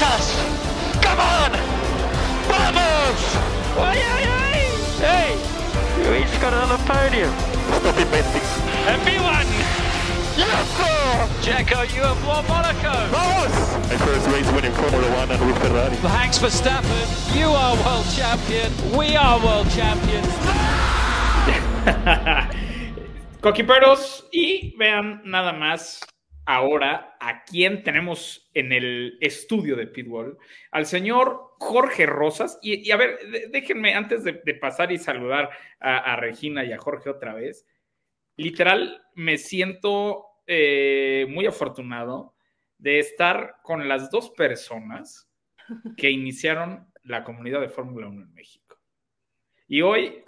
Bottas! Come on! Vamos! Ay, ay, ay! Hey! He's got another podium! Stop inventing. MB1! Yes, sir! Checo, you have won Monaco! Vamos! My first race winning Formula One and with Ferrari. Thanks Verstappen, you are world champion, we are world champions. Coquiperos, y vean nada más ahora a quién tenemos en el estudio de Pitbull, al señor Jorge Rosas. Y, a ver, déjenme antes de, pasar y saludar a, a Regina y a Jorge otra vez, literal me siento eh, muy afortunado de estar con las dos personas que iniciaron la comunidad de Fórmula 1 en México. Y hoy,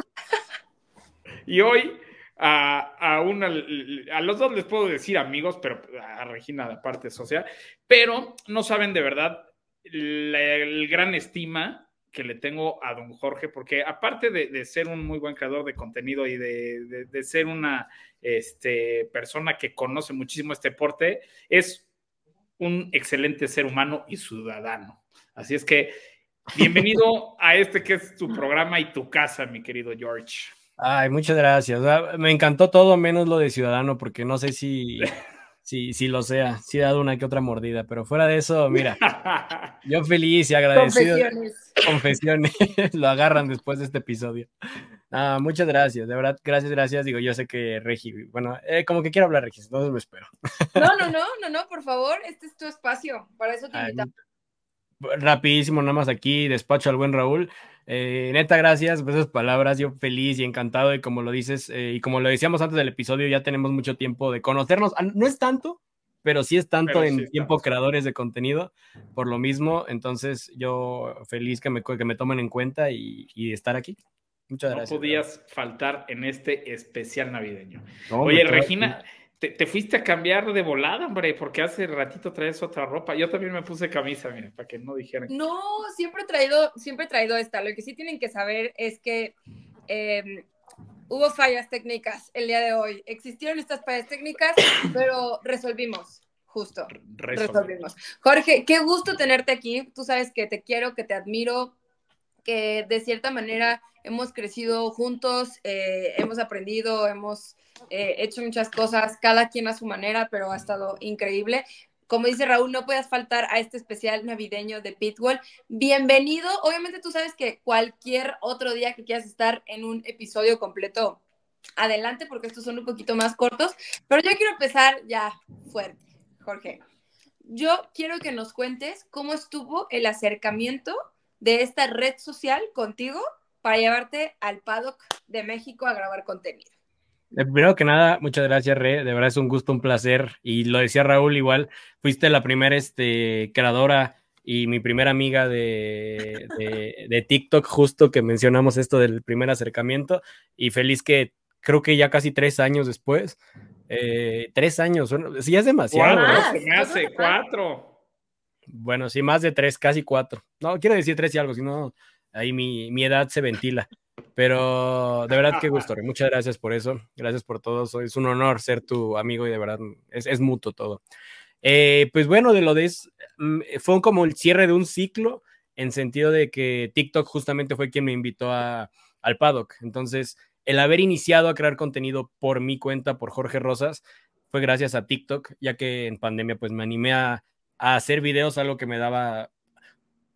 y hoy a, a, una, a los dos les puedo decir amigos, pero a Regina de parte social, pero no saben de verdad la el gran estima que le tengo a don Jorge, porque aparte de, de ser un muy buen creador de contenido y de, de, de ser una este, persona que conoce muchísimo este deporte, es un excelente ser humano y ciudadano. Así es que bienvenido a este que es tu programa y tu casa, mi querido George. Ay, muchas gracias. O sea, me encantó todo menos lo de Ciudadano, porque no sé si, si, si lo sea. Sí he dado una que otra mordida, pero fuera de eso, mira, yo feliz y agradecido. Confesiones. Confesiones. lo agarran después de este episodio. Ah, muchas gracias, de verdad, gracias, gracias. Digo, yo sé que Regi, bueno, eh, como que quiero hablar, Regi, entonces me espero. No, no, no, no, no, por favor, este es tu espacio, para eso te invitamos. Rapidísimo, nada más aquí, despacho al buen Raúl. Eh, neta, gracias por esas palabras. Yo feliz y encantado de como lo dices. eh, y como lo decíamos antes del episodio, ya tenemos mucho tiempo de conocernos. Ah, No es tanto, pero sí es tanto Pero en sí tiempo creadores de contenido. Por lo mismo, entonces yo feliz que me, que me tomen en cuenta y, y estar aquí. Muchas No gracias. podías faltar en este especial navideño. No, Oye, Regina, te, te fuiste a cambiar de volada, hombre, porque hace ratito traes otra ropa. Yo también me puse camisa, mira, para que no dijeran. No, siempre he traído, siempre he traído esta. Lo que sí tienen que saber es que eh, hubo fallas técnicas el día de hoy. Existieron estas fallas técnicas, pero resolvimos, justo. Resolver. resolvimos. Jorge, qué gusto tenerte aquí. Tú sabes que te quiero, que te admiro, que de cierta manera hemos crecido juntos, eh, hemos aprendido, hemos eh, hecho muchas cosas, cada quien a su manera, pero ha estado increíble. Como dice Raúl, no puedas faltar a este especial navideño de Pitbull. Bienvenido. Obviamente tú sabes que cualquier otro día que quieras estar en un episodio completo, adelante, porque estos son un poquito más cortos. Pero yo quiero empezar ya fuerte, Jorge. Yo quiero que nos cuentes cómo estuvo el acercamiento de esta red social contigo para llevarte al paddock de México a grabar contenido. Eh, Primero que nada, muchas gracias, Re. De verdad es un gusto, un placer. Y lo decía Raúl, igual fuiste la primera este, creadora y mi primera amiga de, de, de TikTok, justo que mencionamos esto del primer acercamiento. Y feliz que creo que ya casi tres años después, eh, tres años, bueno, sí, es demasiado. Cuatro, me hace cuatro. Bueno, sí, más de tres, casi cuatro. No, quiero decir tres y algo, si no, ahí mi, mi edad se ventila. Pero de verdad, qué gusto. Muchas gracias por eso. Gracias por todo. Es un honor ser tu amigo y de verdad es, es mutuo todo. Eh, pues bueno, de lo de es, mm, fue como el cierre de un ciclo en sentido de que TikTok justamente fue quien me invitó a, al paddock. Entonces, el haber iniciado a crear contenido por mi cuenta, por Jorge Rosas, fue gracias a TikTok, ya que en pandemia pues me animé a, a hacer videos, algo que me daba,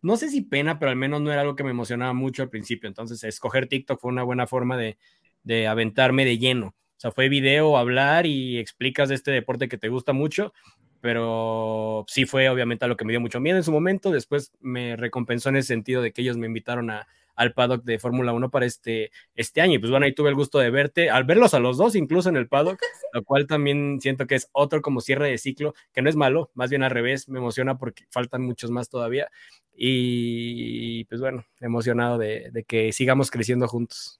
no sé si pena, pero al menos no era algo que me emocionaba mucho al principio. Entonces, escoger TikTok fue una buena forma de, de aventarme de lleno. O sea, fue video, hablar y explicas de este deporte que te gusta mucho, pero sí fue obviamente a lo que me dio mucho miedo en su momento. Después me recompensó en el sentido de que ellos me invitaron a, al paddock de Fórmula 1 para este, este año. Y pues bueno, ahí tuve el gusto de verte, al verlos a los dos, incluso en el paddock, lo cual también siento que es otro como cierre de ciclo, que no es malo, más bien al revés, me emociona porque faltan muchos más todavía. Y pues bueno, emocionado de, de que sigamos creciendo juntos.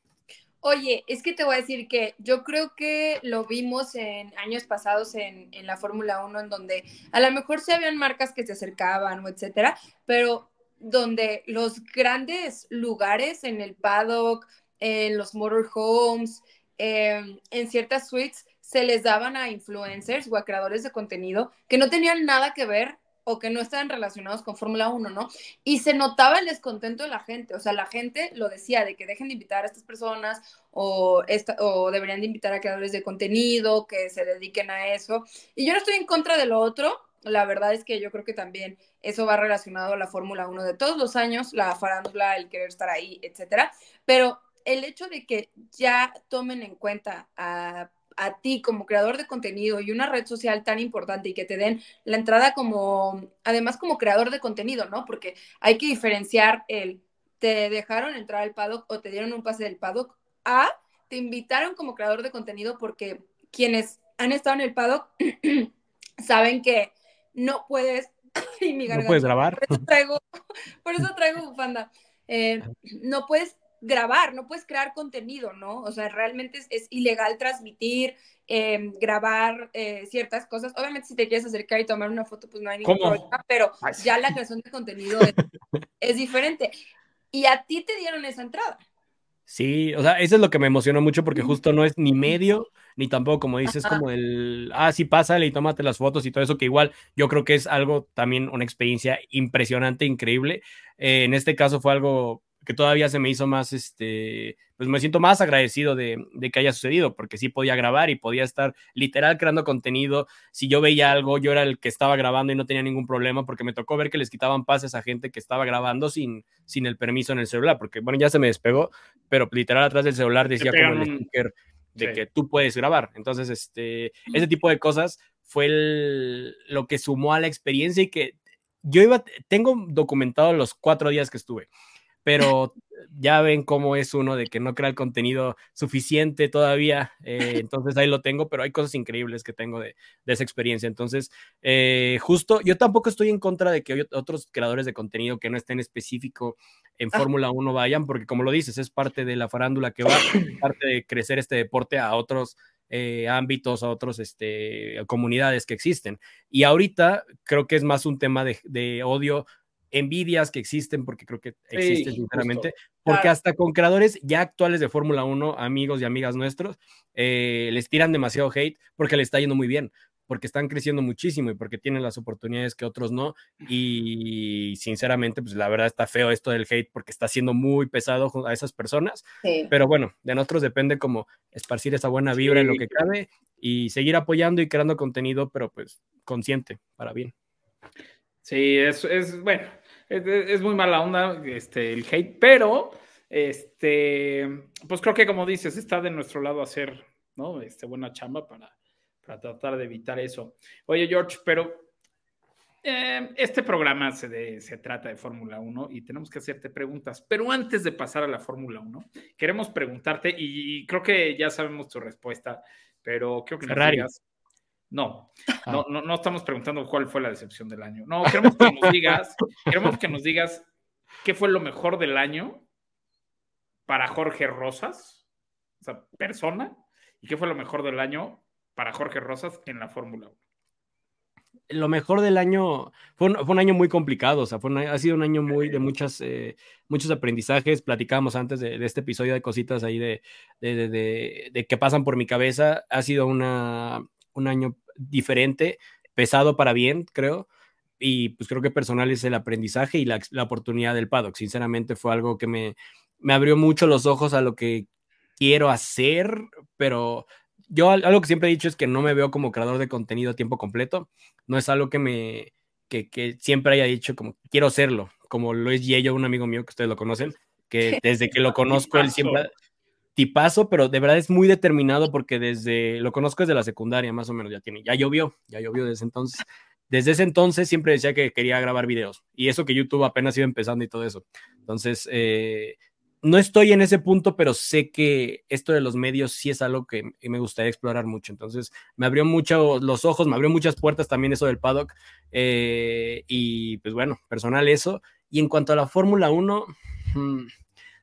Oye, es que te voy a decir que yo creo que lo vimos en años pasados en, en la Fórmula 1, en donde a lo mejor sí habían marcas que se acercaban o etcétera, pero donde los grandes lugares en el paddock, en los motorhomes, eh, en ciertas suites, se les daban a influencers o a creadores de contenido que no tenían nada que ver o que no estaban relacionados con Fórmula 1, ¿no? Y se notaba el descontento de la gente, o sea, la gente lo decía, de que dejen de invitar a estas personas o, o deberían de invitar a creadores de contenido, que se dediquen a eso. Y yo no estoy en contra de lo otro, la verdad es que yo creo que también eso va relacionado a la Fórmula 1 de todos los años, la farándula, el querer estar ahí, etcétera. Pero el hecho de que ya tomen en cuenta a a ti como creador de contenido y una red social tan importante y que te den la entrada como, además como creador de contenido, ¿no? Porque hay que diferenciar el, te dejaron entrar al paddock o te dieron un pase del paddock, a, te invitaron como creador de contenido porque quienes han estado en el paddock saben que no puedes, no puedes grabar. Por eso traigo, por eso traigo bufanda. Eh, no puedes grabar, no puedes crear contenido, ¿no? O sea, realmente es, ilegal transmitir, em, grabar eh, ciertas cosas. Obviamente, si te quieres acercar y tomar una foto, pues no hay ningún problema, pero ya la creación de contenido es, diferente. Y a ti te dieron esa entrada. Sí, o sea, eso es lo que me emocionó mucho porque justo no es ni medio, ni tampoco, como dices, como el, ah, sí, pásale y tómate las fotos y todo eso, que igual yo creo que es algo también, una experiencia impresionante, increíble. Eh, en este caso fue algo que todavía se me hizo más, este, pues me siento más agradecido de, que haya sucedido, porque sí podía grabar y podía estar literal creando contenido. Si yo veía algo, yo era el que estaba grabando y no tenía ningún problema, porque me tocó ver que les quitaban pases a gente que estaba grabando sin, sin el permiso en el celular, porque bueno, ya se me despegó, pero literal atrás del celular decía como el sticker de que tú puedes grabar. Entonces, este, ese tipo de cosas fue lo que sumó a la experiencia y que yo iba, tengo documentado los cuatro días que estuve pero ya ven cómo es uno de que no crea el contenido suficiente todavía, eh, entonces ahí lo tengo, pero hay cosas increíbles que tengo de, esa experiencia. Entonces, eh, justo, yo tampoco estoy en contra de que otros creadores de contenido que no estén específico en ah. Fórmula 1 vayan, porque como lo dices, es parte de la farándula que va, parte de crecer este deporte a otros eh, ámbitos, a otras este, comunidades que existen. Y ahorita creo que es más un tema de, de odio envidias que existen, porque creo que existen sinceramente, porque hasta con creadores ya actuales de Fórmula 1, amigos y amigas nuestros, eh, les tiran demasiado hate porque le está yendo muy bien, porque están creciendo muchísimo y porque tienen las oportunidades que otros no. Y sinceramente, pues la verdad está feo esto del hate porque está siendo muy pesado a esas personas. Pero bueno, de nosotros depende como esparcir esa buena vibra en lo que cabe y seguir apoyando y creando contenido, pero pues consciente, para bien. Sí, es, es bueno, es, muy mala onda este, el hate, pero este, pues creo que como dices, está de nuestro lado hacer, ¿no? Este, buena chamba para, para tratar de evitar eso. Oye, George, pero eh, este programa se, se trata de Fórmula 1 y tenemos que hacerte preguntas, pero antes de pasar a la Fórmula 1, queremos preguntarte, y creo que ya sabemos tu respuesta, pero creo que nos digas, no, ah. no, no, no, estamos preguntando cuál fue la decepción del año. No, queremos que nos digas, queremos que nos digas qué fue lo mejor del año para Jorge Rosas, o sea, persona, y qué fue lo mejor del año para Jorge Rosas en la Fórmula 1. Lo mejor del año fue un, año muy complicado, o sea, fue ha sido un año muy de muchas, eh, muchos aprendizajes. Platicábamos antes de, este episodio de cositas ahí de, de, de, de que pasan por mi cabeza. Ha sido una, un año diferente, pesado para bien, creo. Y pues creo que personal es el aprendizaje y la, oportunidad del paddock. Sinceramente fue algo que me, me abrió mucho los ojos a lo que quiero hacer, pero yo algo que siempre he dicho es que no me veo como creador de contenido a tiempo completo. No es algo que me que, que siempre haya dicho como quiero serlo, como lo es Yello, un amigo mío que ustedes lo conocen, que desde que lo conozco él siempre tipazo, pero de verdad es muy determinado porque desde, lo conozco desde la secundaria, más o menos, ya tiene, ya llovió, ya llovió desde entonces. Desde ese entonces siempre decía que quería grabar videos y eso que YouTube apenas iba empezando y todo eso. Entonces, eh, no estoy en ese punto, pero sé que esto de los medios sí es algo que me gustaría explorar mucho. Entonces, me abrió mucho los ojos, me abrió muchas puertas también eso del paddock. Eh, y pues bueno, personal eso. Y en cuanto a la Fórmula 1,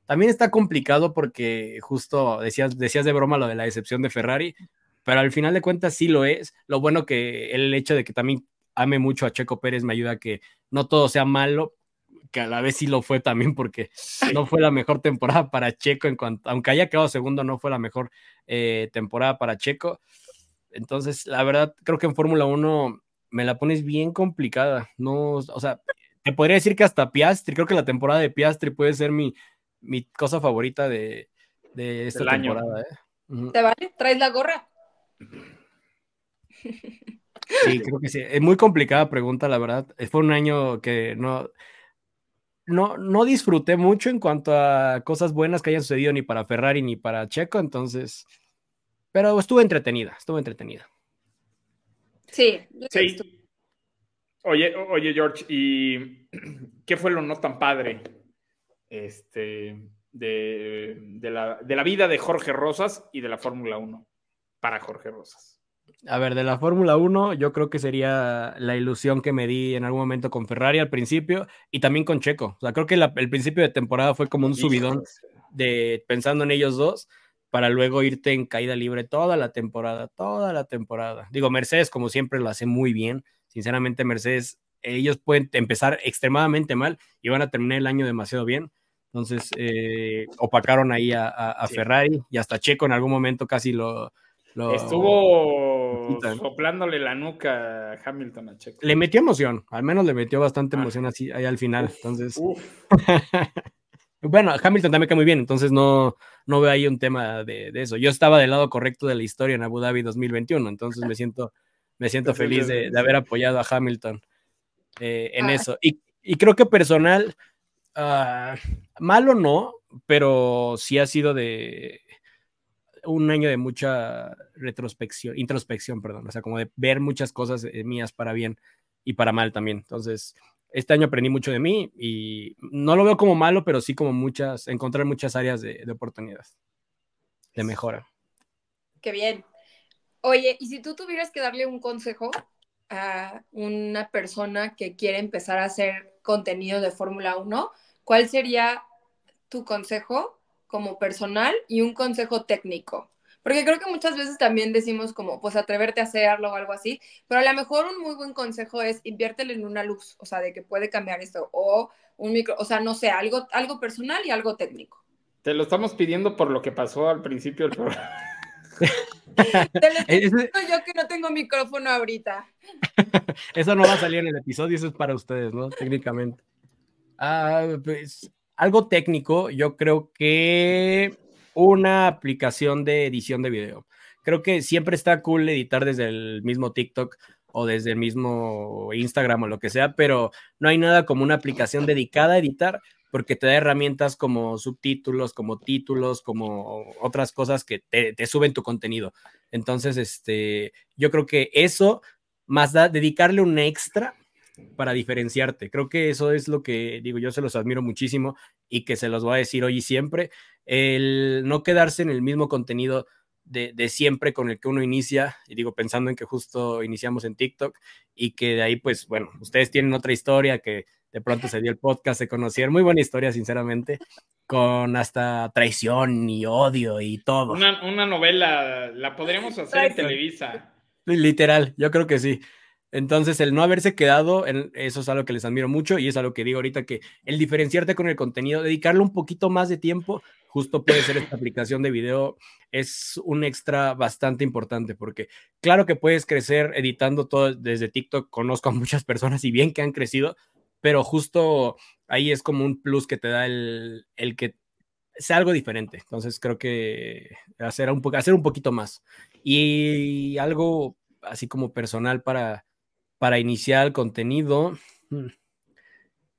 también está complicado porque justo decías, decías de broma lo de la decepción de Ferrari, pero al final de cuentas sí lo es. Lo bueno que el hecho de que también ame mucho a Checo Pérez me ayuda a que no todo sea malo, que a la vez sí lo fue también porque no fue la mejor temporada para Checo, en cuanto, aunque haya quedado segundo, no fue la mejor eh, temporada para Checo. Entonces, la verdad, creo que en Fórmula 1 me la pones bien complicada. No, o sea, te podría decir que hasta Piastri, creo que la temporada de Piastri puede ser mi, mi cosa favorita de, de esta Del año. temporada. ¿eh? ¿Te vale? ¿Traes la gorra? Sí, creo que sí. Es muy complicada pregunta, la verdad. Fue un año que no, no, no disfruté mucho en cuanto a cosas buenas que hayan sucedido ni para Ferrari ni para Checo, entonces, pero estuvo entretenida, estuvo entretenida. Sí. Sí. Oye, oye, George, ¿y qué fue lo no tan padre este, de, de la, de la vida de Jorge Rosas y de la Fórmula 1 para Jorge Rosas? A ver, de la Fórmula 1, yo creo que sería la ilusión que me di en algún momento con Ferrari al principio y también con Checo. O sea, creo que la- el principio de temporada fue como un subidón de pensando en ellos dos para luego irte en caída libre toda la temporada, toda la temporada. Digo, Mercedes como siempre lo hace muy bien. Sinceramente, Mercedes, ellos pueden empezar extremadamente mal y van a terminar el año demasiado bien. Entonces, eh, opacaron ahí a, a- a Sí. Ferrari y hasta Checo en algún momento casi lo... lo- Estuvo soplándole la nuca a Hamilton a Checo. Le metió emoción, al menos le metió bastante Ah. emoción así ahí al final. Entonces, Uf, bueno, Hamilton también cae muy bien, entonces no, no veo ahí un tema de, de eso. Yo estaba del lado correcto de la historia en Abu Dhabi 2021, entonces me siento, me siento feliz de haber apoyado a Hamilton eh, en Ah. eso. Y, y creo que personal, ah, malo no, pero sí ha sido de un año de mucha retrospección, introspección, perdón, o sea, como de ver muchas cosas eh, mías para bien y para mal también. Entonces, este año aprendí mucho de mí y no lo veo como malo, pero sí como muchas, encontrar muchas áreas de, de oportunidades, de mejora. Qué bien. Oye, y si tú tuvieras que darle un consejo a una persona que quiere empezar a hacer contenido de Fórmula 1, ¿cuál sería tu consejo como personal y un consejo técnico? Porque creo que muchas veces también decimos como, pues atreverte a hacerlo o algo así, pero a lo mejor un muy buen consejo es inviértele en una luz, o sea, de que puede cambiar esto, o un micro, o sea, no sé, algo, algo personal y algo técnico. te lo estamos pidiendo por lo que pasó al principio del programa. Te lo estoy yo que no tengo micrófono ahorita. Eso no va a salir en el episodio, eso es para ustedes, ¿no? Técnicamente. Ah, pues algo técnico, yo creo que una aplicación de edición de video. Creo que siempre está cool editar desde el mismo TikTok o desde el mismo Instagram o lo que sea, pero no hay nada como una aplicación dedicada a editar porque te da herramientas como subtítulos, como títulos, como otras cosas que te, suben tu contenido. Entonces, este, yo creo que eso más da dedicarle un extra para diferenciarte. Creo que eso es lo que digo, yo se los admiro muchísimo y que se los voy a decir hoy y siempre, el no quedarse en el mismo contenido de, de, siempre con el que uno inicia, y digo pensando en que justo iniciamos en TikTok y que de ahí pues bueno, ustedes tienen otra historia que de pronto se dio el podcast, se conocieron, muy buena historia sinceramente, con hasta traición y odio y todo. Una, una novela, la podríamos hacer en Televisa. Literal, yo creo que sí. Entonces, el no haberse quedado, eso es algo que les admiro mucho y es algo que digo ahorita que el diferenciarte con el contenido, dedicarle un poquito más de tiempo, justo puede ser esta aplicación de video, es un extra bastante importante porque claro que puedes crecer editando todo desde TikTok, conozco a muchas personas y bien que han crecido, pero justo ahí es como un plus que te da el, el que sea algo diferente. Entonces, creo que hacer hacer un poquito más y algo así como personal para para iniciar el contenido, hmm,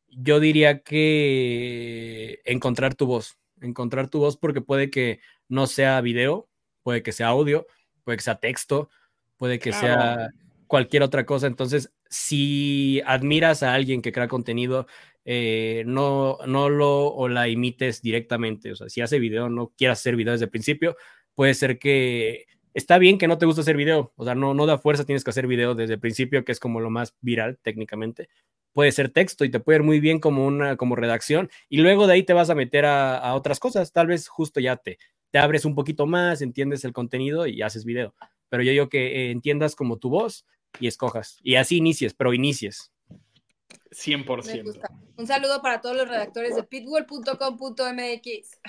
yo diría que encontrar tu voz, encontrar tu voz porque puede que no sea video, puede que sea audio, puede que sea texto, puede que claro. sea cualquier otra cosa. Entonces, si admiras a alguien que crea contenido, eh, no, no lo o la imites directamente. O sea, si hace video, no quieras hacer video desde el principio, puede ser que está bien que no te gusta hacer video, o sea, no, no da fuerza, tienes que hacer video desde el principio, que es como lo más viral técnicamente. Puede ser texto y te puede ir muy bien como una como redacción y luego de ahí te vas a meter a, a otras cosas, tal vez justo ya te, te abres un poquito más, entiendes el contenido y haces video. Pero yo digo que eh, entiendas como tu voz y escojas y así inicies, pero inicies. 100%. Un saludo para todos los redactores de pitbull.com.mx.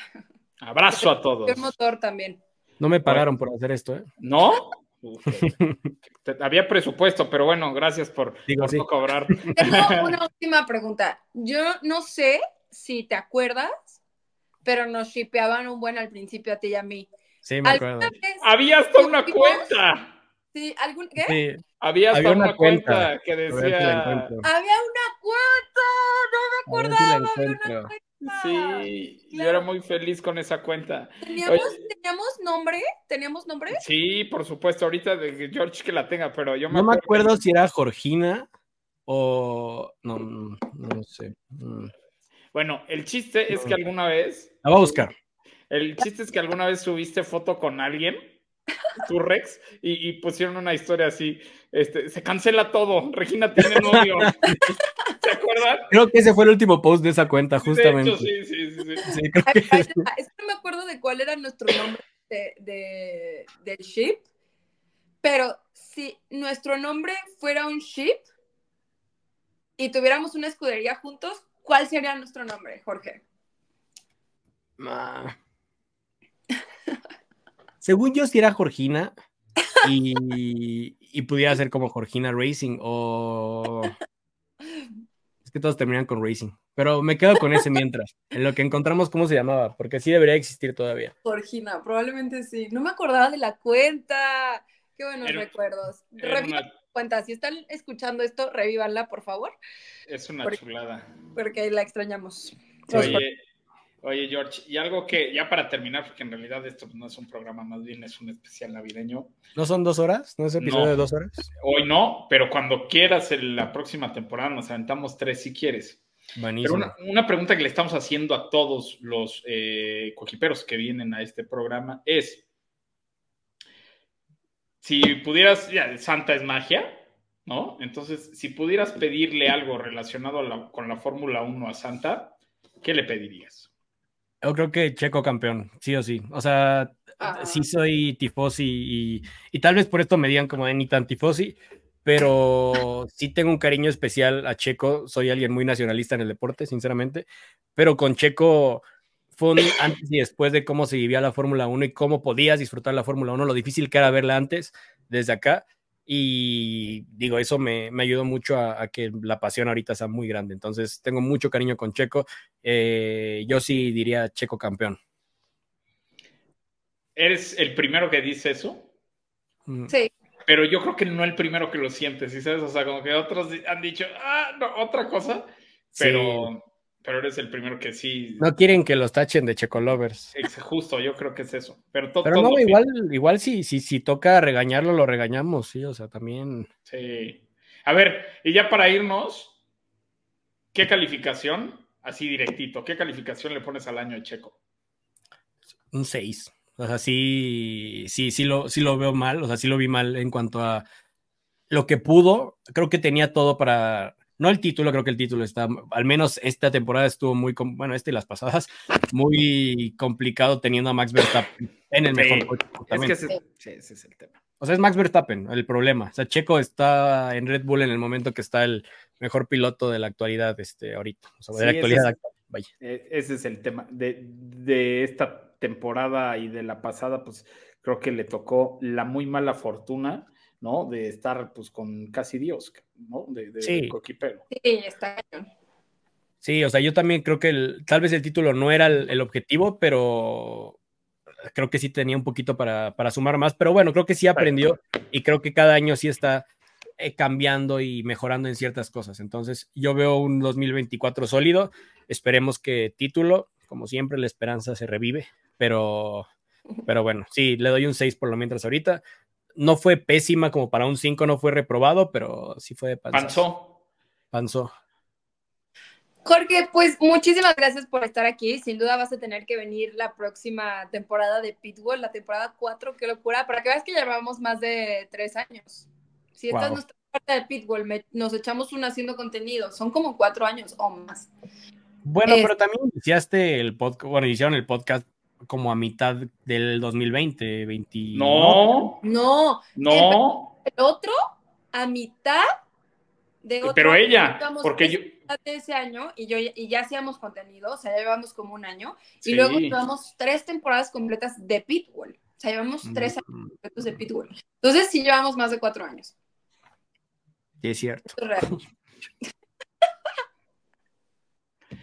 Abrazo a todos. El motor también. No me pagaron por hacer esto, ¿eh? ¿No? Uf, había presupuesto, pero bueno, gracias por, Digo, por sí. no cobrar. Tengo una última pregunta. Yo no sé si te acuerdas, pero nos shipeaban un buen al principio a ti y a mí. Sí, me acuerdo. ¿Alguna vez- Había hasta una cuenta. Sí, algún, ¿qué? Sí, Había hasta Había una, una cuenta, cuenta. que si decía. Había una cuenta, no me si acordaba. había una cuenta. Sí, yo era muy feliz con esa cuenta. ¿Teníamos, Oye. ¿Teníamos nombre? ¿Teníamos nombre? Sí, por supuesto, ahorita de George que la tenga, pero yo me No me acuerdo. si era Georgina o. No, no, no sé. Mm. Bueno, el chiste es que alguna vez, La voy a buscar. el chiste es que alguna vez subiste foto con alguien, tu Rex, y, y pusieron una historia así, este, se cancela todo, Regina tiene novio. ¿Se acuerdan? Creo que ese fue el último post de esa cuenta, justamente. De hecho, sí, sí, sí, sí. Sí, creo Ay, que ay, Es que no me acuerdo de cuál era nuestro nombre de, de- del ship, pero si nuestro nombre fuera un ship y tuviéramos una escudería juntos, ¿cuál sería nuestro nombre, Jorge? Ah. Según yo, si era Georgina y, y pudiera ser como Georgina Racing o. Es que todos terminan con Racing. Pero me quedo con ese mientras. En lo que encontramos cómo se llamaba, porque sí debería existir todavía. Georgina, probablemente sí. No me acordaba de la cuenta. Qué buenos Era- recuerdos. Era Revivan una- la cuenta. Si están escuchando esto, revívanla, por favor, es una Porque- chulada. porque la extrañamos. Oye, oye, George, y algo que, ya para terminar, porque en realidad esto no es un programa, más bien es un especial navideño. ¿No son dos horas? ¿No es episodio No. de dos horas? Hoy no, pero cuando quieras en la próxima temporada nos aventamos tres si quieres. Pero Buenísimo. una, una pregunta que le estamos haciendo a todos los eh, coquiperos que vienen a este programa es, si pudieras, ya, Santa es magia, ¿no? Entonces, si pudieras pedirle algo relacionado a la- con la Fórmula 1 a Santa, ¿qué le pedirías? Yo creo que Checo campeón, sí o sí. O sea, Ah. sí soy tifosi y, y tal vez por esto me digan como de ni tan tifosi, pero sí tengo un cariño especial a Checo. Soy alguien muy nacionalista en el deporte, sinceramente, pero con Checo fue un antes y después de cómo se vivía la Fórmula 1 y cómo podías disfrutar la Fórmula 1, lo difícil que era verla antes desde acá. Y digo, eso me, me ayudó mucho a, a que la pasión ahorita sea muy grande. Entonces, tengo mucho cariño con Checo. Eh, yo sí diría Checo campeón. ¿Eres el primero que dice eso? Mm. Sí, Pero yo creo que no el primero que lo siente, ¿sí sabes? O sea, como que otros han dicho, ah, no, otra cosa, pero, pero eres el primero que sí. No quieren que los tachen de Checo Lovers. Es justo, yo creo que es eso. Pero, to- Pero todo- no, igual, igual si, si, si toca regañarlo, lo regañamos, sí, o sea, también. Sí. A ver, y ya para irnos, ¿qué calificación? Así directito, ¿qué calificación le pones al año de Checo? un 6. O sea, sí, sí, sí lo, sí lo veo mal, o sea, sí lo vi mal en cuanto a lo que pudo. Creo que tenía todo para, no el título, creo que el título está, al menos esta temporada estuvo muy, bueno, esta y las pasadas, muy complicado teniendo a Max Verstappen en el Sí, mejor coche. Es que ese, sí, ese es el tema. O sea, es Max Verstappen el problema. O sea, Checo está en Red Bull en el momento que está el mejor piloto de la actualidad, este, ahorita. O sea, de Sí, la ese actualidad es- actual, vaya. E- Ese es el tema. De, de esta temporada y de la pasada, pues creo que le tocó la muy mala fortuna, ¿no? De estar pues con casi Dios, ¿no? De, de, Sí. de coquipero. sí, está. Sí, o sea, yo también creo que el- tal vez el título no era el, el objetivo, pero creo que sí tenía un poquito para, para sumar más. Pero bueno, creo que sí aprendió y creo que cada año sí está eh, cambiando y mejorando en ciertas cosas. Entonces, yo veo un 2024 sólido. Esperemos que título, como siempre, la esperanza se revive, pero, pero bueno, sí, le doy un 6 por lo mientras ahorita. No fue pésima como para un 5, no fue reprobado, pero sí fue de. Panzó. Panzó. Jorge, pues muchísimas gracias por estar aquí. Sin duda vas a tener que venir la próxima temporada de Pitbull, la temporada 4, qué locura, para que veas que llevamos más de tres años. Si esta es Wow. nuestra parte de Pitbull, me- nos echamos una haciendo contenido, son como cuatro años o más. Bueno, pero también iniciaste el podcast, bueno, iniciaron el podcast como a mitad del 2020, 20. No, No, no. el otro a mitad de otro Pero ella, porque yo. de ese año y yo y ya hacíamos contenido, o sea, ya llevamos como un año Sí. y luego llevamos tres temporadas completas de Pitbull. O sea, llevamos tres años Mm, completos de Pitbull. Entonces sí llevamos más de cuatro años. Sí, es cierto. Esto es real.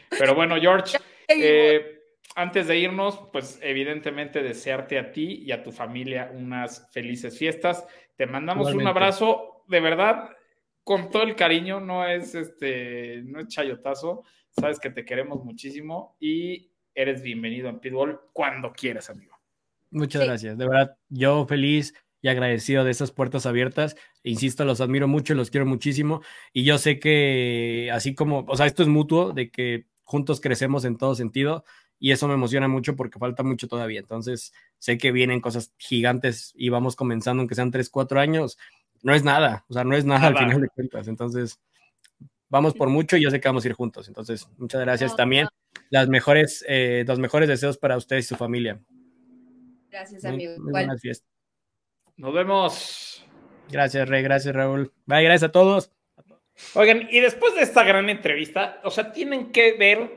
Pero bueno, George, eh, antes de irnos, pues evidentemente desearte a ti y a tu familia unas felices fiestas. Te mandamos un Igualmente. abrazo, de verdad, con todo el cariño, no es este, no es chayotazo. Sabes que te queremos muchísimo y eres bienvenido en Pitbull cuando quieras, amigo. Muchas Sí. gracias. De verdad, yo feliz y agradecido de esas puertas abiertas. Insisto, los admiro mucho, los quiero muchísimo. Y yo sé que así como, o sea, esto es mutuo, de que juntos crecemos en todo sentido. Y eso me emociona mucho porque falta mucho todavía. Entonces, sé que vienen cosas gigantes y vamos comenzando, aunque sean 3, 4 años. No es nada, o sea, no es nada, al Nada. final de cuentas. Entonces, vamos por mucho y yo sé que vamos a ir juntos. Entonces, muchas gracias No, también. Las mejores, eh, los mejores deseos para ustedes y su familia. Gracias, Muy- amigo. muy Igual. buenas fiestas. Nos vemos. Gracias, Rey. Gracias, Raúl. Bye, gracias a todos. Oigan, y después de esta gran entrevista, o sea, tienen que ver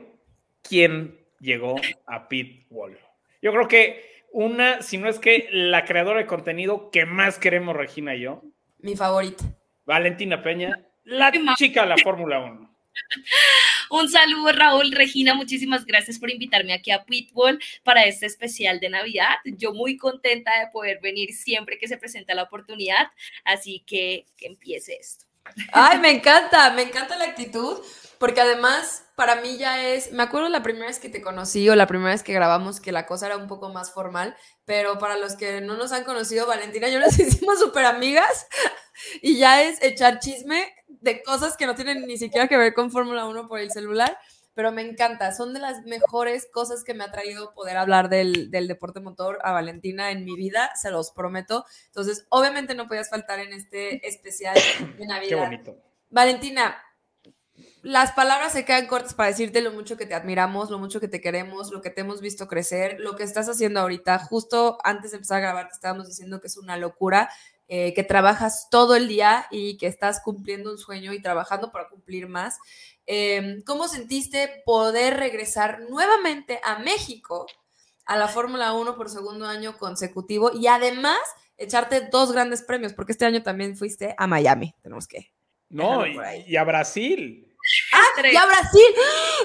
quién llegó a Pitbull. Yo creo que una, si no es que la creadora de contenido que más queremos, Regina y yo, Mi favorita. Valentina Peña, la chica de la Fórmula 1. Un saludo, Raúl, Regina, muchísimas gracias por invitarme aquí a Pitbull para este especial de Navidad. Yo muy contenta de poder venir siempre que se presenta la oportunidad, así que que empiece esto. Ay, me encanta, me encanta la actitud, porque además para mí ya es, me acuerdo la primera vez que te conocí o la primera vez que grabamos que la cosa era un poco más formal, pero para los que no nos han conocido, Valentina y yo nos hicimos súper amigas y ya es echar chisme de cosas que no tienen ni siquiera que ver con Fórmula 1 por el celular, pero me encanta, son de las mejores cosas que me ha traído poder hablar del, del deporte motor a Valentina en mi vida, se los prometo. Entonces, obviamente no podías faltar en este especial de Navidad. Qué bonito. Valentina, las palabras se quedan cortas para decirte lo mucho que te admiramos, lo mucho que te queremos, lo que te hemos visto crecer, lo que estás haciendo ahorita. Justo antes de empezar a grabar te estábamos diciendo que es una locura, eh, que trabajas todo el día y que estás cumpliendo un sueño y trabajando para cumplir más. Eh, ¿Cómo sentiste poder regresar nuevamente a México, a la Fórmula 1 por segundo año consecutivo y además echarte dos grandes premios? Porque este año también fuiste a Miami, tenemos que No, y a Brasil. Tres. ¡Y a Brasil!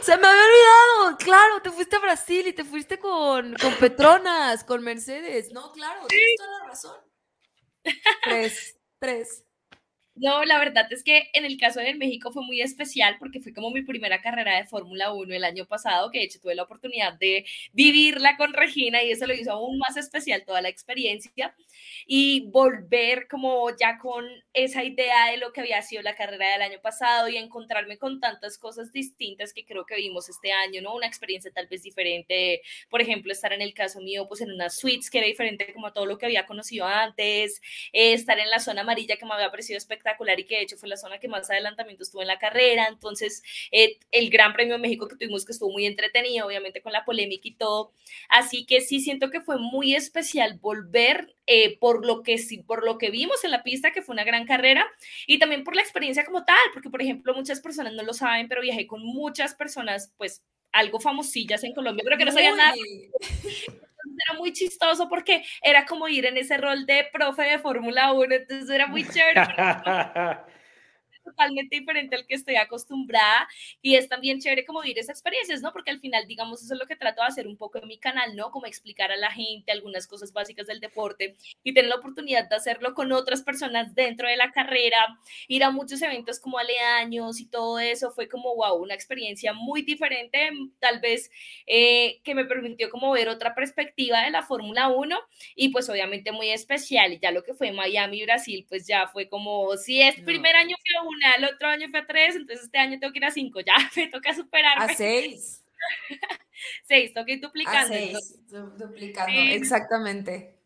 Se me había olvidado. Claro, te fuiste a Brasil y te fuiste con, con Petronas, con Mercedes. No, claro, tienes toda la razón. Tres, tres. No, la verdad es que en el caso de México fue muy especial porque fue como mi primera carrera de Fórmula 1 el año pasado, que de hecho tuve la oportunidad de vivirla con Regina y eso lo hizo aún más especial toda la experiencia y volver como ya con esa idea de lo que había sido la carrera del año pasado y encontrarme con tantas cosas distintas que creo que vimos este año, ¿no? Una experiencia tal vez diferente, por ejemplo, estar en el caso mío, pues en unas suites que era diferente como a todo lo que había conocido antes, eh, estar en la zona amarilla que me había parecido espectacular y que de hecho fue la zona que más adelantamiento estuvo en la carrera. Entonces, eh, el Gran Premio de México que tuvimos que estuvo muy entretenido, obviamente con la polémica y todo. Así que sí siento que fue muy especial volver eh, por lo que por lo que vimos en la pista, que fue una gran carrera, y también por la experiencia como tal, porque por ejemplo muchas personas no lo saben, pero viajé con muchas personas, pues algo famosillas en Colombia, pero que no sabían nada era muy chistoso porque era como ir en ese rol de profe de Fórmula 1, entonces era muy chévere, totalmente diferente al que estoy acostumbrada y es también chévere como vivir esas experiencias, ¿no? Porque al final, digamos, eso es lo que trato de hacer un poco en mi canal, ¿no? Como explicar a la gente algunas cosas básicas del deporte y tener la oportunidad de hacerlo con otras personas dentro de la carrera, ir a muchos eventos como aledaños y todo eso, fue como, wow, una experiencia muy diferente, tal vez eh, que me permitió como ver otra perspectiva de la Fórmula 1 y pues obviamente muy especial. Y ya lo que fue Miami y Brasil, pues ya fue como, si es No. primer año fue a una, el otro año fue a tres, entonces este año tengo que ir a cinco, ya me toca superarme. A seis. seis, toca ir A duplicando. seis. du- Duplicando, Sí. exactamente.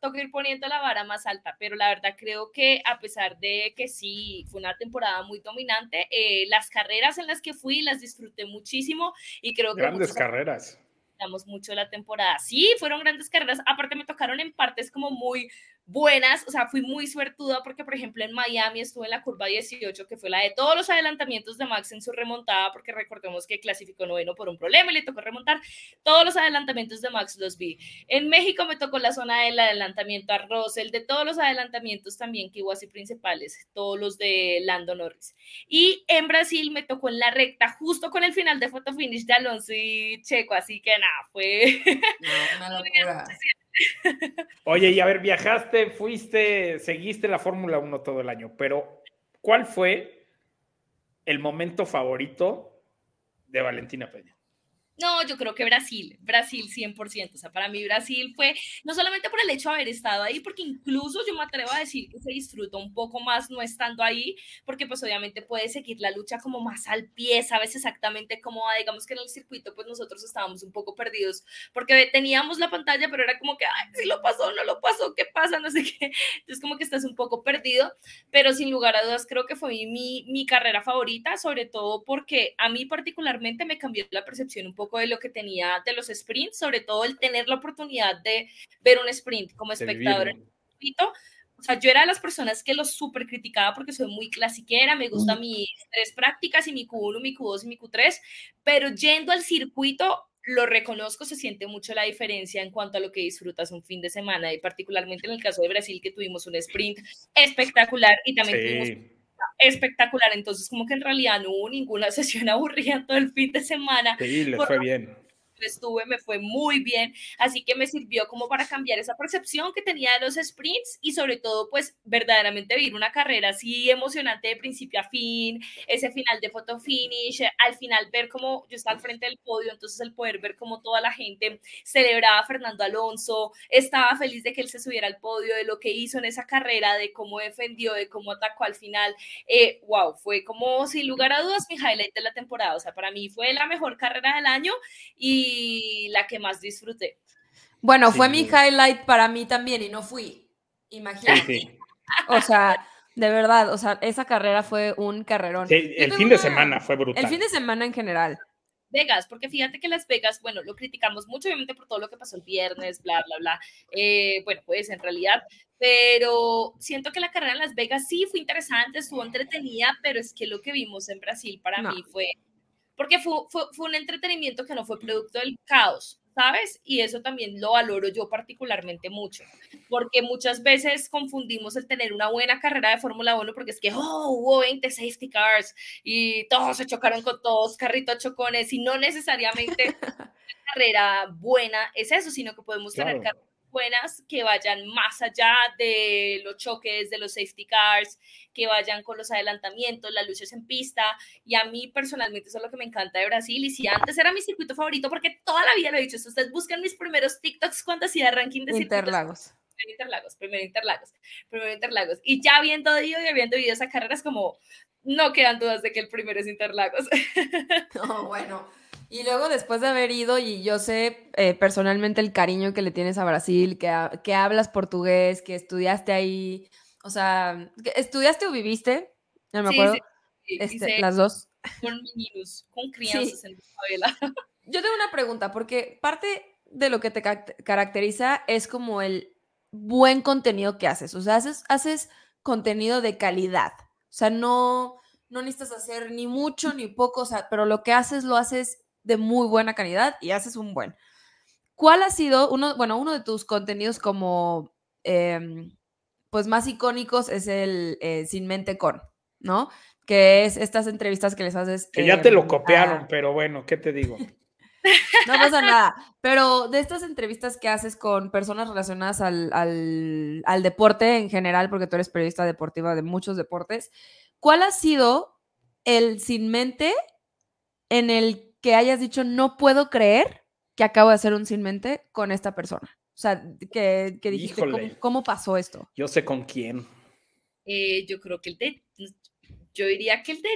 toca ir poniendo la vara más alta, pero la verdad creo que a pesar de que sí fue una temporada muy dominante, eh, las carreras en las que fui las disfruté muchísimo y creo que Grandes carreras. disfrutamos mucho la temporada. Sí, fueron grandes carreras. Aparte me tocaron en partes como muy, buenas, o sea, fui muy suertuda porque, por ejemplo, en Miami estuve en la curva 18, que fue la de todos los adelantamientos de Max en su remontada, porque recordemos que clasificó noveno por un problema y le tocó remontar. Todos los adelantamientos de Max los vi. En México me tocó la zona del adelantamiento a Russell, de todos los adelantamientos también que hubo así principales, todos los de Lando Norris. Y en Brasil me tocó en la recta, justo con el final de photo finish de Alonso y Checo, así que nada, fue... No, una locura. Oye, y a ver, viajaste, fuiste, seguiste la Fórmula 1 todo el año, pero ¿cuál fue el momento favorito de Valentina Peña? No, yo creo que Brasil, Brasil 100%. O sea, para mí Brasil fue no solamente por el hecho de haber estado ahí, porque incluso yo me atrevo a decir que se disfruta un poco más no estando ahí, porque pues obviamente puede seguir la lucha como más al pie, sabes exactamente cómo va. Digamos que en el circuito pues nosotros estábamos un poco perdidos, porque teníamos la pantalla, pero era como que, ay, si lo pasó, no lo pasó, ¿qué pasa? No sé qué. Entonces como que estás un poco perdido, pero sin lugar a dudas creo que fue mi, mi carrera favorita, sobre todo porque a mí particularmente me cambió la percepción un poco de lo que tenía de los sprints, sobre todo el tener la oportunidad de ver un sprint como espectador en el circuito. O sea, yo era de las personas que lo súper criticaba porque soy muy clasiquera, me gustan mis tres prácticas y mi Q1, mi Q2 y mi Q3, pero yendo al circuito lo reconozco, se siente mucho la diferencia en cuanto a lo que disfrutas un fin de semana y particularmente en el caso de Brasil que tuvimos un sprint espectacular y también tuvimos espectacular. Entonces, como que en realidad no hubo ninguna sesión aburrida todo el fin de semana. Sí, le fue bien estuve, me fue muy bien, así que me sirvió como para cambiar esa percepción que tenía de los sprints y sobre todo pues verdaderamente vivir una carrera así emocionante de principio a fin, ese final de photo finish, al final ver cómo yo estaba al frente del podio, entonces el poder ver cómo toda la gente celebraba a Fernando Alonso, estaba feliz de que él se subiera al podio, de lo que hizo en esa carrera, de cómo defendió, de cómo atacó al final, eh, wow, fue como sin lugar a dudas mi highlight de la temporada, o sea, para mí fue la mejor carrera del año y la que más disfruté. Bueno, fue mi highlight para mí también y no fui. Imagínate. O sea, de verdad, o sea, esa carrera fue un carrerón. el fin de semana fue brutal. El fin de semana en general. Vegas, porque fíjate que Las Vegas, bueno, lo criticamos mucho, obviamente, por todo lo que pasó el viernes, bla, bla, bla. Eh, bueno, pues en realidad, pero siento que la carrera en Las Vegas sí fue interesante, estuvo entretenida, pero es que lo que vimos en Brasil para mí fue porque fue, fue, fue, un entretenimiento que no fue producto del caos, ¿sabes? Y eso también lo valoro yo particularmente mucho, porque muchas veces confundimos el tener una buena carrera de Fórmula 1 porque es que, oh, hubo 20 safety cars y todos se chocaron con todos, carritos chocones, y no necesariamente una carrera buena es eso, sino que podemos tener carreras buenas que vayan más allá de los choques, de los safety cars, que vayan con los adelantamientos, las luces en pista. Y a mí personalmente eso es lo que me encanta de Brasil. Y si antes era mi circuito favorito, porque toda la vida lo he dicho, ustedes buscan mis primeros TikToks cuando hacía ranking de Interlagos. Interlagos, primero Interlagos, primero Interlagos. Y ya viendo ido y habiendo vivido esa carrera, es como, no quedan dudas de que el primero es Interlagos. No, bueno. Y luego después de haber ido, y yo sé eh, personalmente el cariño que le tienes a Brasil, que, que hablas portugués, que estudiaste ahí, o sea, ¿estudiaste o viviste? No me acuerdo. Sí, este, las dos. Con niños, con crianzas en la escuela. Yo tengo una pregunta, porque parte de lo que te caracteriza es como el buen contenido que haces. O sea, haces, haces contenido de calidad. O sea, no, no necesitas hacer ni mucho ni poco, o sea, pero lo que haces lo haces de muy buena calidad y haces un buen. ¿Cuál ha sido uno, bueno, uno de tus contenidos como, em, pues más icónicos es el eh, Sin Mente Con, ¿no? Que es estas entrevistas que les haces. Que ya te lo copiaron, pero bueno, ¿qué te digo? No pasa nada. Pero de estas entrevistas que haces con personas relacionadas al, al, al, deporte en general, porque tú eres periodista deportiva de muchos deportes, ¿cuál ha sido el sin mente en el que hayas dicho, no puedo creer que acabo de hacer un sin mente con esta persona? O sea, que, que dijiste, ¿cómo, pasó esto? Yo sé con quién. Eh, yo creo que el de, yo diría que el de,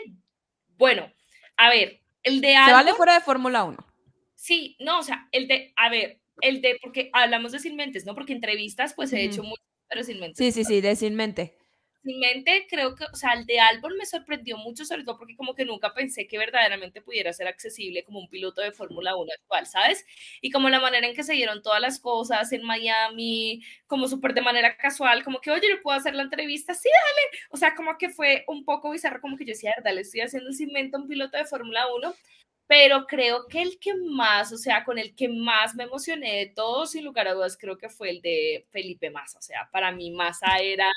bueno, a ver, el de algo. Se vale fuera de Fórmula 1. Sí, no, o sea, el de, a ver, el de, porque hablamos de sin mentes, ¿no? Porque entrevistas, pues he hecho mucho, pero sin mente. Sí, sí, sí, de sin mente. Sin mente, creo que, o sea, el de Albon me sorprendió mucho, sobre todo porque como que nunca pensé que verdaderamente pudiera ser accesible como un piloto de Fórmula 1 actual, ¿sabes? Y como la manera en que se dieron todas las cosas en Miami, como súper de manera casual, como que, oye, ¿le puedo hacer la entrevista? Sí, dale. O sea, como que fue un poco bizarro, como que yo decía, verdad, le estoy haciendo sin mente a un piloto de Fórmula 1, pero creo que el que más, o sea, con el que más me emocioné de todos, sin lugar a dudas, creo que fue el de Felipe Massa. O sea, para mí Massa era,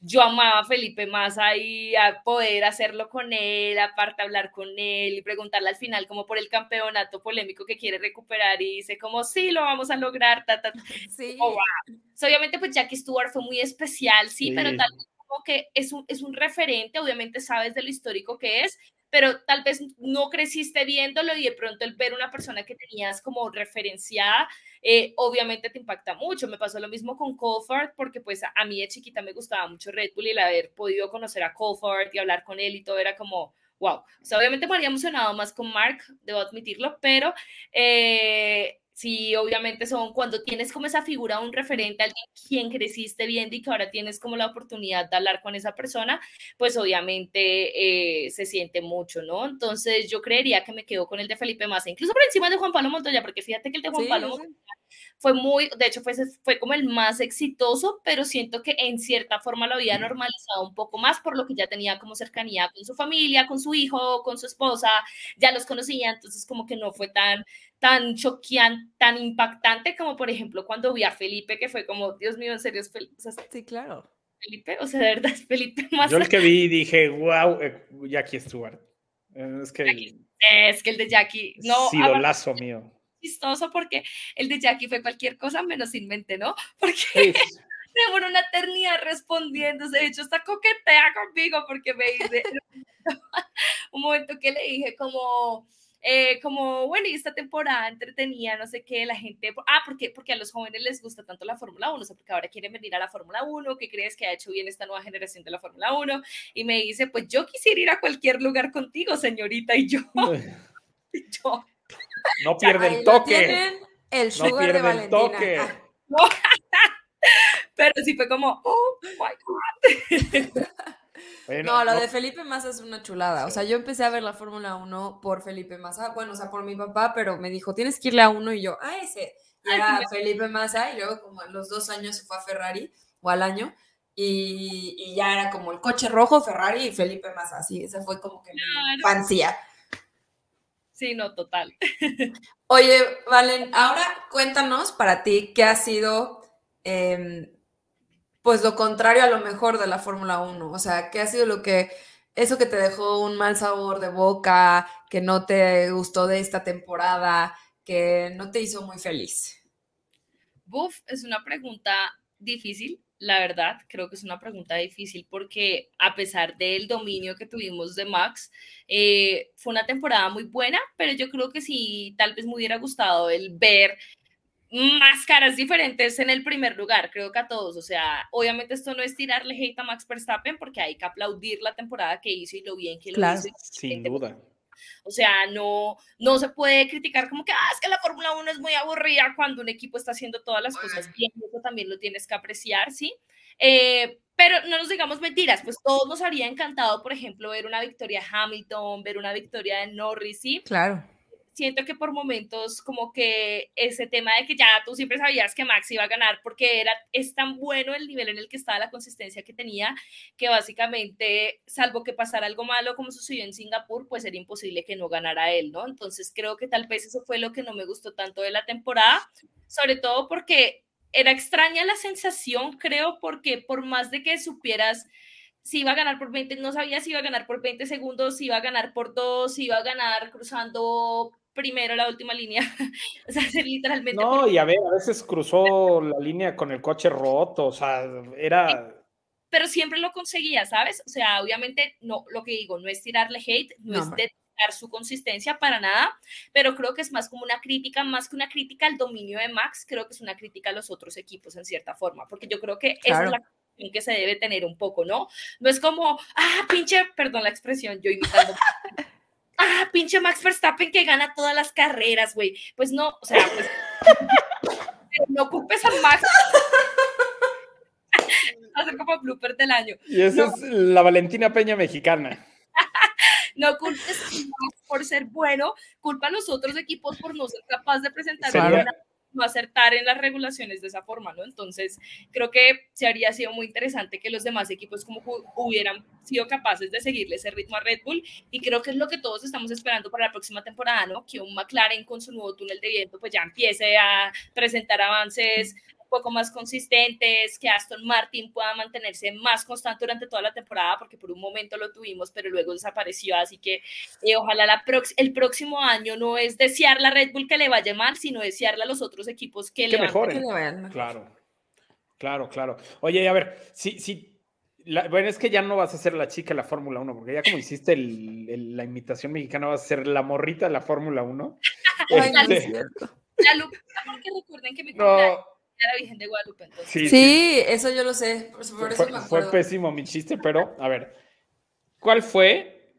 yo amaba a Felipe Massa y a poder hacerlo con él, aparte hablar con él y preguntarle al final como por el campeonato polémico que quiere recuperar y dice como, sí, lo vamos a lograr. Ta, ta. Sí. Oh, wow. so, obviamente pues Jackie Stewart fue muy especial, sí, sí. pero tal vez como que es un, es un referente, obviamente sabes de lo histórico que es, pero tal vez no creciste viéndolo y de pronto el ver una persona que tenías como referenciada, eh, obviamente te impacta mucho. Me pasó lo mismo con Colford, porque pues a, mí de chiquita me gustaba mucho Red Bull y el haber podido conocer a Colford y hablar con él y todo era como, wow. O sea, obviamente me había emocionado más con Mark, debo admitirlo, pero eh, sí, obviamente son cuando tienes como esa figura, un referente, alguien quien creciste viendo y que ahora tienes como la oportunidad de hablar con esa persona, pues obviamente eh, se siente mucho, ¿no? Entonces yo creería que me quedo con el de Felipe Massa, incluso por encima de Juan Pablo Montoya, porque fíjate que el de Juan sí, Pablo Montoya fue muy, de hecho fue, fue como el más exitoso, pero siento que en cierta forma lo había normalizado un poco más por lo que ya tenía como cercanía con su familia, con su hijo, con su esposa, ya los conocía, entonces como que no fue tan tan choqueante, tan impactante como por ejemplo cuando vi a Felipe, que fue como, Dios mío, en serio es Felipe. O sea, sí, claro. Felipe, o sea, de verdad es Felipe más. Yo el que vi dije, wow, eh, Jackie Stewart. Es que. Jackie, es que el de Jackie. No, sí, idolazo mío. Chistoso porque el de Jackie fue cualquier cosa menos sin mente, ¿no? Porque. Sí. Demoró una eternidad respondiéndose. De hecho, está coquetea conmigo porque me dice. un momento que le dije, como eh, como, bueno, y esta temporada entretenía, no sé qué, la gente, ah, porque, porque a los jóvenes les gusta tanto la Fórmula 1, o sea, porque ahora quieren venir a la Fórmula 1, ¿qué crees que ha hecho bien esta nueva generación de la Fórmula 1? Y me dice, pues yo quisiera ir a cualquier lugar contigo, señorita, y yo, y yo no pierde el toque. El sugar no pierde de Valentina. el toque. No. Pero sí fue como, oh my God. Bueno, no, lo no. de Felipe Massa es una chulada. O sea, yo empecé a ver la Fórmula 1 por Felipe Massa. Bueno, o sea, por mi papá, pero me dijo, tienes que irle a uno. Y yo, a ese. Y era Ay, Felipe Massa. Y luego, como a los dos años, se fue a Ferrari, o al año. Y, y ya era como el coche rojo, Ferrari y Felipe Massa. Así, esa fue como que mi infancia. Sí, no, total. Oye, Valen, ahora cuéntanos para ti qué ha sido. Eh, pues lo contrario a lo mejor de la Fórmula 1. O sea, ¿qué ha sido lo que, eso que te dejó un mal sabor de boca, que no te gustó de esta temporada, que no te hizo muy feliz? Buf, es una pregunta difícil, la verdad, creo que es una pregunta difícil porque a pesar del dominio que tuvimos de Max, eh, fue una temporada muy buena, pero yo creo que sí, tal vez me hubiera gustado el ver máscaras diferentes en el primer lugar, creo que a todos. O sea, obviamente esto no es tirarle hate a Max Verstappen porque hay que aplaudir la temporada que hizo y lo bien que lo claro, hizo. Sin duda. O sea, no, no se puede criticar como que, ah, es que la Fórmula 1 es muy aburrida cuando un equipo está haciendo todas las cosas bien, eso también lo tienes que apreciar, ¿sí? Eh, pero no nos digamos mentiras, pues todos nos habría encantado, por ejemplo, ver una victoria de Hamilton, ver una victoria de Norris, ¿sí? Claro siento que por momentos como que ese tema de que ya tú siempre sabías que Max iba a ganar porque era, es tan bueno el nivel en el que estaba la consistencia que tenía que básicamente, salvo que pasara algo malo como sucedió en Singapur, pues era imposible que no ganara él, ¿no? Entonces creo que tal vez eso fue lo que no me gustó tanto de la temporada, sobre todo porque era extraña la sensación, creo, porque por más de que supieras si iba a ganar por 20, no sabía si iba a ganar por 20 segundos, si iba a ganar por 2, si iba a ganar cruzando primero la última línea. o sea, literalmente. No, y a ver, a veces cruzó la línea con el coche roto, o sea, era. Pero siempre lo conseguía, ¿sabes? O sea, obviamente, no, lo que digo, no es tirarle hate, no, no es detectar su consistencia para nada, pero creo que es más como una crítica, más que una crítica al dominio de Max, creo que es una crítica a los otros equipos en cierta forma, porque yo creo que claro. esa es la que se debe tener un poco, ¿no? No es como, ah, pinche, perdón la expresión, yo imitando. ah, pinche Max Verstappen que gana todas las carreras, güey. Pues no, o sea, pues, no ocupes a Max. Ser como blooper del año. Y esa es la Valentina Peña mexicana. No culpes a Max por ser bueno, culpa a los otros equipos por no ser capaz de presentar una- no acertar en las regulaciones de esa forma, ¿no? Entonces, creo que se habría sido muy interesante que los demás equipos como hu- hubieran sido capaces de seguirle ese ritmo a Red Bull y creo que es lo que todos estamos esperando para la próxima temporada, ¿no? Que un McLaren con su nuevo túnel de viento pues ya empiece a presentar avances poco más consistentes, que Aston Martin pueda mantenerse más constante durante toda la temporada, porque por un momento lo tuvimos, pero luego desapareció, así que eh, ojalá la el próximo año no es desearle a Red Bull que le vaya mal, sino desearle a los otros equipos que, Que le van- mejoren. Que. Claro, claro, claro. Oye, a ver, si, si, la- bueno, es que ya no vas a ser la chica de la Fórmula 1, porque ya como hiciste el- el- la imitación mexicana, vas a ser la morrita de la Fórmula 1. Ay, no es Este, cierto. La Lupita, porque recuerden que mi cumpleaños no, era la Virgen de Guadalupe, entonces. sí, sí, Sí, eso yo lo sé. Por, por eso fue, me fue acuerdo. pésimo mi chiste, pero a ver, ¿cuál fue,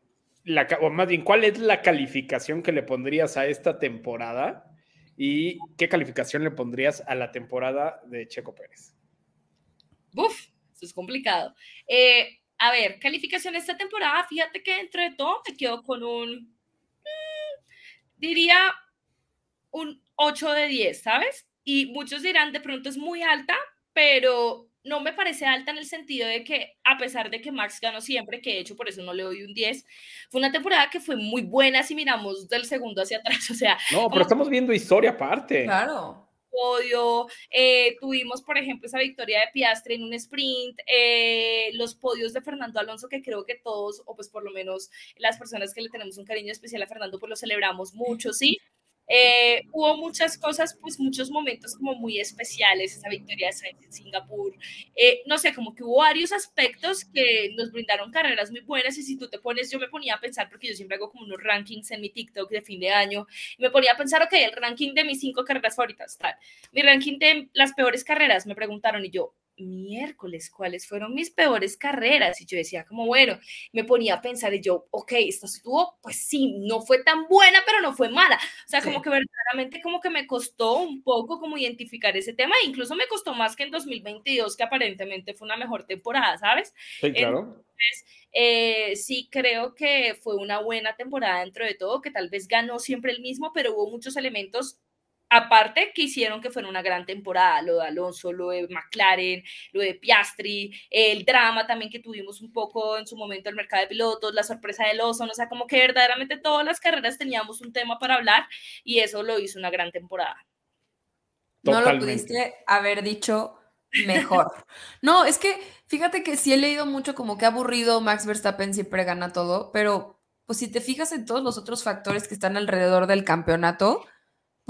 la, o más bien, cuál es la calificación que le pondrías a esta temporada y qué calificación le pondrías a la temporada de Checo Pérez? Uf, eso es complicado. Eh, a ver, calificación esta temporada, fíjate que dentro de todo me quedo con un, mm, diría, un 8 de 10, ¿sabes? Y muchos dirán, de pronto es muy alta, pero no me parece alta en el sentido de que, a pesar de que Max ganó siempre, que de hecho por eso no le doy un 10, fue una temporada que fue muy buena si miramos del segundo hacia atrás, o sea, No, pero estamos viendo historia aparte. Claro. podio, eh, tuvimos por ejemplo esa victoria de Piastre en un sprint, eh, los podios de Fernando Alonso que creo que todos, o pues por lo menos las personas que le tenemos un cariño especial a Fernando, pues lo celebramos mucho, ¿sí? Eh, hubo muchas cosas, pues muchos momentos como muy especiales, esa victoria de Sainz en Singapur, eh, no sé, como que hubo varios aspectos que nos brindaron carreras muy buenas y si tú te pones, yo me ponía a pensar, porque yo siempre hago como unos rankings en mi TikTok de fin de año, y me ponía a pensar, ok, el ranking de mis cinco carreras favoritas, tal, mi ranking de las peores carreras, me preguntaron y yo, miércoles, ¿cuáles fueron mis peores carreras? Y yo decía como, bueno, me ponía a pensar y yo, ok, esta estuvo, pues sí, no fue tan buena, pero no fue mala. O sea, como que verdaderamente como que me costó un poco como identificar ese tema, e incluso me costó más que en 2022, que aparentemente fue una mejor temporada, ¿sabes? Sí, claro. Eh, sí creo que fue una buena temporada dentro de todo, que tal vez ganó siempre el mismo, pero hubo muchos elementos aparte que hicieron que fuera una gran temporada, lo de Alonso, lo de McLaren, lo de Piastri, el drama también que tuvimos un poco en su momento el mercado de pilotos, la sorpresa de Lawson, o sea, como que verdaderamente todas las carreras teníamos un tema para hablar y eso lo hizo una gran temporada. No lo pudiste haber dicho mejor. No, es que fíjate que sí he leído mucho como que aburrido Max Verstappen siempre gana todo, pero pues si te fijas en todos los otros factores que están alrededor del campeonato,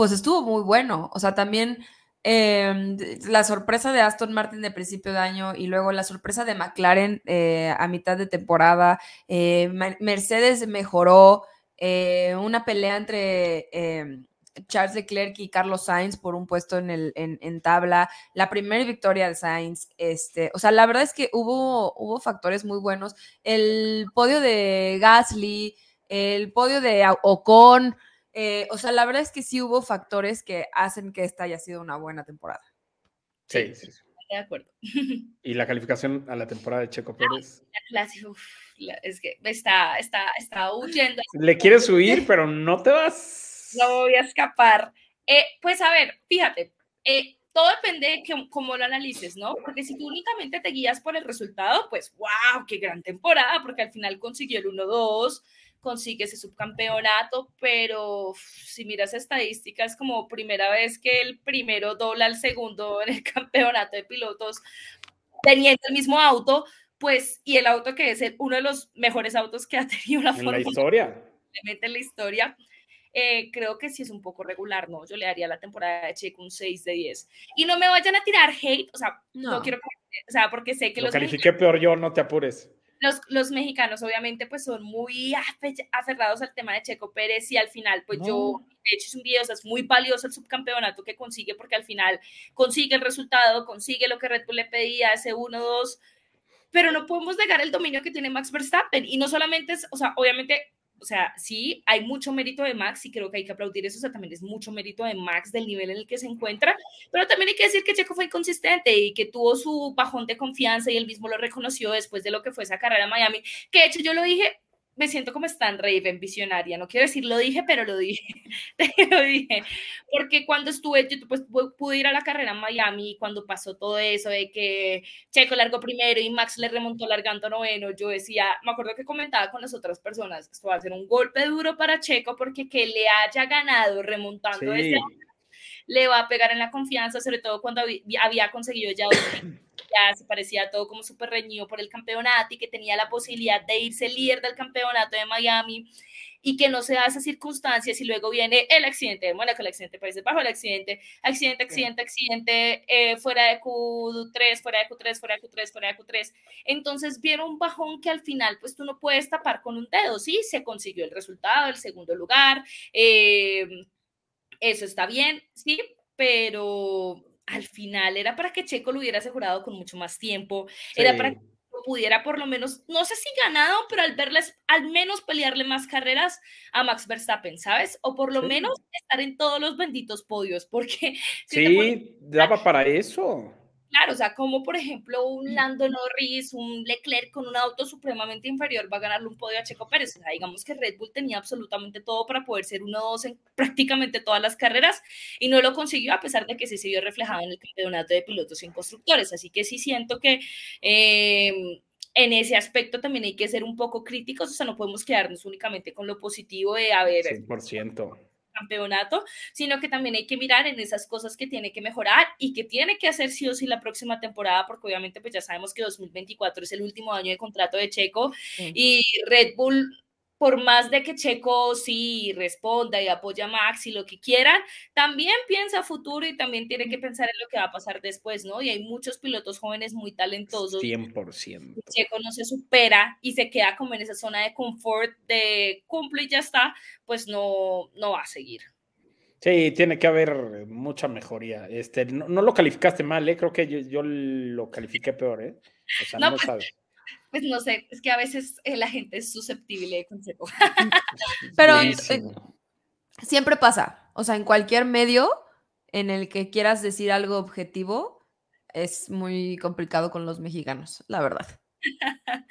pues estuvo muy bueno. O sea, también eh, la sorpresa de Aston Martin de principio de año y luego la sorpresa de McLaren eh, a mitad de temporada. eh, Mercedes mejoró. eh, una pelea entre eh, Charles Leclerc y Carlos Sainz por un puesto en, el, en, en tabla, la primera victoria de Sainz, este, o sea, la verdad es que hubo, hubo factores muy buenos, el podio de Gasly, el podio de Ocon, eh, o sea, la verdad es que sí hubo factores que hacen que esta haya sido una buena temporada. Sí, sí, sí. De acuerdo. Y la calificación a la temporada de Checo Pérez. La clase, uf, la- es que está, está, está huyendo Le quieres huir, pero no te vas. no voy a escapar. Eh, pues a ver, fíjate, eh, todo depende de que- cómo lo analices, ¿no? Porque si tú únicamente te guías por el resultado, pues wow, qué gran temporada, porque al final consiguió el 1-2, consigue ese subcampeonato, pero si miras estadísticas, como primera vez que el primero dobla al segundo en el campeonato de pilotos, teniendo el mismo auto, pues, y el auto que es el- uno de los mejores autos que ha tenido la En la Fórmula historia. en la historia. eh, creo que sí es un poco regular, ¿no? Yo le daría a la temporada de Checo un 6 de 10. Y no me vayan a tirar hate, o sea, no, No. quiero, que- o sea, porque sé que Lo los, califiqué peor yo, no te apures. Los, los mexicanos obviamente pues son muy afe- aferrados al tema de Checo Pérez y al final pues yo, de hecho es un video, o sea, es muy valioso el subcampeonato que consigue porque al final consigue el resultado, consigue lo que Red Bull le pedía, ese 1-2, pero no podemos negar el dominio que tiene Max Verstappen y no solamente es, o sea, obviamente o sea, sí, hay mucho mérito de Max y creo que hay que aplaudir eso, o sea, también es mucho mérito de Max del nivel en el que se encuentra, pero también hay que decir que Checo fue inconsistente y que tuvo su bajón de confianza y él mismo lo reconoció después de lo que fue esa carrera Miami, que de hecho yo lo ddije, me siento como Stan Raven, visionaria. No quiero decir lo dije, pero lo dije. lo dije. Porque cuando estuve, yo pues, pude ir a la carrera en Miami y cuando pasó todo eso de que Checo largó primero y Max le remontó largando noveno, yo decía, me acuerdo que comentaba con las otras personas, esto va a ser un golpe duro para Checo porque que le haya ganado remontando ese le va a pegar en la confianza, sobre todo cuando había conseguido ya ya se parecía todo como súper reñido por el campeonato y que tenía la posibilidad de irse líder del campeonato de Miami y que no se da esas circunstancias y luego viene el accidente de Mónaco, el accidente de Países Bajos, el accidente, accidente, accidente, accidente, eh, fuera de Q3, fuera de Q3, fuera de Q3, fuera de Q3. Entonces vieron un bajón que al final pues tú no puedes tapar con un dedo, sí, se consiguió el resultado, el segundo lugar, eh, eso está bien, sí, pero al final era para que Checo lo hubiera asegurado con mucho más tiempo, era para que pudiera por lo menos, no sé si ganado, pero al verles, al menos pelearle más carreras a Max Verstappen, ¿sabes? O por lo menos estar en todos los benditos podios, porque... sí, daba para eso. Claro, o sea, como por ejemplo un Lando Norris, un Leclerc con un auto supremamente inferior va a ganarle un podio a Checo Pérez. O sea, digamos que Red Bull tenía absolutamente todo para poder ser uno dos en prácticamente todas las carreras y no lo consiguió a pesar de que sí se vio reflejado en el campeonato de pilotos y constructores. Así que sí siento que em, en ese aspecto también hay que ser un poco críticos, o sea, no podemos quedarnos únicamente con lo positivo de haber... 100% campeonato, sino que también hay que mirar en esas cosas que tiene que mejorar y que tiene que hacer sí o sí la próxima temporada, porque obviamente pues ya sabemos que 2024 es el último año de contrato de Checo y Red Bull por más de que Checo sí responda y apoya a Max y lo que quieran, también piensa futuro y también tiene que pensar en lo que va a pasar después, ¿no? Y hay muchos pilotos jóvenes muy talentosos. 100%. Checo no se supera y se queda como en esa zona de confort de cumple y ya está, pues no, no va a seguir. Sí, tiene que haber mucha mejoría. Este, no, lo calificaste mal, ¿eh? creo que yo, lo califiqué peor, ¿eh? O sea, no, pues, sabes pues no sé, es que a veces eh, la gente es susceptible de consejo. Pero eh, siempre pasa, o sea, en cualquier medio en el que quieras decir algo objetivo, es muy complicado con los mexicanos, la verdad.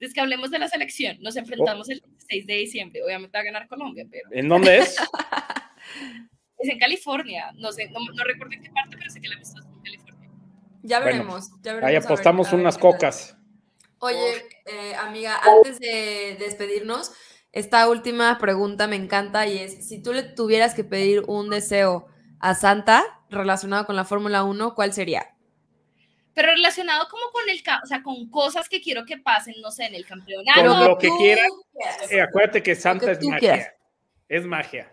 es que hablemos de la selección. Nos enfrentamos el 6 de diciembre. Obviamente va a ganar Colombia, pero. ¿En dónde es? es en California. No sé, no, recuerdo en qué parte, pero sé que la hemos en California. Ya veremos. ya veremos ahí apostamos unas cocas. Oye, eh, amiga, antes de despedirnos, esta última pregunta me encanta y es, si tú le tuvieras que pedir un deseo a Santa relacionado con la Fórmula 1, ¿cuál sería? Pero relacionado como con el, o sea, con cosas que quiero que pasen, no sé, en el campeonato. Con lo que quieras. Eh, acuérdate que Santa es magia. Es magia.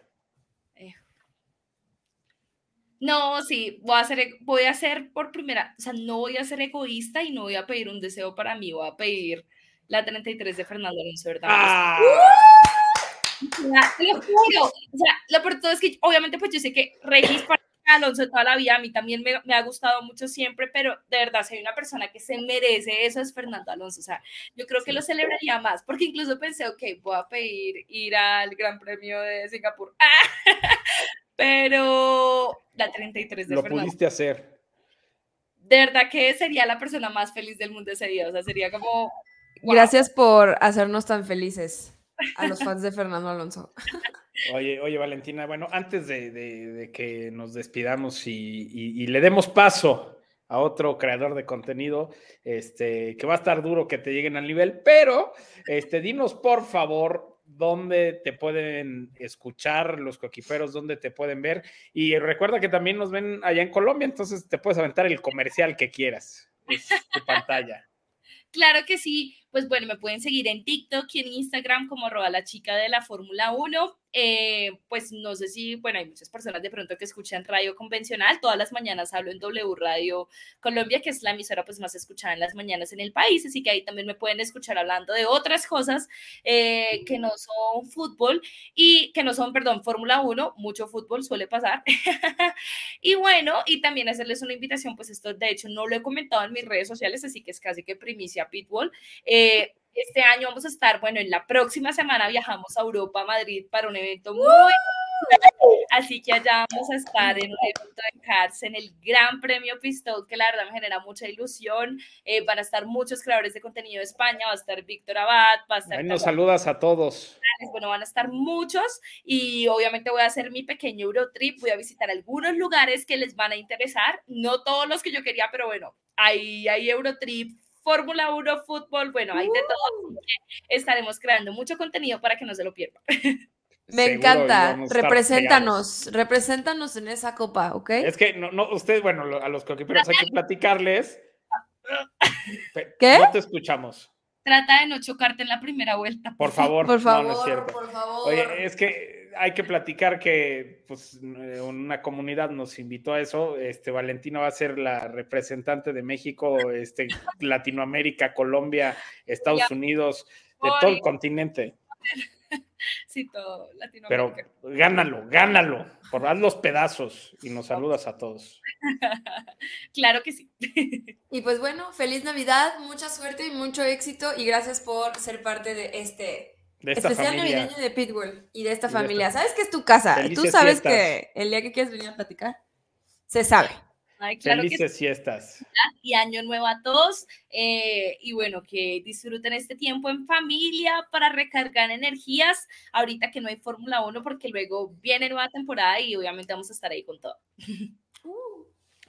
No, sí, voy a hacer, voy a hacer por primera, o sea, no voy a ser egoísta y no voy a pedir un deseo para mí, voy a pedir la 33 de Fernando Alonso, ¿verdad? ¡Ah! te lo juro. O sea, lo por todo es que obviamente pues yo sé que Regis para Alonso toda la vida, a mí también me, me, ha gustado mucho siempre, pero de verdad, si hay una persona que se merece eso es Fernando Alonso. O sea, yo creo que lo celebraría más, porque incluso pensé, ok, voy a pedir ir al Gran Premio de Singapur. pero la 33 de Lo pudiste hacer. De verdad que sería la persona más feliz del mundo ese día. O sea, sería como. Gracias por hacernos tan felices a los fans de Fernando Alonso. Oye, oye, Valentina, bueno, antes de, que nos despidamos y, le demos paso a otro creador de contenido, este, que va a estar duro que te lleguen al nivel, pero este, dinos por favor dónde te pueden escuchar los coquiperos, dónde te pueden ver. Y recuerda que también nos ven allá en Colombia, entonces te puedes aventar el comercial que quieras. Es tu pantalla. Claro que sí. Pues bueno, me pueden seguir en TikTok y en Instagram como arroba la chica de la Fórmula 1. Eh, pues no sé si, bueno, hay muchas personas de pronto que escuchan radio convencional. Todas las mañanas hablo en W Radio Colombia, que es la emisora pues más escuchada en las mañanas en el país. Así que ahí también me pueden escuchar hablando de otras cosas eh, que no son fútbol y que no son, perdón, Fórmula 1. Mucho fútbol suele pasar. y bueno, y también hacerles una invitación, pues esto de hecho no lo he comentado en mis redes sociales, así que es casi que primicia Pitbull. Eh, Este año vamos a estar, bueno, en la próxima semana viajamos a Europa, a Madrid, para un evento muy Así que allá vamos a estar en un evento de Cars en el Gran Premio Pistol, que la verdad me genera mucha ilusión. Eh, van a estar muchos creadores de contenido de España, va a estar Víctor Abad, va a estar... Ahí nos saludas a todos. Bueno, van a estar muchos y obviamente voy a hacer mi pequeño Eurotrip, voy a visitar algunos lugares que les van a interesar, no todos los que yo quería, pero bueno, hay, hay Eurotrip, Fórmula 1, fútbol, bueno, hay de todo. estaremos creando mucho contenido para que no se lo pierdan. Me encanta. Represéntanos, represéntanos en esa copa, ¿ok? Es que no, no, ustedes, bueno, a los coquiperos hay que platicarles. ¿Qué? No te escuchamos. Trata de no chocarte en la primera vuelta. Por favor. Por favor, por favor. Oye, es que hay que platicar que pues una comunidad nos invitó a eso. Este Valentina va a ser la representante de México, este Latinoamérica, Colombia, Estados Unidos, de todo el continente. sí, todo Pero gánalo, gánalo, por haz los pedazos y nos saludas a todos. claro que sí. y pues bueno, feliz Navidad, mucha suerte y mucho éxito y gracias por ser parte de este especial navideño de Pitbull y de esta familia. ¿Sabes que es tu casa? Tú sabes que el día que quieres venir a platicar, se sabe. Felices siestas. Y año nuevo a todos. Eh, y bueno, que disfruten este tiempo en familia para recargar energías. Ahorita que no hay Fórmula 1, porque luego viene nueva temporada y obviamente vamos a estar ahí con todo.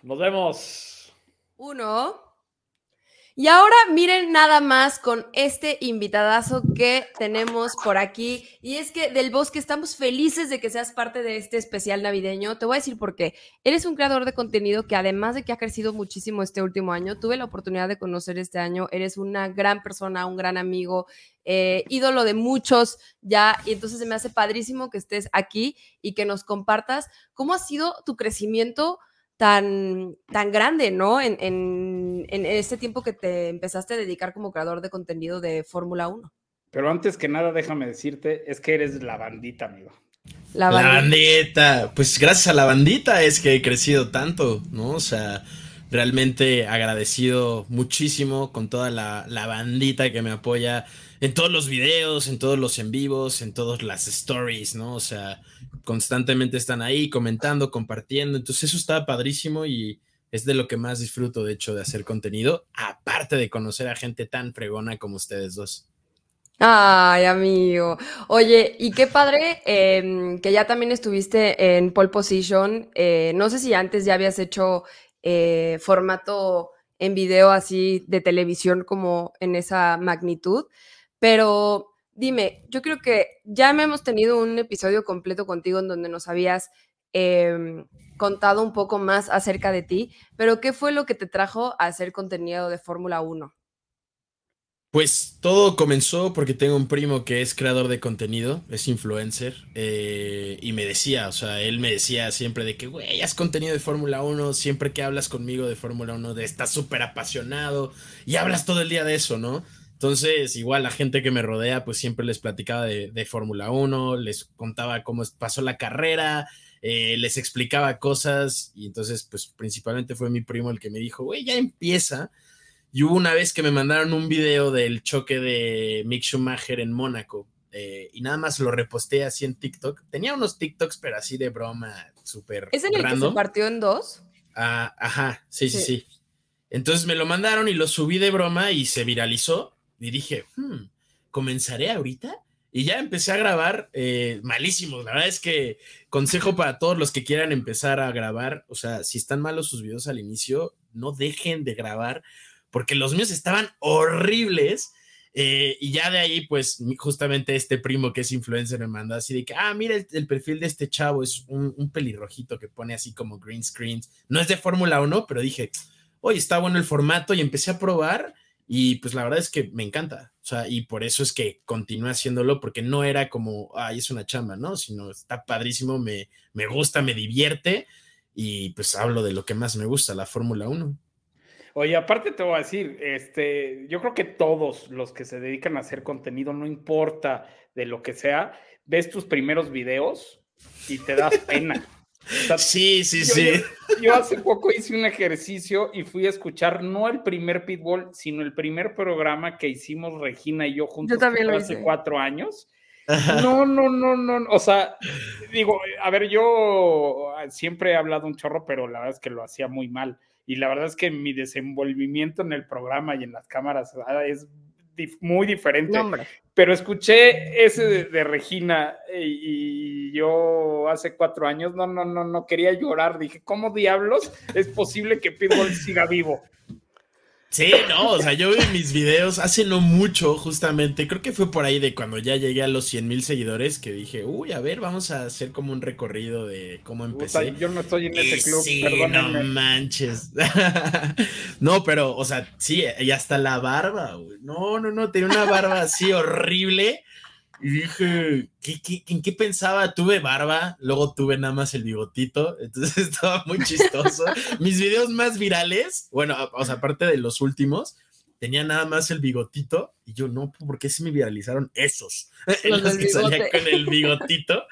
Nos vemos. Uno. Y ahora miren nada más con este invitadazo que tenemos por aquí. Y es que del bosque estamos felices de que seas parte de este especial navideño. Te voy a decir por qué. Eres un creador de contenido que además de que ha crecido muchísimo este último año, tuve la oportunidad de conocer este año. Eres una gran persona, un gran amigo, eh, ídolo de muchos ya. Y entonces se me hace padrísimo que estés aquí y que nos compartas cómo ha sido tu crecimiento tan, tan grande, ¿no? En, en, en, este tiempo que te empezaste a dedicar como creador de contenido de Fórmula 1. Pero antes que nada, déjame decirte, es que eres la bandita, amigo. La bandita. Pues gracias a la bandita es que he crecido tanto, ¿no? O sea, realmente agradecido muchísimo con toda la, la bandita que me apoya en todos los videos, en todos los en vivos, en todas las stories, ¿no? O sea, constantemente están ahí comentando, compartiendo. Entonces eso está padrísimo y es de lo que más disfruto, de hecho, de hacer contenido, aparte de conocer a gente tan fregona como ustedes dos. Ay, amigo. Oye, y qué padre em, que ya también estuviste en pole position. Eh, no sé si antes ya habías hecho eh, formato en video así de televisión como en esa magnitud, pero dime, yo creo que ya hemos tenido un episodio completo contigo en donde nos habías em, contado un poco más acerca de ti, pero ¿qué fue lo que te trajo a hacer contenido de Fórmula 1? Pues todo comenzó porque tengo un primo que es creador de contenido, es influencer, eh, y me decía, o sea, él me decía siempre de que, güey, has contenido de Fórmula 1, siempre que hablas conmigo de Fórmula 1, de estás súper apasionado y hablas todo el día de eso, ¿no? Entonces, igual la gente que me rodea, pues siempre les platicaba de, Fórmula 1, les contaba cómo pasó la carrera, eh, les explicaba cosas y entonces, pues principalmente fue mi primo el que me dijo, güey, ya empieza. Y hubo una vez que me mandaron un video del choque de Mick Schumacher en Mónaco eh, y nada más lo reposté así en TikTok. Tenía unos TikToks, pero así de broma, súper. ¿Es el que se partió en dos? Ah, ajá, sí, sí, sí. Entonces me lo mandaron y lo subí de broma y se viralizó y dije, hmm, ¿comenzaré ahorita? Y ya empecé a grabar eh, malísimos. La verdad es que consejo para todos los que quieran empezar a grabar, o sea, si están malos sus videos al inicio, no dejen de grabar, porque los míos estaban horribles. Eh, y ya de ahí, pues justamente este primo que es influencer me mandó así de que, ah, mira el, perfil de este chavo, es un, un, pelirrojito que pone así como green screens. No es de Fórmula 1, pero dije, oye, está bueno el formato y empecé a probar y pues la verdad es que me encanta, o sea, y por eso es que continué haciéndolo, porque no era como, ay, es una chamba, ¿no? Sino está padrísimo, me, me gusta, me divierte y pues hablo de lo que más me gusta, la Fórmula 1. Oye, aparte te voy a decir, este, yo creo que todos los que se dedican a hacer contenido, no importa de lo que sea, ves tus primeros videos y te das pena. Sí, sí, Yo- sí. Yo, yo hace poco hice un ejercicio y fui a escuchar no el primer Pitbull, sino el primer programa que hicimos Regina y yo juntos Yo también que lo fue hace hice. cuatro años. No, no, no, no. O sea, digo, a ver, yo siempre he hablado un chorro, pero la verdad es que lo hacía muy mal. Y la verdad es que mi desenvolvimiento en el programa y en las cámaras ah, es muy diferente. No. Pero escuché ese de, de Regina eh, y, yo hace cuatro años, no, no, no, no quería llorar. Dije, ¿cómo diablos es posible que Pitbull siga vivo? Sí, no, o sea, yo vi mis videos hace no mucho, justamente, creo que fue por ahí de cuando ya llegué a los 100 mil seguidores que dije, uy, a ver, vamos a hacer como un recorrido de cómo empecé. yo no estoy en Y ese club, sí, no perdónenme. manches. no, pero, o sea, sí, y hasta la barba, güey. No, no, no, tenía una barba así horrible. Y dije, ¿qué, qué, en qué pensaba? Tuve barba, luego tuve nada más el bigotito, entonces estaba muy chistoso. Mis videos más virales, bueno, o sea, aparte de los últimos, tenía nada más el bigotito y yo, no, ¿por qué se me viralizaron esos? Los que salía con el bigotito.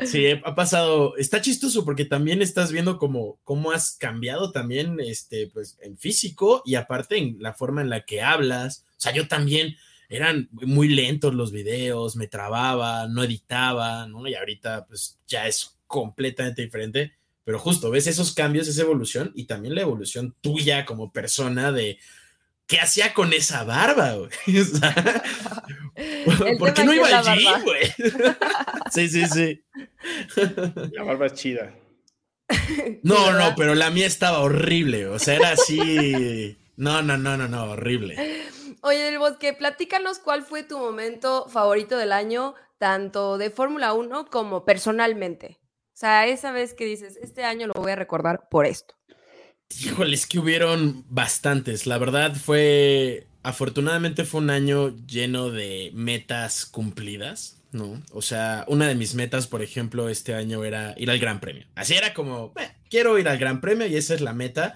Sí, ha pasado, está chistoso porque también estás viendo cómo, cómo has cambiado también, este, pues, en físico y aparte en la forma en la que hablas. O sea, yo también eran muy lentos los videos, me trababa, no editaba, ¿no? Y ahorita, pues, ya es completamente diferente. Pero justo, ves esos cambios, esa evolución y también la evolución tuya como persona de qué hacía con esa barba, güey. O sea, El ¿Por qué no iba al gym, barba. güey? Sí, sí, sí. La barba es chida. No, no, pero la mía estaba horrible. O sea, era así. No, no, no, no, no, horrible. Oye, del Bosque, platícanos cuál fue tu momento favorito del año, tanto de Fórmula 1 como personalmente. O sea, esa vez que dices, este año lo voy a recordar por esto. Híjoles, que hubieron bastantes. La verdad fue. Afortunadamente fue un año lleno de metas cumplidas, ¿no? O sea, una de mis metas, por ejemplo, este año era ir al Gran Premio. Así era como, "Eh, quiero ir al Gran Premio y esa es la meta.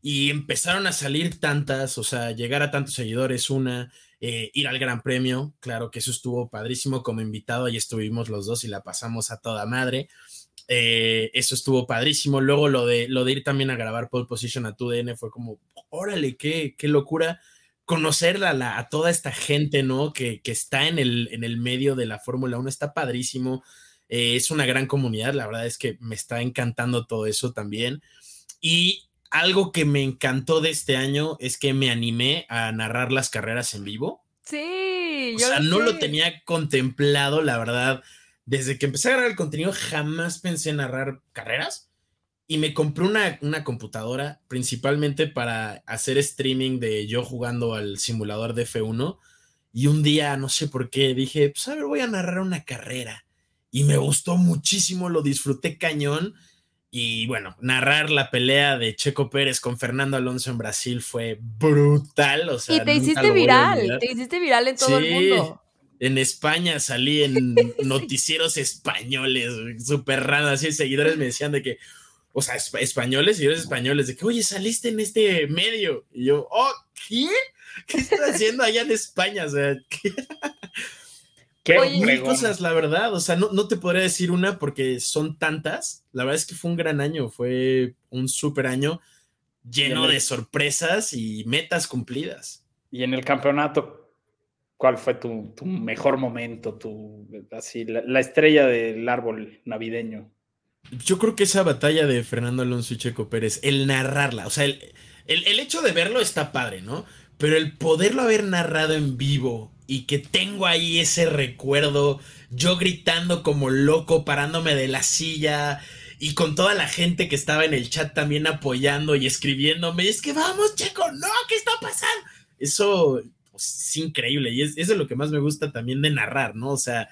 Y empezaron a salir tantas, o sea, llegar a tantos seguidores, una, eh, ir al Gran Premio, claro que eso estuvo padrísimo como invitado, y estuvimos los dos y la pasamos a toda madre. Eh, eso estuvo padrísimo. Luego lo de, lo de ir también a grabar Pole Position a tu DN fue como, órale, qué, qué locura. Conocerla la- a toda esta gente, ¿no? Que, que está en el, en el medio de la Fórmula 1, está padrísimo. Eh, es una gran comunidad, la verdad es que me está encantando todo eso también. Y algo que me encantó de este año es que me animé a narrar las carreras en vivo. Sí, O yo sea, no lo tenía contemplado, la verdad. Desde que empecé a grabar el contenido, jamás pensé en narrar carreras. Y me compré una, una computadora principalmente para hacer streaming de yo jugando al simulador de F1. Y un día, no sé por qué, dije, pues a ver, voy a narrar una carrera. Y me gustó muchísimo, lo disfruté cañón. Y bueno, narrar la pelea de Checo Pérez con Fernando Alonso en Brasil fue brutal. O sea, y te hiciste viral, te hiciste viral en todo Sí. el mundo. En España salí en noticieros españoles, súper raro, así seguidores me decían de que, o sea, espa- españoles, seguidores españoles, de que, oye, saliste en este medio. Y yo, oh, ¿qué? ¿Qué estás haciendo allá en España? O sea, ¿qué? Qué Oye, mil cosas, la verdad. O sea, no, no te podría decir una porque son tantas. La verdad es que fue un gran año, fue un súper año lleno de sorpresas y metas cumplidas. Y en el campeonato, ¿cuál fue tu, tu mejor momento? Tu, así, la, la estrella del árbol navideño. Yo creo que esa batalla de Fernando Alonso y Checo Pérez, el narrarla, o sea, el, el- el hecho de verlo está padre, ¿no? Pero el poderlo haber narrado en vivo y que tengo ahí ese recuerdo, yo gritando como loco, parándome de la silla y con toda la gente que estaba en el chat también apoyando y escribiéndome, es que vamos, Checo, no, ¿qué está pasando? Eso pues, es increíble y es, eso es lo que más me gusta también de narrar, ¿no? O sea,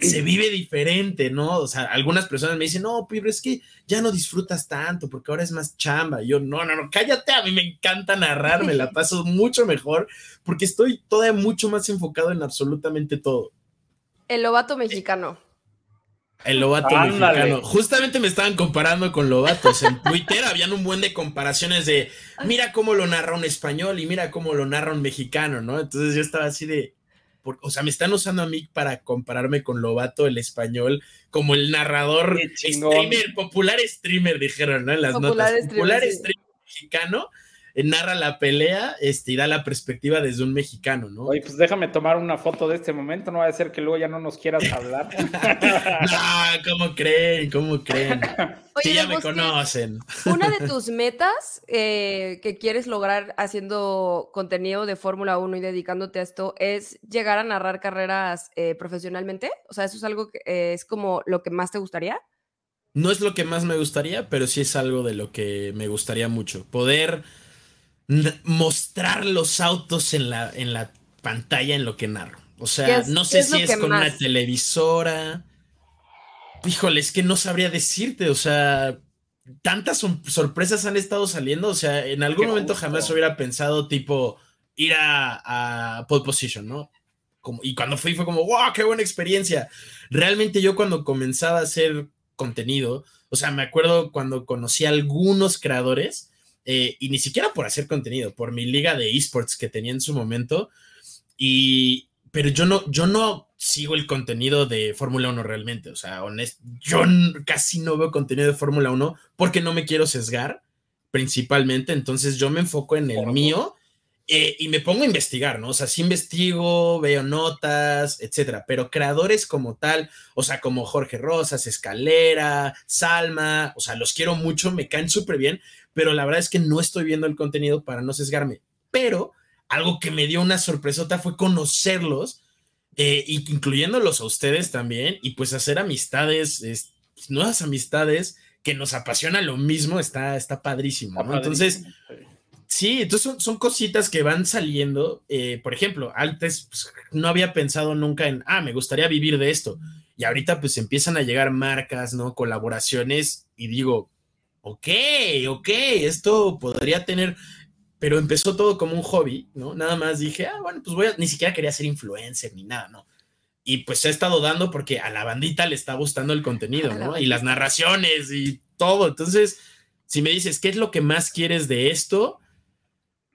se vive diferente, ¿no? O sea, algunas personas me dicen, no, pero es que ya no disfrutas tanto porque ahora es más chamba. Y yo, no, no, no, cállate, a mí me encanta narrar, me la paso mucho mejor porque estoy todavía mucho más enfocado en absolutamente todo. El lobato mexicano. El Lobato Ándale. mexicano. Justamente me estaban comparando con Lobatos. En Twitter habían un buen de comparaciones de mira cómo lo narra un español y mira cómo lo narra un mexicano, ¿no? Entonces yo estaba así de por- o sea, me están usando a mí para compararme con Lobato, el español, como el narrador streamer, popular streamer, dijeron, ¿no? En las Popular notas. streamer, popular sí. streamer mexicano, narra la pelea este, y da la perspectiva desde un mexicano, ¿no? Oye, pues déjame tomar una foto de este momento, no va a ser que luego ya no nos quieras hablar. no, ¿cómo creen? ¿Cómo creen? Oye, sí, ya me conocen. Una de tus metas eh, que quieres lograr haciendo contenido de Fórmula 1 y dedicándote a esto es llegar a narrar carreras eh, profesionalmente. O sea, eso es algo que eh, es como lo que más te gustaría. No es lo que más me gustaría, pero sí es algo de lo que me gustaría mucho. Poder mostrar los autos en la, en la pantalla en lo que narro. O ¿Qué sea, es- no sé es si es con una televisora. Híjole, es que no sabría decirte. O sea, tantas sor- sorpresas han estado saliendo. O sea, en algún Qué momento gusto. jamás hubiera pensado, tipo, ir a, a pole position, ¿no? Como, y cuando fui fue como, wow, qué buena experiencia. Realmente yo cuando comenzaba a hacer contenido, o sea, me acuerdo cuando conocí a algunos creadores, eh, y ni siquiera por hacer contenido, por mi liga de esports que tenía en su momento, y, pero yo no, yo no sigo el contenido de Fórmula 1 realmente, o sea, honest, yo casi no veo contenido de Fórmula 1 porque no me quiero sesgar principalmente, entonces yo me enfoco en el Por mío eh, y me pongo a investigar, ¿no? O sea, sí investigo, veo notas, etcétera, pero creadores como tal, o sea, como Jorge Rosas, Escalera, Salma, o sea, los quiero mucho, me caen súper bien, pero la verdad es que no estoy viendo el contenido para no sesgarme. Pero algo que me dio una sorpresota fue conocerlos, eh, incluyéndolos a ustedes también, y pues hacer amistades, es- nuevas amistades que nos apasiona lo mismo, está, está padrísimo, ¿no? Entonces, Sí, entonces son, son cositas que van saliendo. eh, por ejemplo, antes pues, no había pensado nunca en, ah, me gustaría vivir de esto. Y ahorita pues empiezan a llegar marcas, ¿no? Colaboraciones y digo, ok, ok, esto podría tener, pero empezó todo como un hobby, ¿no? Nada más dije, ah, bueno, pues voy a, ni siquiera quería ser influencer ni nada, ¿no? Y pues se ha estado dando porque a la bandita le está gustando el contenido, ¿no? Y las narraciones y todo. Entonces, si me dices, ¿qué es lo que más quieres de esto?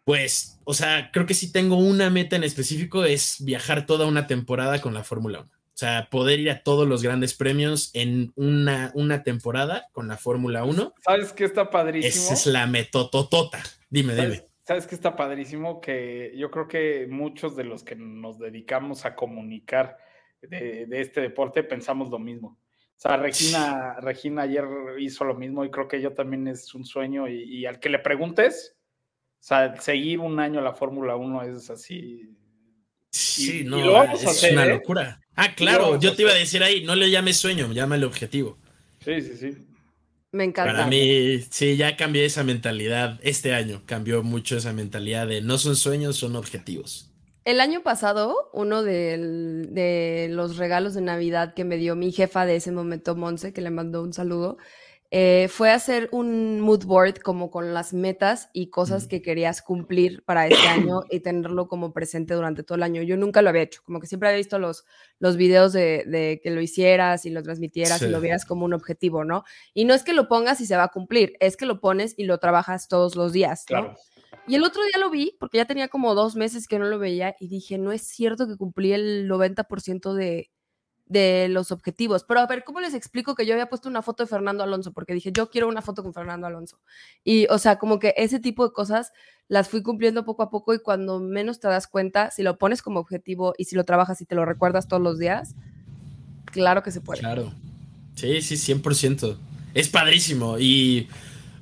Pues, o sea, creo que si tengo una meta en específico es viajar toda una temporada con la Fórmula 1. O sea, poder ir a todos los grandes premios en una, una temporada con la Fórmula 1. ¿Sabes qué está padrísimo? Esa es la metototota. Dime, dime. ¿Sabes, ¿Sabes qué está padrísimo? Que yo creo que muchos de los que nos dedicamos a comunicar de, de este deporte pensamos lo mismo. O sea, Regina, Regina ayer hizo lo mismo y creo que yo también es un sueño y, y al que le preguntes, o sea, seguir un año la Fórmula 1 es así. Sí, y no, lo vamos a es hacer, una ¿eh? locura. Ah, claro, yo te iba a decir ahí, no le llames sueño, llámale objetivo. Sí, sí, sí. Me encanta. Para mí, sí, ya cambié esa mentalidad. Este año cambió mucho esa mentalidad de no son sueños, son objetivos. El año pasado, uno del- de los regalos de Navidad que me dio mi jefa de ese momento, Monse, que le mandó un saludo, eh, fue hacer un mood board como con las metas y cosas Mm. que querías cumplir para este año y tenerlo como presente durante todo el año. Yo nunca lo había hecho, como que siempre había visto los, los videos de, de que lo hicieras y lo transmitieras y lo vieras como un objetivo, ¿no? Y no es que lo pongas y se va a cumplir, es que lo pones y lo trabajas todos los días, ¿no? Claro. Y el otro día lo vi, porque ya tenía como dos meses que no lo veía, y dije, no es cierto que cumplí el 90% de, de los objetivos. Pero a ver, ¿cómo les explico que yo había puesto una foto de Fernando Alonso? Porque dije, yo quiero una foto con Fernando Alonso. Y, o sea, como que ese tipo de cosas las fui cumpliendo poco a poco y cuando menos te das cuenta, si lo pones como objetivo y si lo trabajas y te lo recuerdas todos los días, claro que se puede. Claro. Sí, sí, 100%. Es padrísimo y,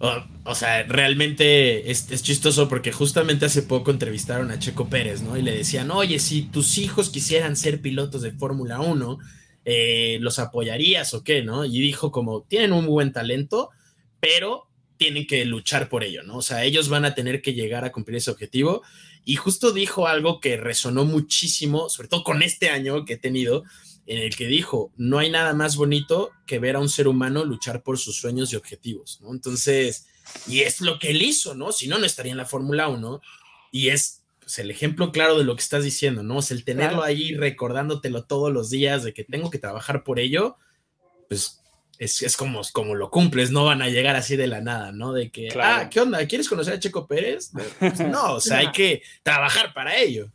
o, o sea, realmente es, es chistoso porque justamente hace poco entrevistaron a Checo Pérez, ¿no? Y le decían, oye, si tus hijos quisieran ser pilotos de Fórmula 1, eh, ¿los apoyarías o qué, no? Y dijo como, tienen un buen talento, pero tienen que luchar por ello, ¿no? O sea, ellos van a tener que llegar a cumplir ese objetivo. Y justo dijo algo que resonó muchísimo, sobre todo con este año que he tenido, en el que dijo, no hay nada más bonito que ver a un ser humano luchar por sus sueños y objetivos, ¿no? Entonces, y es lo que él hizo, ¿no? Si no, no estaría en la Fórmula 1. Y es pues, el ejemplo claro de lo que estás diciendo, ¿no? Es el tenerlo Claro. ahí recordándotelo todos los días de que tengo que trabajar por ello, pues es, es como, como lo cumples, no van a llegar así de la nada, ¿no? De que, Claro. ah, ¿qué onda? ¿Quieres conocer a Checo Pérez? Pues, no, o sea, hay que trabajar para ello.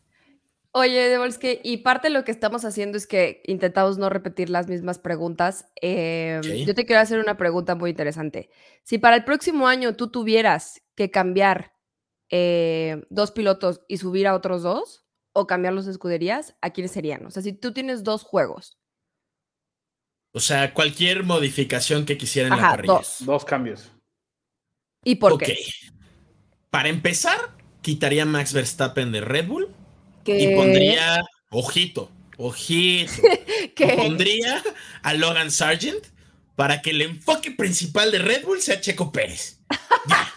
Oye, Devolsky, y parte de lo que estamos haciendo es que intentamos no repetir las mismas preguntas. Eh, Ok. Yo te quiero hacer una pregunta muy interesante. Si para el próximo año tú tuvieras que cambiar eh, dos pilotos y subir a otros dos, o cambiar los escuderías, ¿a quiénes serían? O sea, si tú tienes dos juegos, O sea, cualquier modificación que quisiera en la ajá, parrilla. dos. Dos cambios. ¿Y por ok. qué? Para empezar, quitaría a Max Verstappen de Red Bull Que- y pondría, ojito, ojito, que- pondría a Logan Sargent para que el enfoque principal de Red Bull sea Checo Pérez. Ya.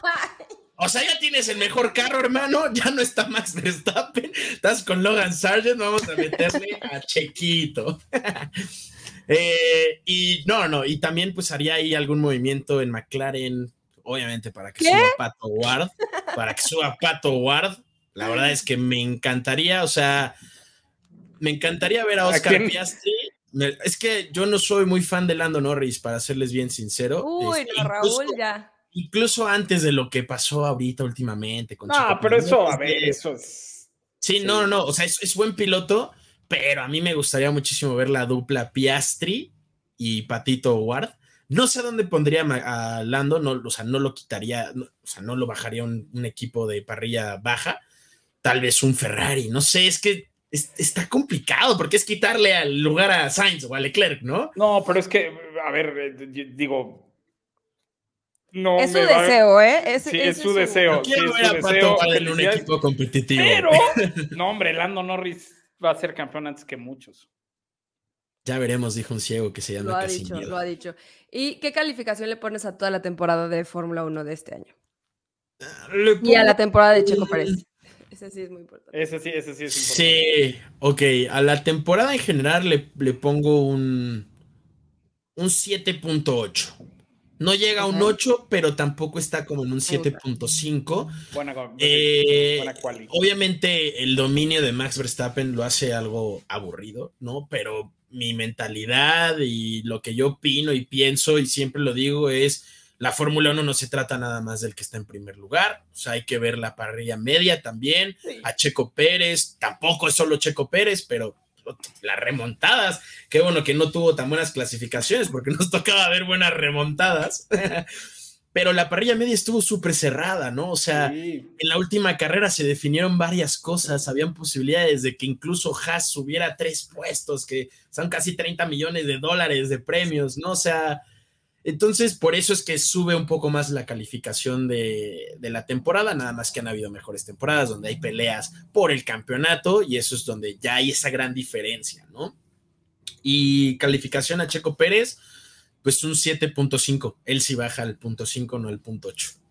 O sea, ya tienes el mejor carro, hermano. Ya no está Max Verstappen. Estás con Logan Sargent. Vamos a meterle a Chequito. Eh, y no, no. Y también, pues haría ahí algún movimiento en McLaren. Obviamente, para que ¿Qué? suba Pato Ward. Para que suba Pato Ward. La verdad es que me encantaría. O sea, me encantaría ver a ¿A Oscar? Piastri. Me- Es que yo no soy muy fan de Lando Norris, para serles bien sincero. Uy, Este, no, incluso- Raúl, ya. incluso antes de lo que pasó ahorita últimamente con No, pero eso, a ver, de- eso es. Sí, sí. no, no, no, o sea, es, es buen piloto, pero a mí me gustaría muchísimo ver la dupla Piastri y Patito Ward. No sé dónde pondría a Lando, no, o sea, no lo quitaría, no, o sea, no lo bajaría un, un equipo de parrilla baja, tal vez un Ferrari, no sé, es que es- está complicado porque es quitarle al lugar a Sainz o a Leclerc, ¿no? No, pero es que, a ver, eh, digo. No Es su deseo, ¿eh? Es, Sí, es su deseo. No quiero sí, ver a Pato en un equipo competitivo. Pero, no, hombre, Lando Norris va a ser campeón antes que muchos. Ya veremos, dijo un ciego que se llama Lo ha dicho, lo ha dicho. ¿Y qué calificación le pones a toda la temporada de Fórmula 1 de este año? Le Y a la temporada de Checo Pérez. Ese sí es muy importante. Ese sí, ese sí es importante. Sí, ok. A la temporada en general le, le pongo un, un 7.8. No llega a un Ajá. 8, pero tampoco está como en un Me gusta. 7.5. Buena, Eh, buena quali. obviamente el dominio de Max Verstappen lo hace algo aburrido, ¿no? Pero mi mentalidad y lo que yo opino y pienso y siempre lo digo es, la Fórmula 1 no se trata nada más del que está en primer lugar, o sea, hay que ver la parrilla media también, a Checo Pérez, tampoco es solo Checo Pérez, pero las remontadas, qué bueno que no tuvo tan buenas clasificaciones porque nos tocaba ver buenas remontadas. Pero la parrilla media estuvo súper cerrada, ¿no? O sea, Sí. en la última carrera se definieron varias cosas, habían posibilidades de que incluso Haas subiera tres puestos, que son casi 30 millones de dólares de premios, ¿no? O sea, entonces por eso es que sube un poco más la calificación de, la temporada, nada más que han habido mejores temporadas donde hay peleas por el campeonato y eso es donde ya hay esa gran diferencia, ¿no? Y calificación a Checo Pérez, pues un 7.5, él sí baja al punto 5, no al punto 8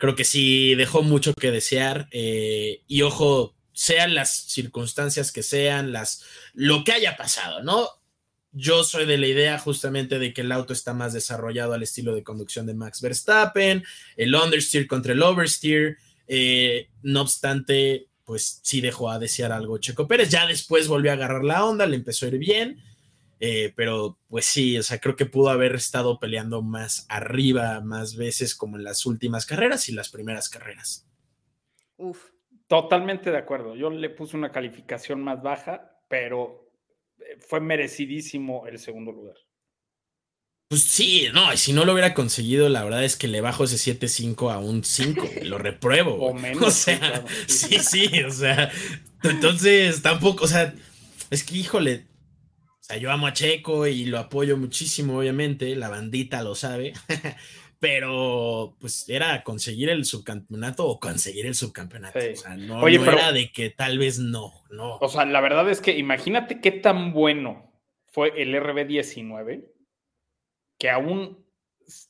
creo que sí dejó mucho que desear. eh, y ojo, sean las circunstancias que sean, las, lo que haya pasado, ¿no? Yo soy de la idea justamente de que el auto está más desarrollado al estilo de conducción de Max Verstappen, el understeer contra el oversteer. eh, no obstante, pues sí dejó a desear algo Checo Pérez. Ya después volvió a agarrar la onda, le empezó a ir bien. Eh, pero pues sí, o sea, creo que pudo haber estado peleando más arriba, más veces como en las últimas carreras y las primeras carreras. Uf. Totalmente de acuerdo. Yo le puse una calificación más baja, pero fue merecidísimo el segundo lugar. Pues sí, no, y si no lo hubiera conseguido, la verdad es que le bajo ese 7.5 a un 5, lo repruebo. O menos, O sí, sea, claro. sí, sí, o sea, entonces tampoco, o sea, es que híjole, o sea, yo amo a Checo y lo apoyo muchísimo, obviamente, la bandita lo sabe, pero pues era conseguir el subcampeonato o conseguir el subcampeonato, Sí. o sea, no, Oye, no pero- era de que tal vez no, no. O sea, la verdad es que imagínate qué tan bueno fue el RB19 que aún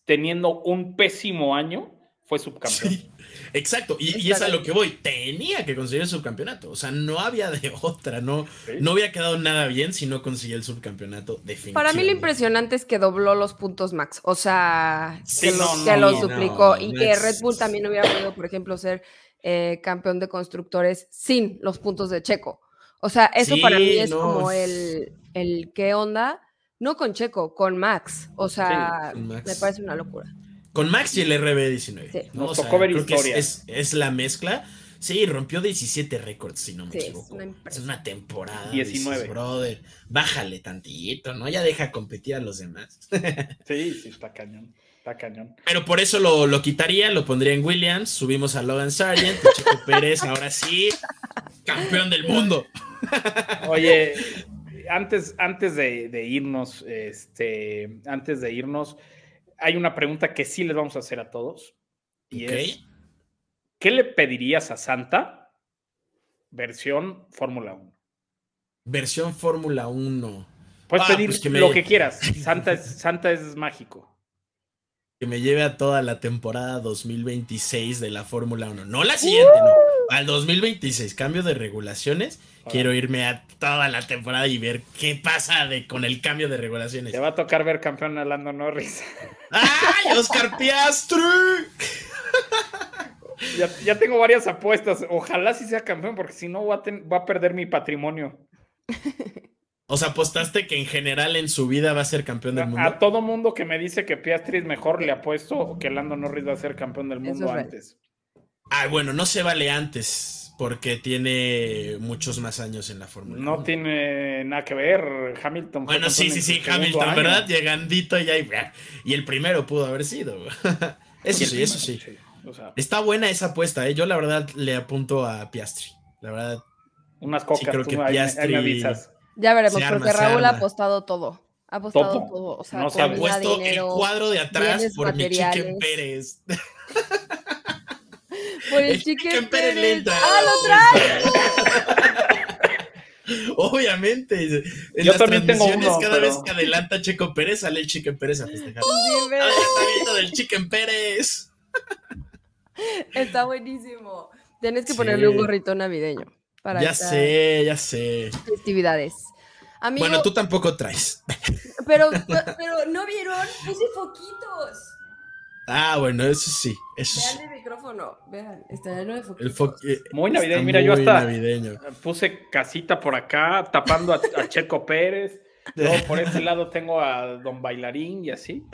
teniendo un pésimo año fue subcampeón. Sí, exacto, y, y es a lo que voy, tenía que conseguir el subcampeonato, o sea, no había de otra, no, Sí. no hubiera quedado nada bien si no conseguía el subcampeonato, definitivamente. Para mí lo impresionante es que dobló los puntos max, o sea, Sí, que, no, los, no, que los duplicó no, y que Red Bull también hubiera podido, por ejemplo, ser eh, campeón de constructores sin los puntos de Checo. O sea, eso para mí es no. como el, el qué onda, no con Checo, con Max. O sea, Max. me parece una locura. Con Max y el RB19. Sí. ¿no? Nos O sea, tocó ver creo que es- historia. Es, es la mezcla. Sí, rompió 17 récords, si no me Sí, es equivoco. una Es una temporada. 19. dices, brother, bájale tantito, ¿no? Ya deja competir a los demás. Sí, sí, está cañón. Está cañón. Pero por eso lo, lo quitaría, lo pondría en Williams, subimos a Logan Sargent, y Checo Pérez, ahora sí, campeón del mundo. Oye, antes, antes de, de irnos, este, antes de irnos, hay una pregunta que sí les vamos a hacer a todos. Y es, ¿qué le pedirías a Santa versión Fórmula 1? Versión Fórmula 1. Puedes Ah, pedir pues que me- lo que quieras. Santa es, Santa es mágico. Que me lleve a toda la temporada 2026 de la Fórmula 1. No la siguiente, no. Al 2026, cambio de regulaciones. Quiero irme a toda la temporada y ver qué pasa de, con el cambio de regulaciones. Te va a tocar ver campeón a Lando Norris. ¡Ay, Oscar Piastri! ya, ya tengo varias apuestas. Ojalá sí sea campeón, porque si no voy a, perder mi patrimonio. O sea, apostaste que en general en su vida va a ser campeón del mundo. A todo mundo que me dice que Piastri es mejor, le apuesto que Lando Norris va a ser campeón del mundo es real. Ah, bueno, no se vale antes, porque tiene muchos más años en la Fórmula No 1. tiene nada que ver. Hamilton. Bueno, sí, sí, sí, Hamilton, año. ¿verdad? Llegandito ya y, y el primero pudo haber sido. Eso sí, eso sí. O sea, Está buena esa apuesta, ¿eh? Yo la verdad le apunto a Piastri. La verdad, unas cocas, creo tú que ahí, me- ahí Piastri- me avisas. Ya veremos, arma, porque Raúl ha apostado todo. Ha apostado ¿Topo? todo. O sea, No se ha puesto dinero, el cuadro de atrás por mi materiales. Pérez. Por el, El Chicken, Chicken Pérez le Pérez. entra. ¡Ah, lo trae! Obviamente. En Yo las también tengo uno, cada pero- vez que adelanta Checo Pérez, sale el Chicken Pérez a festejar. Sí, ve, ¡Ay, está viendo del Chicken Pérez! Está buenísimo. Tienes que Sí. ponerle un gorrito navideño para Ya sé, ya sé. festividades. Amigo, Bueno, tú tampoco traes. pero, pero no vieron, puse foquitos. Ah, bueno, eso sí, eso sí. Vean el micrófono, vean, está lleno de foquitos. El fo- eh, Muy navideño. está Mira, yo muy hasta navideño. puse casita por acá, tapando a, a Checo Pérez. Luego por este lado tengo a Don Bailarín y así.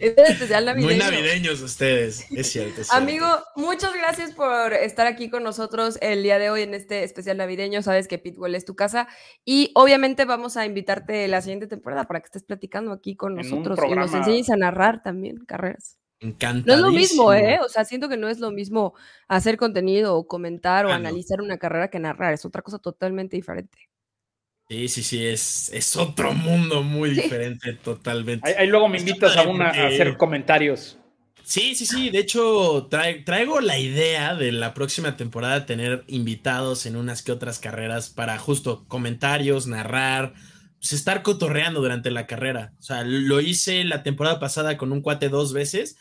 Es el especial navideño. Muy navideños ustedes, es cierto. es cierto. Amigo, muchas gracias por estar aquí con nosotros el día de hoy en este especial navideño. Sabes que Pitbull es tu casa y obviamente vamos a invitarte la siguiente temporada para que estés platicando aquí con En nosotros y nos enseñes a narrar también carreras. No es lo mismo, ¿eh? O sea, siento que no es lo mismo hacer contenido o comentar o Ah, no. analizar una carrera que narrar. Es otra cosa totalmente diferente. Sí, sí, sí, es, es otro mundo muy diferente, totalmente. Ahí, ahí luego me invitas a, una, a hacer comentarios. Sí, sí, sí. De hecho, trae- traigo la idea de la próxima temporada tener invitados en unas que otras carreras para justo comentarios, narrar, pues estar cotorreando durante la carrera. O sea, lo hice la temporada pasada con un cuate dos veces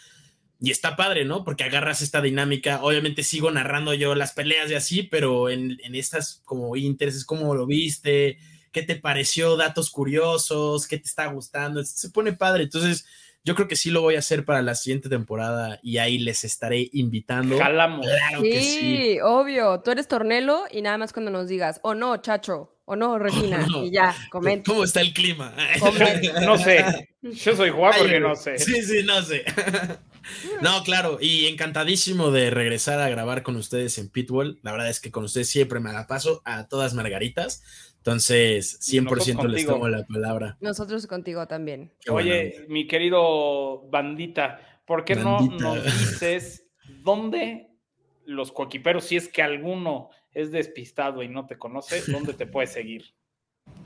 y está padre, ¿no? Porque agarras esta dinámica. Obviamente sigo narrando yo las peleas y así, pero en, en estas como intereses, cómo lo viste, qué te pareció, datos curiosos, qué te está gustando. Se pone padre. Entonces, yo creo que sí lo voy a hacer para la siguiente temporada y ahí les estaré invitando. Jalamos. Claro Sí, que sí. obvio. Tú eres Tornelo y nada más cuando nos digas, o no, Chacho, o no, Regina, no. y ya, comenta. ¿Cómo está el clima? No sé. Yo soy Juan porque no sé. Sí, sí, no sé. No, claro, y encantadísimo de regresar a grabar con ustedes en Pitbull. La verdad es que con ustedes siempre me la paso a todas margaritas. Entonces, 100% les tomo la palabra. Nosotros contigo también. Qué Oye, mi querido bandita, ¿por qué Bandita. no nos dices dónde los coquiperos, si es que alguno es despistado y no te conoce, dónde te puedes seguir?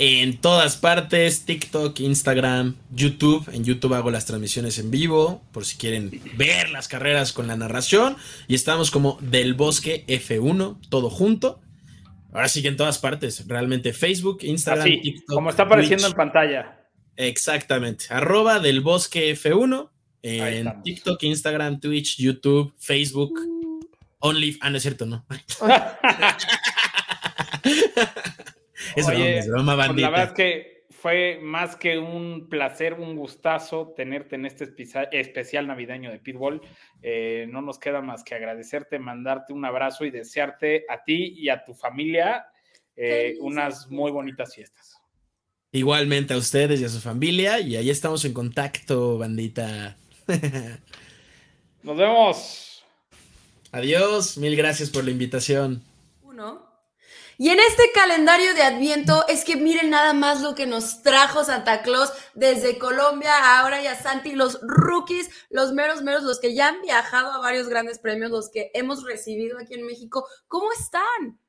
En todas partes, TikTok, Instagram, YouTube. En YouTube hago las transmisiones en vivo, por si quieren ver las carreras con la narración. Y estamos como Del Bosque F1, todo junto. Ahora sí que en todas partes, realmente Facebook, Instagram, Así, TikTok. como está apareciendo Twitch. en pantalla. Exactamente. Arroba del bosque F1 Ahí en. TikTok, Instagram, Twitch, YouTube, Facebook, Only. Ah, no es cierto, no. es broma, Oye, es broma, Pues bandita. la verdad es que fue más que un placer, un gustazo tenerte en este especial navideño de Pitbull. Eh, no nos queda más que agradecerte, mandarte un abrazo y desearte a ti y a tu familia eh, unas muy bonitas fiestas. Igualmente a ustedes y a su familia. Y ahí estamos en contacto, bandita. Nos vemos. Adiós, mil gracias por la invitación. Uno. Y en este calendario de Adviento es que miren nada más lo que nos trajo Santa Claus desde Colombia, ahora ya Santi, los rookies, los meros meros, los que ya han viajado a varios grandes premios, los que hemos recibido aquí en México. ¿Cómo están?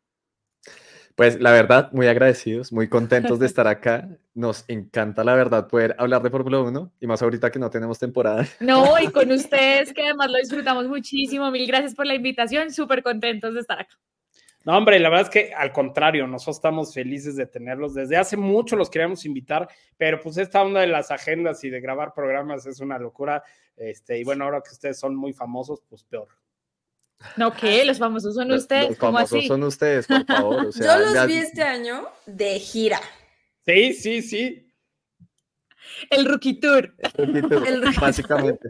Pues la verdad, muy agradecidos, muy contentos de estar acá. Nos encanta, la verdad, poder hablar de Fórmula 1 y más ahorita que no tenemos temporada. No, y con ustedes, que además lo disfrutamos muchísimo. Mil gracias por la invitación, súper contentos de estar acá. No, hombre, la verdad es que al contrario, nosotros estamos felices de tenerlos. Desde hace mucho los queríamos invitar, pero pues esta onda de las agendas y de grabar programas es una locura. Este, y bueno, ahora que ustedes son muy famosos, pues peor. No, ¿qué? Los famosos son ustedes. Los famosos así? son ustedes, por favor. O sea, Yo los ya- vi este año de gira. Sí, sí, sí. El Rookie Tour. el Rookie Tour, El Rookie básicamente.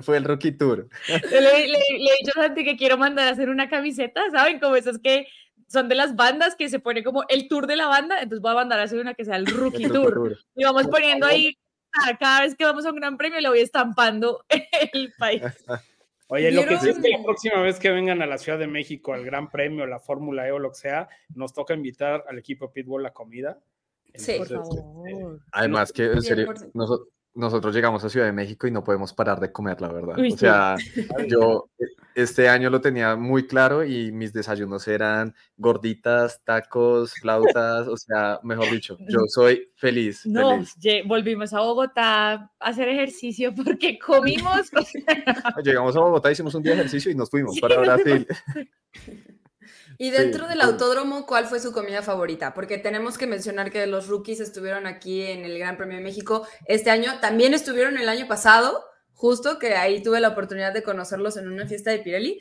Fue el Rookie Tour. Yo le, le- le he dicho a Santi que quiero mandar a hacer una camiseta, ¿saben? Como esas que son de las bandas que se pone como el tour de la banda, entonces voy a mandar a hacer una que sea el Rookie El Tour. Tour. Y vamos poniendo ahí, cada- cada vez que vamos a un gran premio, le voy estampando el país. Oye, lo que sí es que la próxima vez que vengan a la Ciudad de México, al Gran Premio, la Fórmula E o lo que sea, nos toca invitar al equipo Pitbull a comida. Sí, por favor. Además que, en serio, 100%. Noso- nosotros llegamos a Ciudad de México y no podemos parar de comer, la verdad. Uy, o sí. sea, yo este año lo tenía muy claro y mis desayunos eran gorditas, tacos, flautas, o sea, mejor dicho, yo soy feliz, No, feliz. volvimos a Bogotá a hacer ejercicio porque comimos. Llegamos a Bogotá, hicimos un día de ejercicio y nos fuimos para Brasil. Y dentro Sí, del autódromo, ¿cuál fue su comida favorita? Porque tenemos que mencionar que los rookies estuvieron aquí en el Gran Premio de México este año. También estuvieron el año pasado, justo que ahí tuve la oportunidad de conocerlos en una fiesta de Pirelli.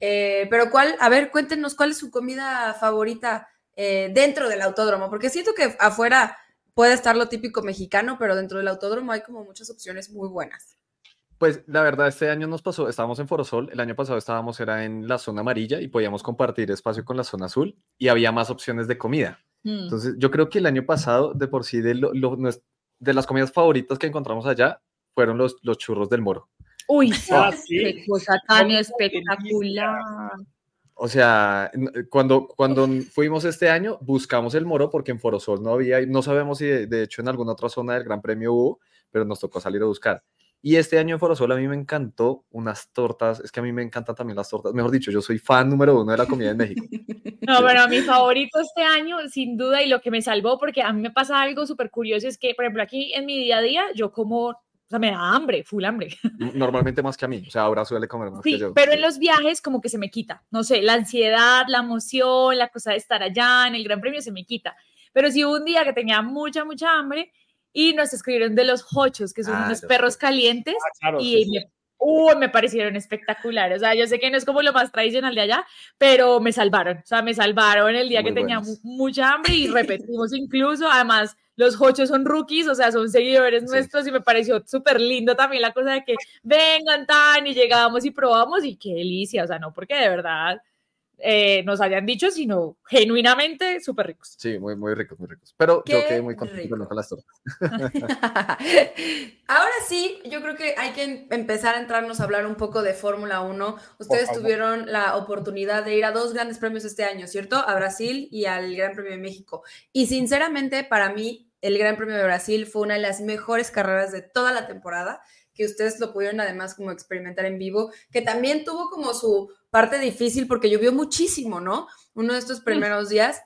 Eh, pero cuál, a ver, cuéntenos cuál es su comida favorita eh, dentro del autódromo, porque siento que afuera puede estar lo típico mexicano, pero dentro del autódromo hay como muchas opciones muy buenas. Pues la verdad, este año nos pasó, estábamos en Forosol, el año pasado estábamos, era en la zona amarilla y podíamos compartir espacio con la zona azul y había más opciones de comida. Mm. Entonces, yo creo que el año pasado, de por sí, de, lo- de las comidas favoritas que encontramos allá, fueron los, los churros del moro. Uy, sí, Ah, sí. qué cosa tan espectacular. O sea, cuando, cuando fuimos este año, buscamos el moro porque en Forosol no había, y no sabemos si de, de hecho en alguna otra zona del Gran Premio hubo, pero nos tocó salir a buscar. Y este año en Forosol a mí me encantó unas tortas, es que a mí me encantan también las tortas, mejor dicho, yo soy fan número uno de la comida en México. No, pero mi favorito este año, sin duda, y lo que me salvó, porque a mí me pasa algo súper curioso, es que, por ejemplo, aquí en mi día a día, yo como, o sea, me da hambre, full hambre. Normalmente más que a mí, o sea, ahora suele comer más que Sí, yo. pero en sí. los viajes como que se me quita, no sé, la ansiedad, la emoción, la cosa de estar allá en el Gran Premio se me quita. Pero sí hubo un día que tenía mucha, mucha hambre y nos escribieron de los hochos, que son Ah, unos perros sé. calientes, Ah, claro, y sí, sí. me, uy, me parecieron espectaculares. O sea, yo sé que no es como lo más tradicional de allá, pero me salvaron. O sea, me salvaron el día Muy que tenía buenos. mu- mucha hambre y repetimos incluso. Además, los hochos son rookies, o sea, son seguidores Sí. nuestros y me pareció súper lindo también la cosa de que vengan tan y llegamos y probamos y qué delicia. O sea, no porque de verdad eh, nos hayan dicho, sino genuinamente súper ricos. Sí, muy, muy ricos, muy ricos. Pero yo quedé muy contento rico. con las tortas. Ahora sí, yo creo que hay que em- empezar a entrarnos a hablar un poco de Fórmula 1. Ustedes tuvieron la oportunidad de ir a dos grandes premios este año, ¿cierto? A Brasil y al Gran Premio de México. Y sinceramente, para mí, el Gran Premio de Brasil fue una de las mejores carreras de toda la temporada, que ustedes lo pudieron además como experimentar en vivo, que también tuvo como su parte difícil porque llovió muchísimo, ¿no? Uno de estos primeros días.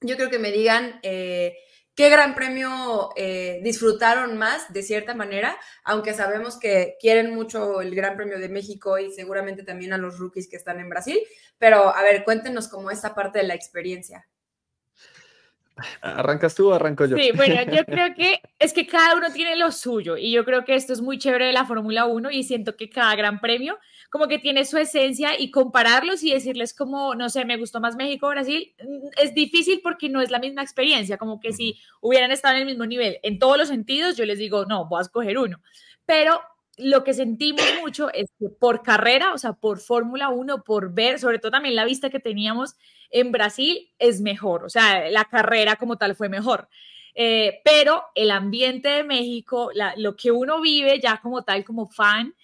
Yo creo que me digan... eh, ¿Qué gran premio eh, disfrutaron más de cierta manera? Aunque sabemos que quieren mucho el Gran Premio de México y seguramente también a los rookies que están en Brasil. Pero a ver, cuéntenos como esta parte de la experiencia. ¿Arrancas tú o arranco yo? Sí, bueno, yo creo que es que cada uno tiene lo suyo y yo creo que esto es muy chévere de la Fórmula 1 y siento que cada gran premio como que tiene su esencia y compararlos y decirles como, no sé, me gustó más México, Brasil, mm, es difícil porque no es la misma experiencia, como que si hubieran estado en el mismo nivel en todos los sentidos, yo les digo, no, voy a escoger uno, pero lo que sentimos mucho es que por carrera, o sea, por Fórmula 1, por ver, sobre todo también la vista que teníamos en Brasil, es mejor, o sea, la carrera como tal fue mejor. Eh, pero el ambiente de México, la- lo que uno vive ya como tal, como fan,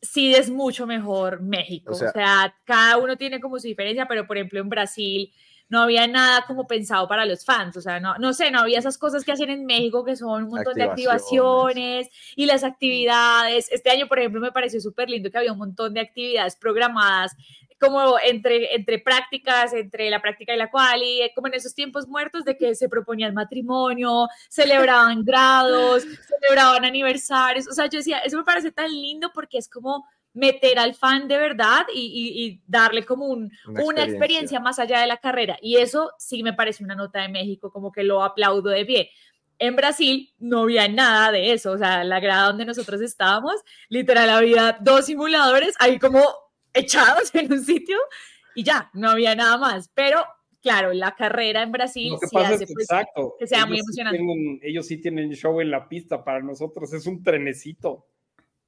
sí es mucho mejor México. O O sea- sea, cada uno tiene como su diferencia, pero por ejemplo en Brasil no había nada como pensado para los fans. O sea, no, no sé, no había esas cosas que hacen en México que son un montón de Activaciones. y las actividades. Este año, por ejemplo, me pareció súper lindo que había un montón de actividades programadas como entre, entre prácticas, entre la práctica y la quali, eh, como en esos tiempos muertos de que se proponían matrimonio, celebraban grados, celebraban aniversarios, o sea, yo decía, eso me parece tan lindo porque es como meter al fan de verdad y, y- y darle como un- Una una, experiencia. experiencia más allá de la carrera. Y eso sí me parece una nota de México, como que lo aplaudo de pie. En Brasil no había nada de eso, o sea, la grada donde nosotros estábamos, literal había dos simuladores ahí como echados en un sitio y ya, no había nada más. Pero claro, la carrera en Brasil sí pasa hace es que, pues, exacto. que sea muy ellos sí emocionante. tienen- ellos sí tienen show en la pista para nosotros, es un trenecito.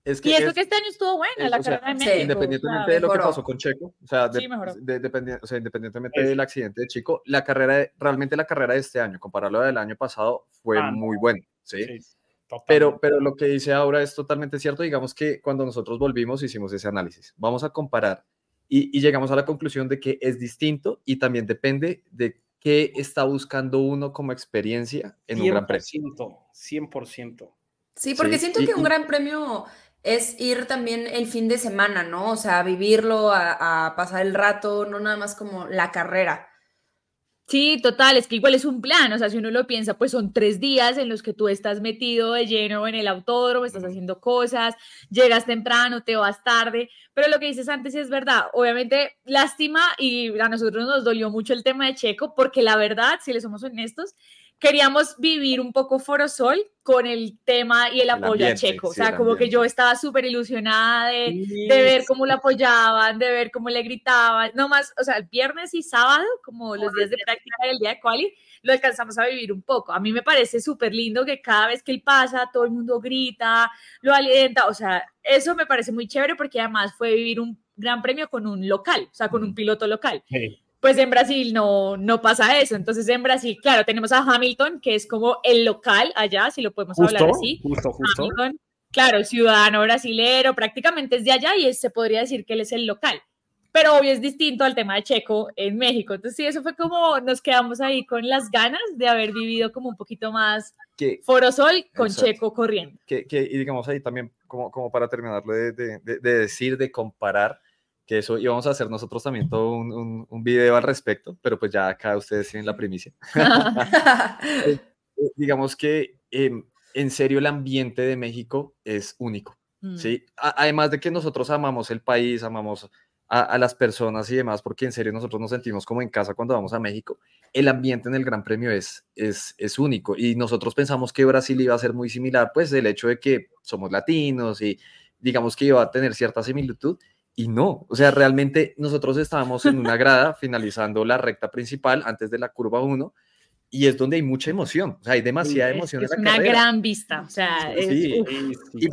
Es Y eso es- que este año estuvo buena, es- la o sea, carrera de sí, México. independientemente o sea, de lo que mejoró. pasó con Checo, o sea, de- Sí, de- dependi- o sea, independientemente Es- del accidente de Chico, la carrera, de- realmente la carrera de este año, compararlo del año pasado, fue Ah, muy buena, ¿sí? Sí. Pero, pero lo que dice ahora es totalmente cierto. Digamos que cuando nosotros volvimos hicimos ese análisis. Vamos a comparar y, y llegamos a la conclusión de que es distinto y también depende de qué está buscando uno como experiencia en un gran premio. 100%, 100%. Sí, porque Sí, siento y- que un y- gran premio es ir también el fin de semana, ¿no? O sea, vivirlo, a, a pasar el rato, no nada más como la carrera. Sí, total, es que igual es un plan, o sea, si uno lo piensa, pues son tres días en los que tú estás metido de lleno en el autódromo, estás haciendo cosas, llegas temprano, te vas tarde, pero lo que dices antes es verdad, obviamente lástima y a nosotros nos dolió mucho el tema de Checo, porque la verdad, si le somos honestos, queríamos vivir un poco Forosol con el tema y el El apoyo a Checo, o sea, como que yo estaba súper ilusionada de, de ver cómo lo apoyaban, de ver cómo le gritaban, no más, o sea, el viernes y sábado, como los días de práctica y el día de quali, lo alcanzamos a vivir un poco. A mí me parece súper lindo que cada vez que él pasa, todo el mundo grita, lo alienta, o sea, eso me parece muy chévere porque además fue vivir un gran premio con un local, o sea, con un piloto local. Sí. Pues en Brasil no, no pasa eso. Entonces en Brasil, claro, tenemos a Hamilton, que es como el local allá, si lo podemos hablar Justo, así. justo, justo. Hamilton, claro, ciudadano brasilero, prácticamente es de allá y es- se podría decir que él es el local. Pero obvio es distinto al tema de Checo en México. Entonces sí, eso fue como nos quedamos ahí con las ganas de haber vivido como un poquito más Que, Forosol con Exacto. Checo corriendo. que, que- y digamos ahí también, como, como para terminarlo de, de- de- de decir, de comparar, que eso íbamos a hacer nosotros también todo un, un, un video al respecto, pero pues ya acá ustedes tienen la primicia. Eh, digamos que em, en serio el ambiente de México es único. Mm. ¿sí? A- Además de que nosotros amamos el país, amamos a, a las personas y demás, porque en serio nosotros nos sentimos como en casa cuando vamos a México, el ambiente en el Gran Premio es, es, es único y nosotros pensamos que Brasil iba a ser muy similar, pues el hecho de que somos latinos y digamos que iba a tener cierta similitud. Y no, o sea, realmente nosotros estábamos en una grada finalizando la recta principal antes de la curva 1 y es donde hay mucha emoción, o sea, hay demasiada Es, emoción es en la una carrera. gran vista. O sea, es- Sí. Sí, sí. Y-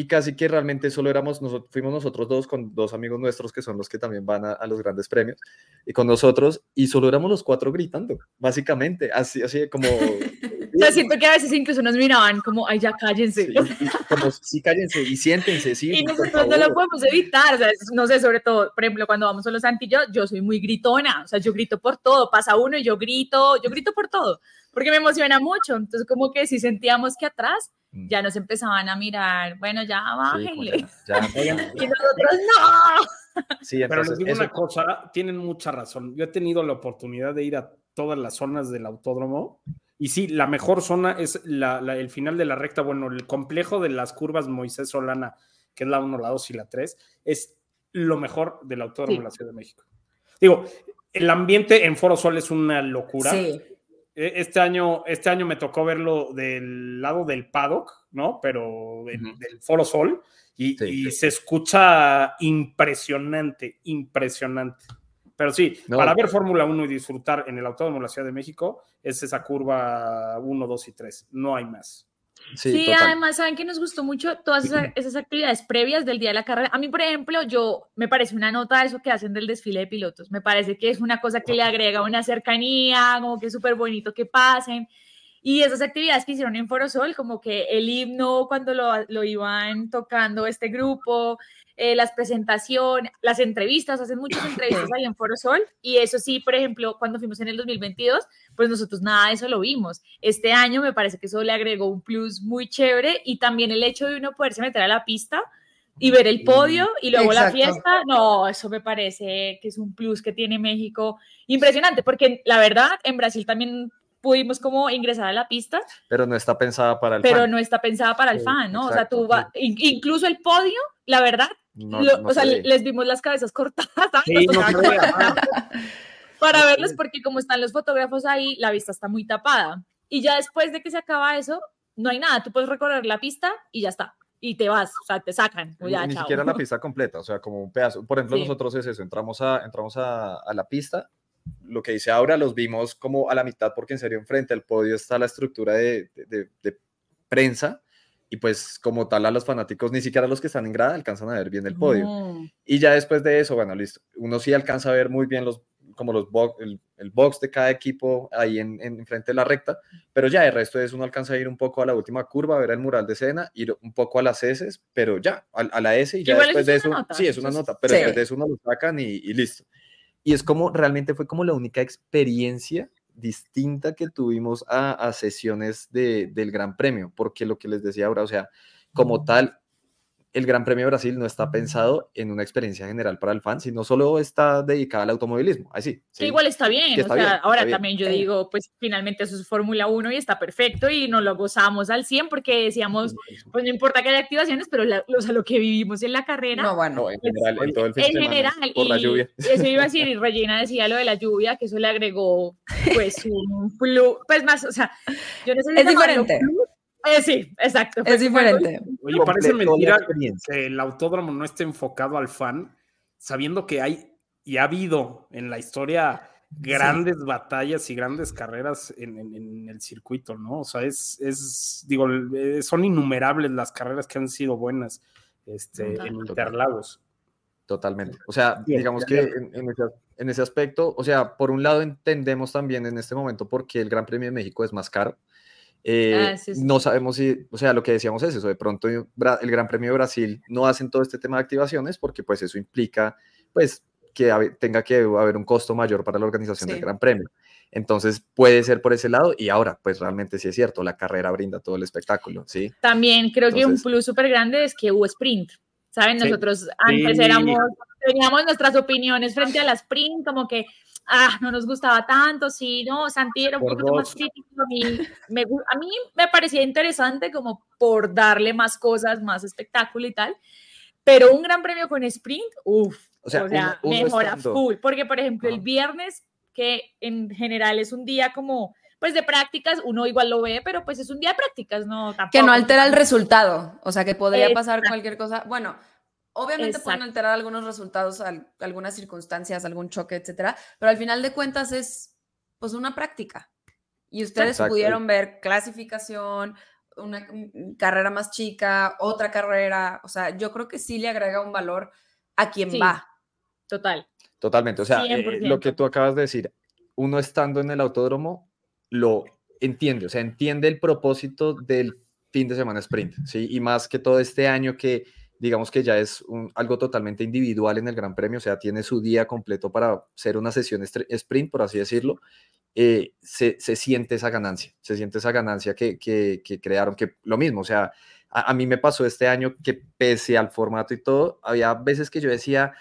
y casi que realmente solo éramos, nosotros, fuimos nosotros dos con dos amigos nuestros que son los que también van a, a los grandes premios y con nosotros y solo éramos los cuatro gritando, básicamente, así, así como... O sea, siento que a veces incluso nos miraban como, ay, ya cállense. Sí, como, sí, cállense y siéntense, sí. Y nosotros no lo favor". podemos evitar, o sea, es- no sé, sobre todo, por ejemplo, cuando vamos a los Santillos, yo soy muy gritona, o sea, yo grito por todo, pasa uno y yo grito, yo grito por todo, porque me emociona mucho, entonces como que si sentíamos que atrás Mm. ya nos empezaban a mirar, bueno, ya Sí, bájenle, ya, ya, Oigan, y nosotros no. sí, Pero les entonces, digo eso- una cosa, tienen mucha razón. Yo he tenido la oportunidad de ir a todas las zonas del autódromo y sí, la mejor zona es la- la- el final de la recta, bueno, el complejo de las curvas Moisés Solana, que es la 1, la 2 y la 3, es lo mejor del autódromo Sí. de la Ciudad de México. Digo, el ambiente en Foro Sol es una locura. Sí. E- Este año, este año me tocó verlo del lado del paddock, ¿no? Pero del Foro Sol y, Sí, y sí. se escucha impresionante, impresionante. Pero sí, No. para ver Fórmula 1 y disfrutar en el Autódromo de la Ciudad de México es esa curva 1, 2 y 3. No hay más. sí, Sí, además, ¿saben que nos gustó mucho? Todas esas, esas actividades previas del día de la carrera. A mí, por ejemplo, yo me parece una nota eso que hacen del desfile de pilotos. Me parece que es una cosa que le agrega una cercanía, como que es súper bonito que pasen. Y esas actividades que hicieron en Forosol, como que el himno cuando lo, lo iban tocando este grupo, eh, las presentaciones, las entrevistas, hacen muchas entrevistas ahí en Forosol y eso sí, por ejemplo, cuando fuimos en el 2022, pues nosotros nada de eso lo vimos. Este año me parece que eso le agregó un plus muy chévere y también el hecho de uno poderse meter a la pista y ver el podio y luego la fiesta, no, eso me parece que es un plus que tiene México impresionante, porque la verdad, en Brasil también pudimos como ingresar a la pista, Pero no está pensada para el pero fan. no está pensada para el Sí, fan, ¿no? o sea, exacto, tú va- in- incluso el podio, la verdad, No- lo- no o sea, se les vimos las cabezas cortadas, ¿sabes? Sí, no para verlos porque como están los fotógrafos ahí, la vista está muy tapada. Y ya después de que se acaba eso, no hay nada, tú puedes recorrer la pista y ya está. Y te vas, o sea, te sacan. o Ni, ya, ni chao. siquiera la pista completa, o sea, como un pedazo. Por ejemplo, Sí. nosotros es eso, entramos a, entramos a, a la pista, lo que dice ahora los vimos como a la mitad, porque en serio, enfrente al podio está la estructura de, de- de- de prensa, y pues como tal a los fanáticos, ni siquiera los que están en grada alcanzan a ver bien el podio. Y ya después de eso, bueno, listo, uno sí alcanza a ver muy bien los, como los box, el, el box de cada equipo ahí en, en frente de la recta, pero ya el resto eso uno alcanza a ir un poco a la última curva, a ver el mural de escena, ir un poco a las S, pero ya, a, a la S y ya Igual después eso de es eso, nota, sí, es una es- nota, pero Sí. después de eso uno lo sacan y, y listo. Y es como, realmente fue como la única experiencia distinta que tuvimos a, a sesiones de, del Gran Premio, porque lo que les decía ahora, o sea, como tal, el Gran Premio de Brasil no está pensado en una experiencia general para el fan, sino solo está dedicada al automovilismo. Así, Que sí. igual está bien, que o está sea, bien, ahora está bien. también yo digo, pues finalmente eso es Fórmula 1 y está perfecto y nos lo gozamos al 100 porque decíamos, pues no importa que haya activaciones, pero la- o sea, lo que vivimos en la carrera, No, bueno. No, en general, en todo el fin de en semana, general, por la y lluvia. eso iba a decir, y Regina decía lo de la lluvia, que eso le agregó pues un plus, pues más, o sea, yo no sé si Es diferente. plus, eh, sí, exacto. Es diferente. Oye, parece mentira que el autódromo no esté enfocado al fan, sabiendo que hay y ha habido en la historia grandes batallas y grandes carreras en, en- en el circuito, ¿no? O sea, es, es digo, eh, son innumerables las carreras que han sido buenas este, Total. en Interlagos. Totalmente. O sea, Bien, digamos ya, que ya. en, en ese, en ese aspecto, o sea, por un lado entendemos también en este momento por qué el Gran Premio de México es más caro. Eh, Ah, sí, sí. No sabemos si, o sea, lo que decíamos es eso, de pronto el Gran Premio de Brasil no hacen todo este tema de activaciones porque pues eso implica pues que tenga que haber un costo mayor para la organización del. Gran Premio. Entonces puede ser por ese lado y ahora pues realmente sí es cierto, la carrera brinda todo el espectáculo, ¿sí? También creo que un plus súper grande es que hubo sprint. ¿Saben? Sí. Nosotros antes éramos, teníamos nuestras opiniones frente a la sprint, como que, ah, no nos gustaba tanto, sí, no, Santi era un Por poquito más crítico. A mí, me, a mí me parecía interesante como por darle más cosas, más espectáculo y tal. Pero un gran premio con sprint, uff, O sea, o sea, uno- uno mejora full. Porque, por ejemplo, el viernes, que en general es un día como, pues de prácticas, uno igual lo ve, pero pues es un día de prácticas, no Que no altera el resultado. O sea, que podría pasar Exacto. cualquier cosa. Bueno, obviamente pueden alterar algunos resultados, al- algunas circunstancias, algún choque, etcétera. Pero al final de cuentas es pues una práctica. Y ustedes Exacto. pudieron ver clasificación, una mm, carrera más chica, otra carrera. O sea, yo creo que sí le agrega un valor a quien Sí. va. Total. Totalmente. O sea, eh, 100%. lo que tú acabas de decir, uno estando en el autódromo lo entiende, o sea, entiende el propósito del fin de semana sprint, ¿sí? Y más que todo este año que digamos que ya es algo totalmente individual en el Gran Premio, o sea, tiene su día completo para ser una sesión sprint, por así decirlo, eh, se, siente esa ganancia, se siente esa ganancia que, que, crearon, que lo mismo, o sea, a mí me pasó este año que pese al formato y todo, había veces que yo decía,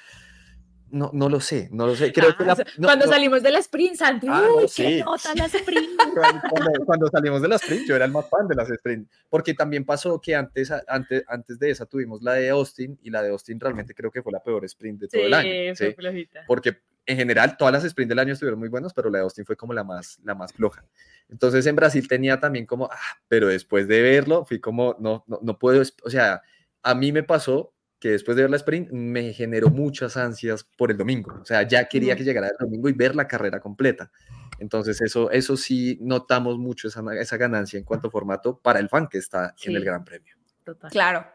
no, no lo sé, no lo sé, creo que Ah, la- o sea, no- cuando no- salimos de la sprint, Santi, Ah, uy, qué sí. nota la sprint. cuando, cuando- salimos de la sprint, yo era el más fan de las sprint, porque también pasó que antes, antes, antes de esa tuvimos la de Austin y la de Austin realmente creo que fue la peor sprint de todo el año. Sí, ¿sí? fue flojita. Porque en general todas las sprint del año estuvieron muy buenas, pero la de Austin fue como la más, la más floja. Entonces en Brasil tenía también como, ah, pero después de verlo, fui como, no, no, no puedo, o sea, a mí me pasó que después de ver la sprint me generó muchas ansias por el domingo. O sea, ya quería que llegara el domingo y ver la carrera completa. Entonces eso, eso sí notamos mucho esa, esa ganancia en cuanto a formato para el fan que está en el. Gran Premio. Total. Claro.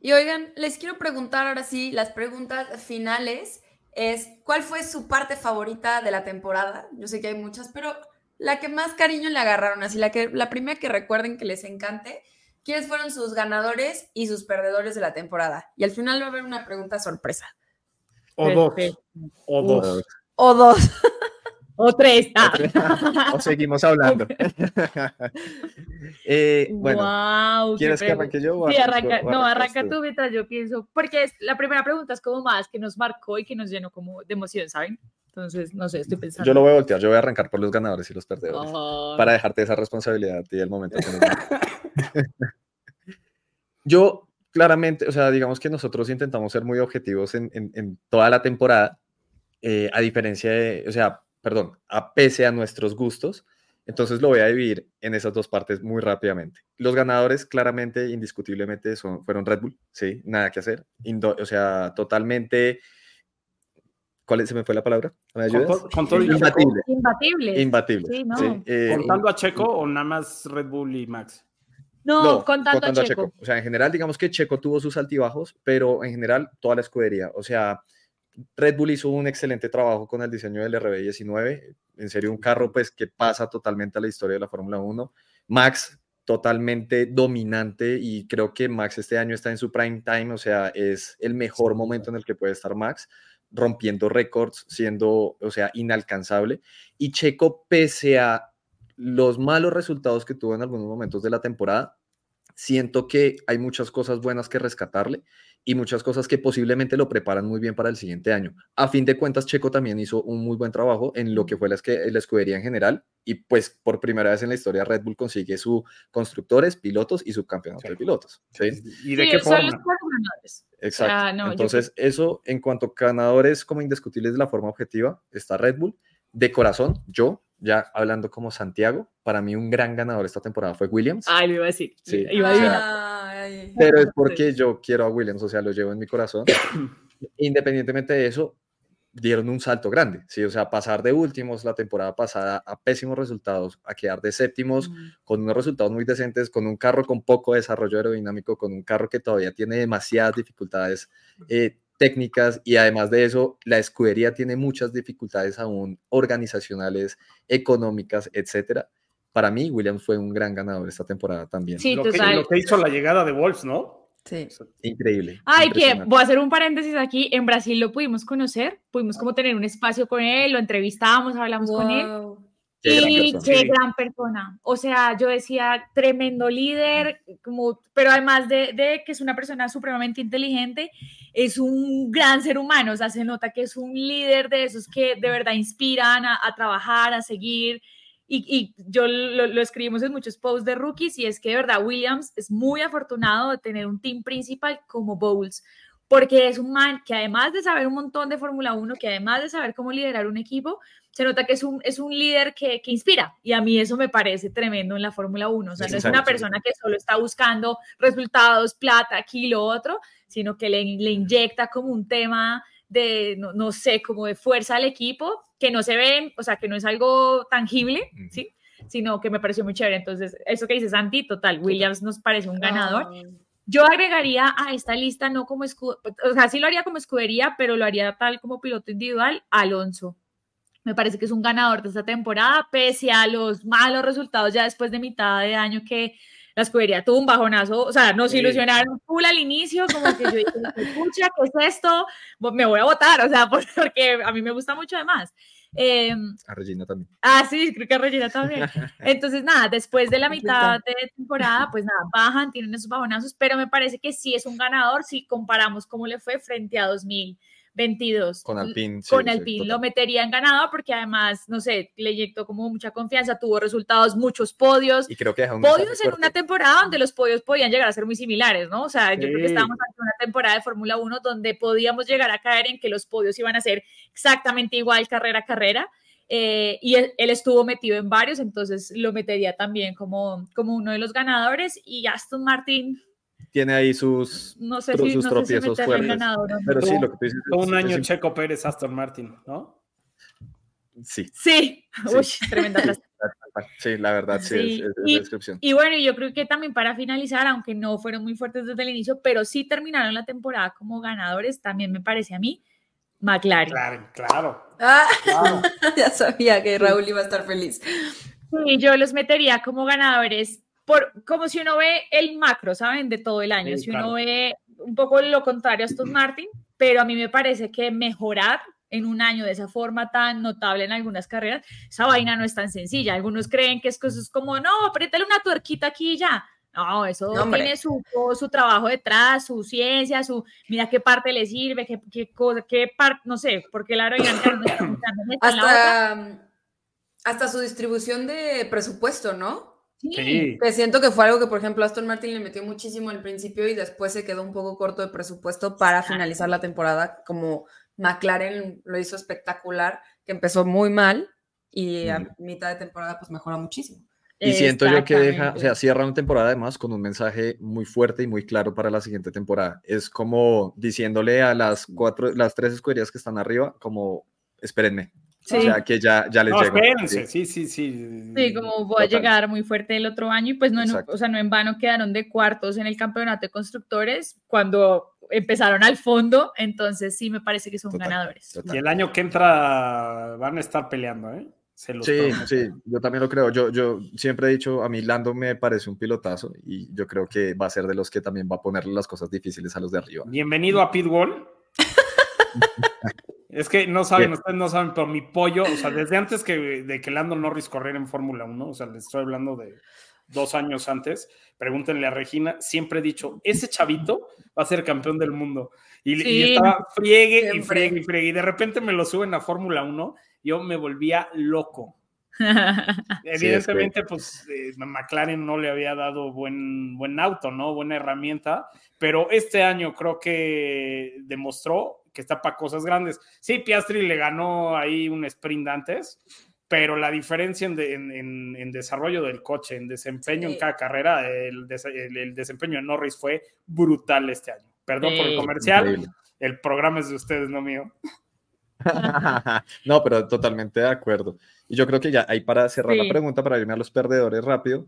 Y oigan, les quiero preguntar ahora sí, las preguntas finales es, ¿cuál fue su parte favorita de la temporada? Yo sé que hay muchas, pero la que más cariño le agarraron, así la que la primera que recuerden que les encante, quiénes fueron sus ganadores y sus perdedores de la temporada. Y al final va a haber una pregunta sorpresa. O dos. Perfecto. O dos. O dos. O tres. Ah. o seguimos hablando. Eh, bueno, ¿quieres que arranque yo? o Sí, arrancas arranca, tú? ¿O no, arranca tú? tú mientras yo pienso, porque es- la primera pregunta es como más que nos marcó y que nos llenó como de emoción, ¿saben? Entonces, no sé, estoy pensando. Yo lo voy a voltear, yo voy a arrancar por los ganadores y los perdedores. Ay. Para dejarte esa responsabilidad a ti el momento que nos Yo, claramente, o sea, digamos que nosotros intentamos ser muy objetivos en, en- en toda la temporada, eh, a diferencia de, o sea, perdón, a pese a nuestros gustos. Entonces lo voy a dividir en esas dos partes muy rápidamente. Los ganadores, claramente, indiscutiblemente, son, fueron Red Bull, sí, nada que hacer. Indo- o sea, totalmente. ¿Cuál es- se me fue la palabra? ¿Me ayudas? Checo, Imbatible. Imbatible. Imbatible. Sí, no. sí, eh, ¿Contando a Checo o nada más Red Bull y Max? No, no, contando, a Checo. O sea, en general, digamos que Checo tuvo sus altibajos, pero en general toda la escudería. O sea, Red Bull hizo un excelente trabajo con el diseño del RB19. En serio, un carro pues que pasa totalmente a la historia de la Fórmula 1. Max totalmente dominante y creo que Max este año está en su prime time, o sea, es el mejor momento en el que puede estar Max rompiendo récords, siendo, o sea, inalcanzable. Y Checo, pese a los malos resultados que tuvo en algunos momentos de la temporada, siento que hay muchas cosas buenas que rescatarle y muchas cosas que posiblemente lo preparan muy bien para el siguiente año. A fin de cuentas, Checo también hizo un muy buen trabajo en lo que fue la, la escudería en general y pues por primera vez en la historia Red Bull consigue su constructores, pilotos y su campeonato de pilotos. ¿sí? ¿Y de Sí, qué son los forma? ganadores. Exacto. sea, no, yo Entonces, eso en cuanto a ganadores como indiscutibles de la forma objetiva, está Red Bull. De corazón, yo, ya hablando como Santiago, para mí un gran ganador esta temporada fue Williams. Ay, lo iba a decir. Sí, Iba a o sea, adivinar. Ay. pero es porque yo quiero a Williams, o sea, lo llevo en mi corazón. Independientemente de eso, dieron un salto grande, ¿sí? O sea, pasar de últimos la temporada pasada a pésimos resultados, a quedar de séptimos, Mm. con unos resultados muy decentes, con un carro con poco desarrollo aerodinámico, con un carro que todavía tiene demasiadas dificultades eh, técnicas y además de eso, la escudería tiene muchas dificultades aún organizacionales, económicas, etcétera. Para mí, Williams fue un gran ganador esta temporada también. Sí, Lo que, lo que hizo la llegada de Wolves, ¿no? Sí. Increíble. Ay, que voy a hacer un paréntesis aquí. En Brasil lo pudimos conocer, pudimos como tener un espacio con él, lo entrevistamos, hablamos con él. Wow. Qué gran y persona. qué Sí. gran persona. O sea, yo decía, tremendo líder, como, pero además de, de que es una persona supremamente inteligente, es un gran ser humano. O sea, se nota que es un líder de esos que de verdad inspiran a, a trabajar, a seguir. Y, y yo lo, lo escribimos en muchos posts de rookies y es que de verdad Williams es muy afortunado de tener un team principal como Bowles, porque es un man que además de saber un montón de Fórmula 1, que además de saber cómo liderar un equipo, se nota que es un, es un líder que, que inspira y a mí eso me parece tremendo en la Fórmula 1. O sea, no es una sí. persona que solo está buscando resultados, plata, aquí, lo otro, sino que le, le inyecta como un tema de, no, no sé, como de fuerza al equipo, que no se ve, o sea, que no es algo tangible. ¿sí? Sino que me pareció muy chévere. Entonces, eso que dice Santi, total, Williams nos parece un ganador. Yo agregaría a esta lista, no como escudería, o sea, sí lo haría como escudería, pero lo haría tal como piloto individual, Alonso. Me parece que es un ganador de esta temporada, pese a los malos resultados ya después de mitad de año que la escudería tuvo un bajonazo, o sea, nos Sí. ilusionaron full al inicio, como que yo dije, escucha, ¿qué es esto? Me voy a votar, o sea, porque a mí me gusta mucho además. Eh, A Regina también. Ah, sí, creo que a Regina también. Entonces, nada, después de la mitad de temporada, pues nada, bajan, tienen esos bajonazos, pero me parece que sí es un ganador si comparamos cómo le fue frente a 2022. Con Alpine. sí, Con sí, Alpine total. lo metería en ganador porque además, no sé, le inyectó como mucha confianza, tuvo resultados, muchos podios. Y creo que deja un Podios en una temporada donde los podios podían llegar a ser muy similares, ¿no? O sea, yo creo que Sí. estábamos ante una temporada de Fórmula 1 donde podíamos llegar a caer en que los podios iban a ser exactamente igual carrera a carrera. eh, y él, él estuvo metido en varios, entonces lo metería también como, como uno de los ganadores. Y Aston Martin, Tiene ahí sus, no sé tro- si, sus no sé si tropiezos en fuertes. ganador o no. Pero sí, lo que tú dices. Todo un año es- Checo Pérez, Aston Martin, ¿no? Sí, Sí, Sí. Uy, tremenda frase. sí, la verdad, sí, Sí, es, es- es y- la descripción. Y bueno, yo creo que también para finalizar, aunque no fueron muy fuertes desde el inicio, pero sí terminaron la temporada como ganadores, también me parece a mí, McLaren. Claro, claro. Ah, claro. ya sabía que Raúl iba a estar feliz. Sí, yo los metería como ganadores, por, como si uno ve el macro, ¿saben? De todo el año. Sí, si claro. uno ve un poco lo contrario a Aston Martin, pero a mí me parece que mejorar en un año de esa forma tan notable en algunas carreras, esa vaina no es tan sencilla. Algunos creen que es, que eso es como, no, apriétale una tuerquita aquí y ya. No, eso No, tiene su, su trabajo detrás, su ciencia, su, mira qué parte le sirve, qué, qué cosa, qué parte, no sé, porque la aerodinámica no está. Hasta, hasta su distribución de presupuesto, ¿no? Sí. Que siento que fue algo que, por ejemplo, Aston Martin le metió muchísimo al principio y después se quedó un poco corto de presupuesto para finalizar la temporada, como McLaren lo hizo espectacular, que empezó muy mal y a mitad de temporada pues mejora muchísimo. Y siento yo que deja, o sea, cierra una temporada además con un mensaje muy fuerte y muy claro para la siguiente temporada. Es como diciéndole a las cuatro, las tres escuderías que están arriba, como, espérenme. O Sí. sea, que ya, ya les No, llego. espérense, Sí. sí, sí, sí. Sí, como voy a llegar muy fuerte el otro año y pues no, en- o sea, no en vano quedaron de cuartos en el campeonato de constructores cuando empezaron al fondo, entonces sí me parece que son Total, ganadores. total. Y el año que entra van a estar peleando, ¿eh? Se los Sí, sí, yo también lo creo. Yo, yo siempre he dicho, a mí Lando me parece un pilotazo y yo creo que va a ser de los que también va a ponerle las cosas difíciles a los de arriba. Bienvenido a Pitbull. Es que no saben, ustedes no saben, pero mi pollo, o sea, desde antes que, de que Lando Norris corriera en Fórmula 1, o sea, les estoy hablando de dos años antes, pregúntenle a Regina, siempre he dicho, ese chavito va a ser campeón del mundo. Y, estaba friegue y friegue y friegue. Y de repente me lo suben a Fórmula 1, yo me volvía loco. Evidentemente, pues eh, McLaren no le había dado buen, buen auto, ¿no? Buena herramienta, pero este año creo que demostró que está para cosas grandes. Sí, Piastri le ganó ahí un sprint antes, pero la diferencia en, de- en- en- en desarrollo del coche, en desempeño en Sí. cada carrera, el, des- el- el desempeño de Norris fue brutal este año. Perdón por el Sí. comercial, Increíble. el programa es de ustedes, no mío. no, pero totalmente de acuerdo. Y yo creo que ya ahí para cerrar la Sí. pregunta, para irme a los perdedores rápido,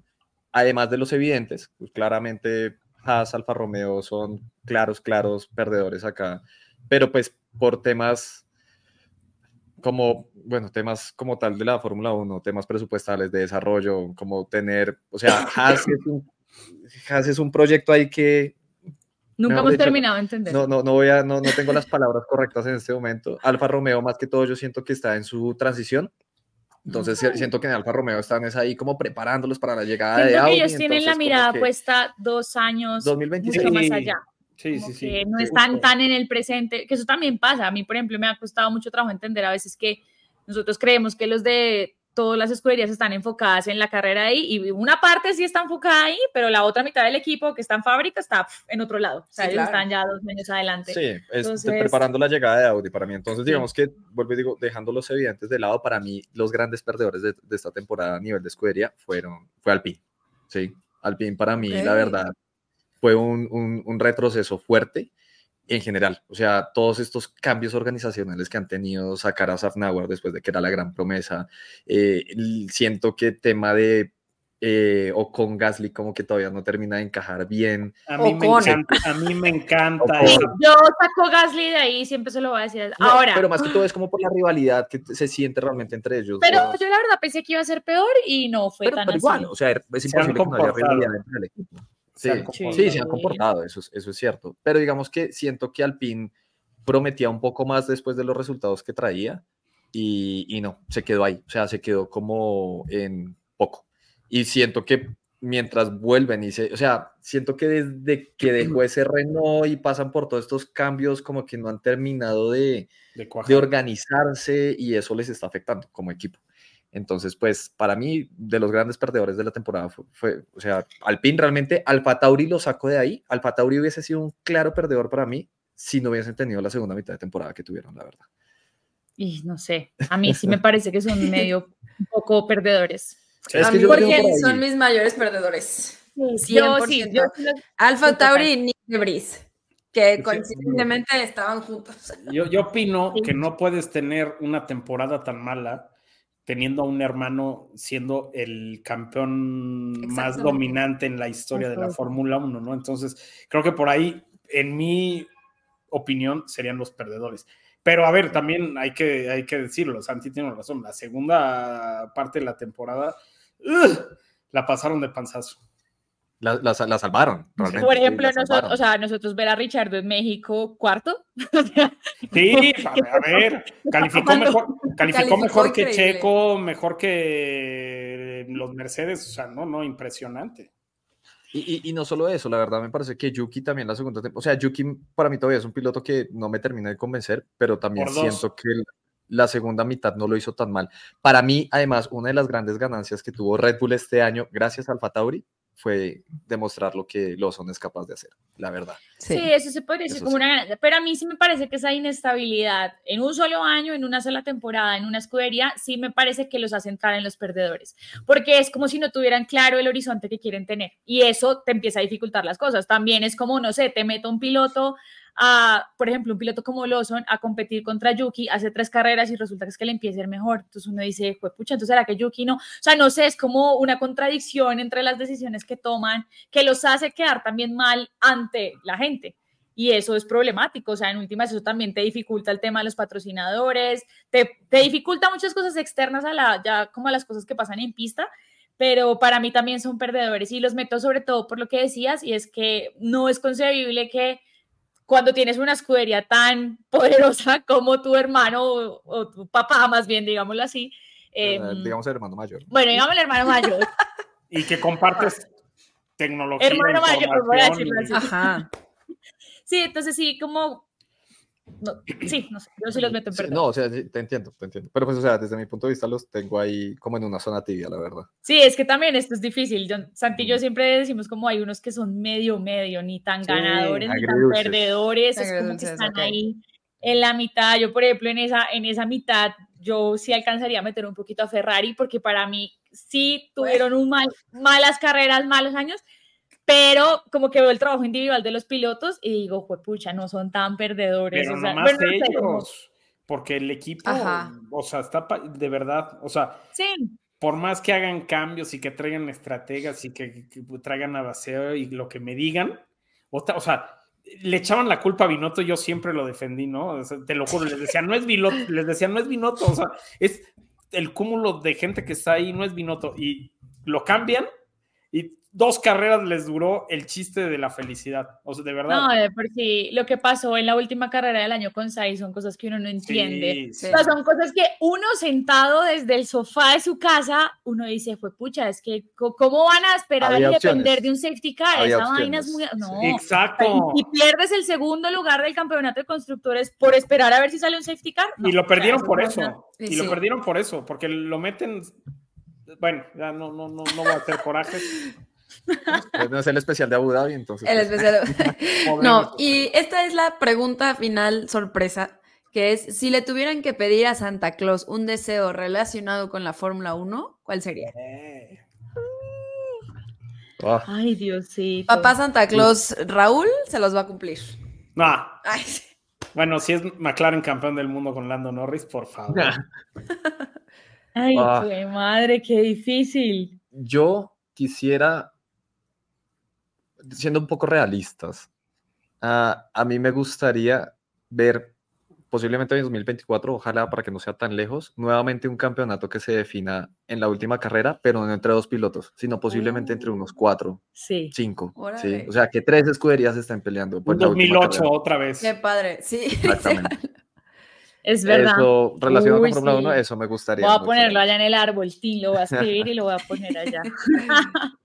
además de los evidentes, pues claramente Haas, Alfa Romeo son claros, claros perdedores acá, pero pues por temas como, bueno, temas como tal de la Fórmula 1, temas presupuestales de desarrollo, como tener, o sea, Haas es un, Haas es un proyecto ahí que Nunca hemos dicho, terminado de entender. no, no, no voy a, no, no tengo las palabras correctas en este momento. Alfa Romeo, más que todo, yo siento que está en su transición. Entonces si- siento que en Alfa Romeo están es ahí como preparándolos para la llegada de Siento que Audi. ellos tienen la mirada que puesta dos años 2026. mucho más allá. Sí, como sí, sí. que no están tan en el presente, que eso también pasa. A mí, por ejemplo, me ha costado mucho trabajo entender a veces que nosotros creemos que los de todas las escuderías están enfocadas en la carrera ahí y una parte sí está enfocada ahí, pero la otra mitad del equipo que está en fábrica está en otro lado. O sea, Sí, ellos claro. están ya dos años adelante. Sí, Entonces- preparando la llegada de Audi para mí. Entonces, Sí. digamos que, vuelvo y digo, dejando los evidentes de lado, para mí los grandes perdedores de, de esta temporada a nivel de escudería fueron, fue Alpine. Sí, Alpine para mí, la verdad, fue un, un- un retroceso fuerte en general. O sea, todos estos cambios organizacionales que han tenido, sacar a Safnauer después de que era la gran promesa, eh, siento que tema de... eh, o con Gasly como que todavía no termina de encajar bien. A mí, me encanta, a mí me encanta Yo saco Gasly de ahí, siempre se lo voy a decir. No, Ahora, Pero más que todo es como por la rivalidad que se siente realmente entre ellos. pero yo la verdad pensé que iba a ser peor y no fue pero, tan pero así. igual, o sea, es imposible que no haya rivalidad entre el equipo. Sí, Se sí, se han comportado, eso es, eso es cierto. Pero digamos que siento que Alpine prometía un poco más después de los resultados que traía y, y no, se quedó ahí, o sea, se quedó como en poco. Y siento que mientras vuelven y se, o sea, siento que desde que dejó ese Renault y pasan por todos estos cambios, como que no han terminado de, de de organizarse y eso les está afectando como equipo. Entonces, pues para mí, de los grandes perdedores de la temporada fue, fue, o sea, Alpine realmente, Alfa Tauri lo sacó de ahí. Alfa Tauri hubiese sido un claro perdedor para mí si no hubiesen tenido la segunda mitad de temporada que tuvieron, la verdad. Y no sé, a mí sí me parece que son medio un poco perdedores. Es a que porque por son mis mayores perdedores. Yo 100%. sí, yo sí Alfa. Tauri y Nick de Vries, que Sí. coincidentemente estaban juntos. Yo, yo opino Sí. que no puedes tener una temporada tan mala teniendo a un hermano siendo el campeón más dominante en la historia de la. Fórmula 1, ¿no? Entonces, creo que por ahí, en mi opinión, serían los perdedores. Pero a ver, también hay que, hay que decirlo, Santi tiene razón, la segunda parte de la temporada la pasaron de panzazo. La, la- la salvaron, realmente. Por sí, ejemplo, la nosotros, salvaron. o sea, nosotros ver a Richard en México cuarto. Sí, a ver, calificó mejor, calificó Calificó mejor que. Checo, mejor que los Mercedes, o sea, no, no, impresionante. Y, y- y no solo eso, la verdad me parece que Yuki también la segunda temporada, o sea, Yuki para mí todavía es un piloto que no me termina de convencer, pero también siento que la segunda mitad no lo hizo tan mal. Para mí, además, una de las grandes ganancias que tuvo Red Bull este año, gracias al Tauri, fue demostrar lo que Lawson es capaz de hacer, la verdad. Sí, eso se podría decir Eso como sí. una ganancia. Pero a mí sí me parece que esa inestabilidad en un solo año, en una sola temporada, en una escudería, sí me parece que los hace entrar en los perdedores. Porque es como si no tuvieran claro el horizonte que quieren tener. Y eso te empieza a dificultar las cosas. También es como, no sé, te meto un piloto a, por ejemplo, un piloto como Lawson a competir contra Yuki, hace tres carreras y resulta que es que le empieza a ir mejor. Entonces uno dice, pues pucha, entonces será que Yuki no. O sea, no sé, es como una contradicción entre las decisiones que toman que los hace quedar también mal ante la gente. Y eso es problemático, o sea, en últimas eso también te dificulta el tema de los patrocinadores, te, te dificulta muchas cosas externas a la, ya como a las cosas que pasan en pista, pero para mí también son perdedores y los meto sobre todo por lo que decías y es que no es concebible que cuando tienes una escudería tan poderosa como tu hermano o, o tu papá, más bien, digámoslo así, Eh, em, digamos el hermano mayor. bueno, digamos el hermano mayor, Y que compartes tecnología. Hermano mayor, voy a decirlo así. Ajá. sí, entonces sí, como, no, sí, no sé, yo sí los meto en Sí, perdedores. no, o sea, te entiendo, te entiendo. Pero pues, o sea, desde mi punto de vista los tengo ahí como en una zona tibia, la verdad. Sí, es que también esto es difícil. Yo, Santi y yo siempre decimos como hay unos que son medio, medio, ni tan Sí, ganadores, ni tan perdedores, es como que están ok. ahí en la mitad. Yo, por ejemplo, en esa, en esa mitad, yo sí alcanzaría a meter un poquito a Ferrari, porque para mí sí tuvieron un mal, malas carreras, malos años, pero como que veo el trabajo individual de los pilotos y digo, pucha, no son tan perdedores. Pero o sea, no más bueno, ellos. Porque el equipo, Ajá. o sea, está pa- de verdad, o sea, Sí, por más que hagan cambios y que traigan estrategas y que, que traigan a Baseo y lo que me digan, otra- o sea, le echaban la culpa a Binotto, yo siempre lo defendí, ¿no? O sea, te lo juro, les decía, no es Binotto, les decía, no es Binotto, o sea, es el cúmulo de gente que está ahí, no es Binotto, y lo cambian y dos carreras les duró el chiste de la felicidad, o sea, de verdad. no, de por sí, lo que pasó en la última carrera del año con Sainz son cosas que uno no entiende. Sí, sí. O sea, son cosas que uno sentado desde el sofá de su casa, uno dice, fue pucha, es que ¿cómo van a esperar Había y depender opciones. de un safety car? Había Esa vaina es muy... opciones, No. sí. Exacto. Y pierdes el segundo lugar del campeonato de constructores por esperar a ver si sale un safety car. No, Y lo perdieron por no- eso. Sí, Y lo perdieron por eso, porque lo meten. Bueno, ya no, no, no, no voy a hacer corajes. Pues no es el especial de Abu Dhabi, entonces. El pues, especial. No, y esta es la pregunta final sorpresa, que es, si le tuvieran que pedir a Santa Claus un deseo relacionado con la Fórmula 1, ¿cuál sería? Eh, ah, Ay, Diosito. Papá Santa Claus Raúl se los va a cumplir. No, Ay, sí. bueno, si es McLaren campeón del mundo con Lando Norris, por favor. Ay, Ah. qué madre, qué difícil. yo quisiera, siendo un poco realistas, ah, a mí me gustaría ver, posiblemente en 2024, ojalá para que no sea tan lejos, nuevamente un campeonato que se defina en la última carrera, pero no entre dos pilotos, sino posiblemente entre unos cuatro, Sí. cinco. ¿sí? O sea, que tres escuderías estén peleando. por la última 2008 carrera. otra vez. Qué padre, sí. Exactamente. Es verdad. Eso, relacionado Uy, con Fórmula sí. 1, eso me gustaría. Voy a mucho. ponerlo allá en el árbol, sí, lo voy a escribir y lo voy a poner allá.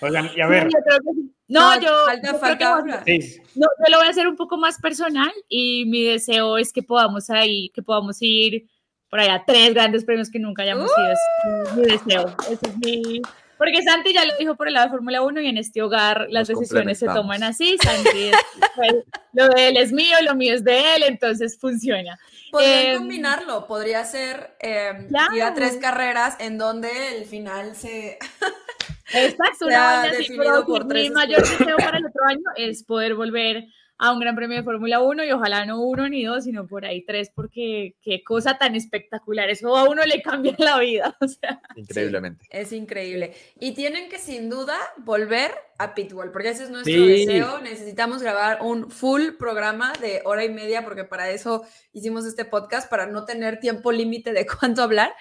Oigan, y a ver, Sí, yo creo que sí. No, No, yo, falta- yo creo que sí, no, yo lo voy a hacer un poco más personal y mi deseo es que podamos ahí, que podamos ir por allá a tres grandes premios que nunca hayamos ido. Es mi deseo. Ese es mi- Porque Santi ya lo dijo por el lado de Fórmula 1 y en este hogar las Nos decisiones se toman así. Santi, es- pues, lo de él es mío, lo mío es de él, entonces funciona. Podrían Em, combinarlo, podría ser eh, Claro. ir a tres carreras en donde el final se... Exacto, una vaina así, definido pero por sí, tres mi mayor deseo para el otro año es poder volver a un gran premio de Fórmula 1 y ojalá no uno ni dos, sino por ahí tres, porque qué cosa tan espectacular, eso a uno le cambia la vida, o sea, Increíblemente. Es increíble. Y tienen que sin duda volver a Pitbull, porque ese es nuestro Sí. deseo. Necesitamos grabar un full programa de hora y media, porque para eso hicimos este podcast, para no tener tiempo límite de cuánto hablar.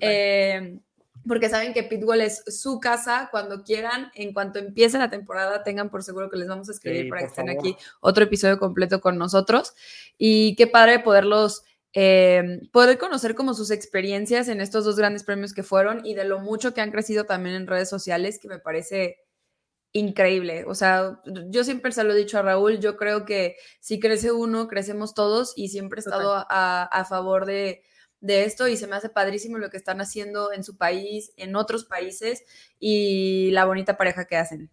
Eh, porque saben que Pitbull es su casa cuando quieran, en cuanto empiece la temporada, tengan por seguro que les vamos a escribir Sí, para que estén favor. aquí otro episodio completo con nosotros. Y qué padre poderlos, eh, poder conocer como sus experiencias en estos dos grandes premios que fueron y de lo mucho que han crecido también en redes sociales, que me parece increíble. O sea, yo siempre se lo he dicho a Raúl, yo creo que si crece uno, crecemos todos y siempre he estado a, a favor de, de esto y se me hace padrísimo lo que están haciendo en su país, en otros países y la bonita pareja que hacen.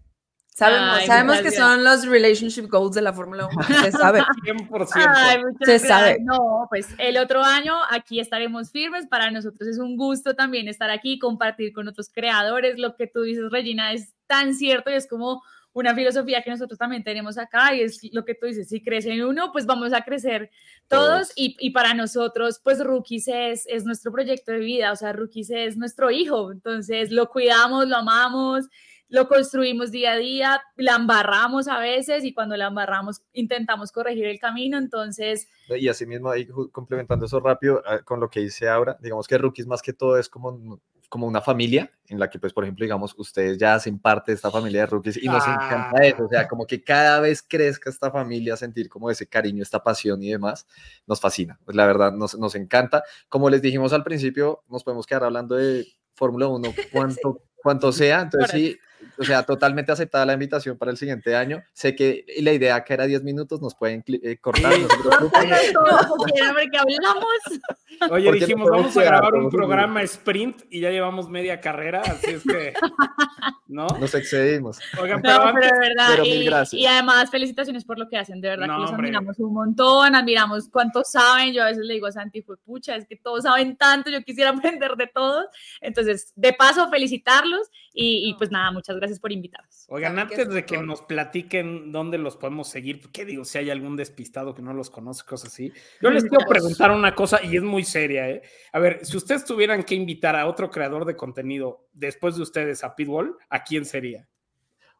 Sabemos, Ay, sabemos que son los relationship goals de la Fórmula 1, se sabe. 100%. Ay, muchas Se gracias. sabe. No, pues el otro año aquí estaremos firmes. Para nosotros es un gusto también estar aquí, compartir con otros creadores. Lo que tú dices, Regina, es tan cierto y es como una filosofía que nosotros también tenemos acá y es lo que tú dices, si crece uno, pues vamos a crecer todos Todos. y, y para nosotros, pues Rookies es, es nuestro proyecto de vida, o sea, Rookies es nuestro hijo, entonces lo cuidamos, lo amamos, lo construimos día a día, la embarramos a veces y cuando la embarramos intentamos corregir el camino, entonces Y así mismo, ahí complementando eso rápido ah, con lo que dice ahora, digamos que Rookies más que todo es como, como una familia en la que, pues, por ejemplo, digamos, ustedes ya hacen parte de esta familia de Rookies y nos encanta eso, o sea, como que cada vez crezca esta familia, sentir como ese cariño, esta pasión y demás, nos fascina, pues, la verdad, nos, nos encanta. Como les dijimos al principio, nos podemos quedar hablando de Fórmula 1 cuanto, cuanto sea, entonces sí, o sea, totalmente aceptada la invitación para el siguiente año. Sé que la idea que era 10 minutos nos pueden eh, cortar. no porque hablamos. Oye, Porque dijimos, vamos a grabar un programa sprint y ya llevamos media carrera, así es que, ¿no? Nos excedimos. Oigan, pero No, pero de verdad, pero mil y, gracias. y además felicitaciones por lo que hacen, de verdad No, que los hombre. admiramos un montón, admiramos cuánto saben, yo a veces le digo a Santi, fue pucha, es que todos saben tanto, yo quisiera aprender de todos, entonces, de paso, felicitarlos y, y, pues nada, muchas gracias por invitarnos. oigan, antes es de que nos platiquen dónde los podemos seguir, ¿qué digo? Si hay algún despistado que no los conoce, cosas así. Yo les quiero preguntar una cosa y es muy seria, ¿eh? A ver, si ustedes tuvieran que invitar a otro creador de contenido después de ustedes a Pitbull, ¿a quién sería?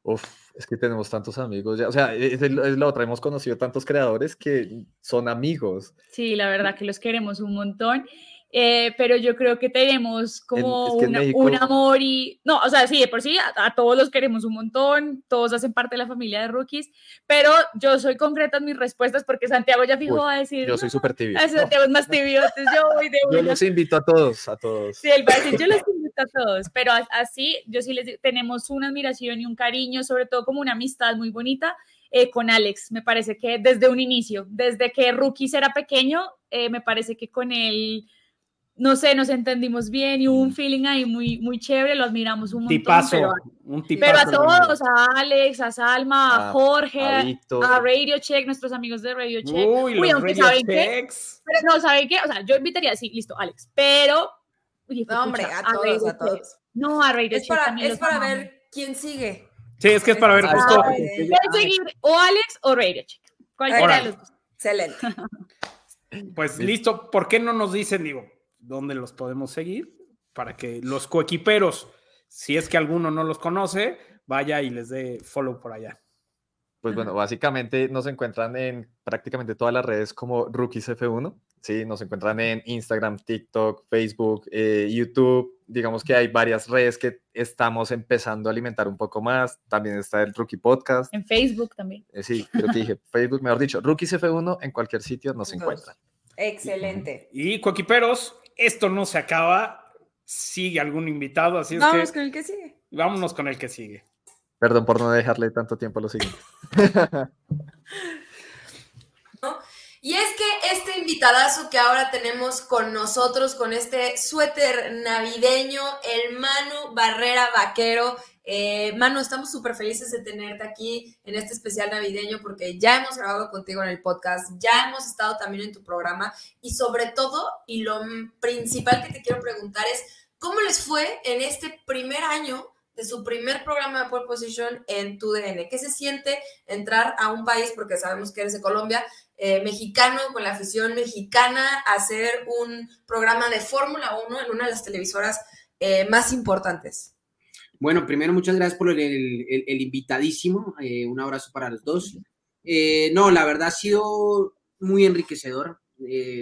Uf, es que tenemos tantos amigos ya. O sea, es, el- es la otra, hemos conocido tantos creadores que son amigos. Sí, la verdad que los queremos un montón. Eh, pero yo creo que tenemos como es que una- México- un amor y, no, o sea, sí, de por sí, a, a todos los queremos un montón, todos hacen parte de la familia de rookies, pero yo soy concreta en mis respuestas porque Santiago ya fijó Uy, a decir, Yo soy súper tibio. "Ah, Santiago es más tibio, entonces yo voy de Yo una. los invito a todos, a todos. Sí, él va a decir, yo los invito a todos, pero así, yo sí les digo, tenemos una admiración y un cariño, sobre todo como una amistad muy bonita eh, con Alex. Me parece que desde un inicio, desde que Rookies era pequeño, eh, me parece que con él, no sé, nos entendimos bien y hubo un feeling ahí muy, muy chévere, lo admiramos un montón. Tipazo, Pero, un tipazo. pero a todos, a Alex, a Salma, a A- Jorge, a a. Radio Check, nuestros amigos de Radio Check. Uy, los aunque radio ¿saben qué? Pero no, ¿saben qué? O sea, yo invitaría, sí, listo, Alex, pero... No, hombre, pucha, a todos, Radio a Check. todos. No, a Radio Es Check para, también es para amamos. ver quién sigue. Sí, es que es para ver Ah, justo. Seguir o Alex o Radio Check. Cualquiera de los dos. Excelente. Pues listo, ¿por qué no nos dicen, digo, dónde los podemos seguir? Para que los coequiperos, si es que alguno no los conoce, vaya y les dé follow por allá. Pues bueno, básicamente nos encuentran en prácticamente todas las redes como Rookies F1. Sí, nos encuentran en Instagram, TikTok, Facebook, eh, YouTube. Digamos que hay varias redes que estamos empezando a alimentar un poco más. También está el Rookie Podcast. En Facebook también. Eh, sí, creo que dije Facebook, mejor dicho, Rookies F1 en cualquier sitio nos encuentran. Excelente. Y coequiperos, esto no se acaba. Sigue algún invitado, así es Vamos que con el que sigue. vámonos con el que sigue. Perdón por no dejarle tanto tiempo a los siguientes. Y es que este invitadazo que ahora tenemos con nosotros, con este suéter navideño, el Manu Barrera Vaquero. Eh, Manu, estamos súper felices de tenerte aquí en este especial navideño porque ya hemos grabado contigo en el podcast, ya hemos estado también en tu programa y sobre todo, y lo principal que te quiero preguntar es, ¿cómo les fue en este primer año de su primer programa de Pole Position en tu DN? ¿Qué se siente entrar a un país, porque sabemos que eres de Colombia, eh, mexicano, con la afición mexicana, hacer un programa de Fórmula 1 en una de las televisoras eh, más importantes. Bueno, primero muchas gracias por el, invitadísimo. eh, un abrazo para los dos. Eh, no, la verdad ha sido muy enriquecedor.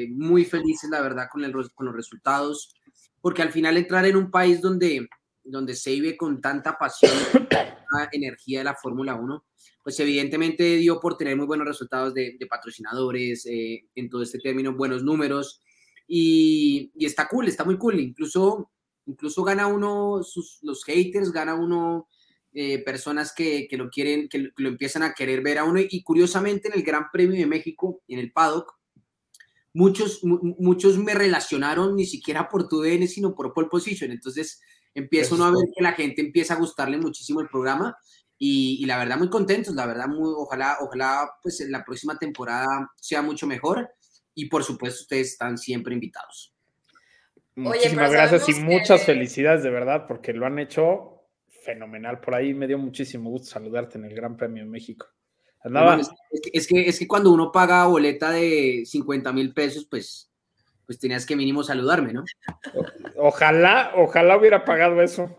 muy felices, la verdad, con, el, con los resultados. porque al final entrar en un país donde, donde se vive con tanta pasión, tanta energía de la Fórmula 1, pues evidentemente dio por tener muy buenos resultados de, de patrocinadores, eh, en todo este término, buenos números, y, y, está cool, está muy cool, incluso, incluso gana uno, sus, los haters, gana uno eh, personas que, que, lo quieren, que lo empiezan a querer ver a uno, y curiosamente en el Gran Premio de México, en el paddock, muchos, muchos me relacionaron ni siquiera por tu DN, sino por pole position. Entonces empieza uno a ver que la gente empieza a gustarle muchísimo el programa y, y la verdad muy contentos, la verdad muy, ojalá, ojalá pues en la próxima temporada sea mucho mejor y por supuesto ustedes están siempre invitados. Muchísimas Oye, gracias y muchas felicidades de verdad porque lo han hecho fenomenal. Por ahí me dio muchísimo gusto saludarte en el Gran Premio de México. Andaba. Es, es, que, es que cuando uno paga boleta de 50 mil pesos, pues, pues tenías que mínimo saludarme, ¿no? Ojalá, ojalá hubiera pagado eso.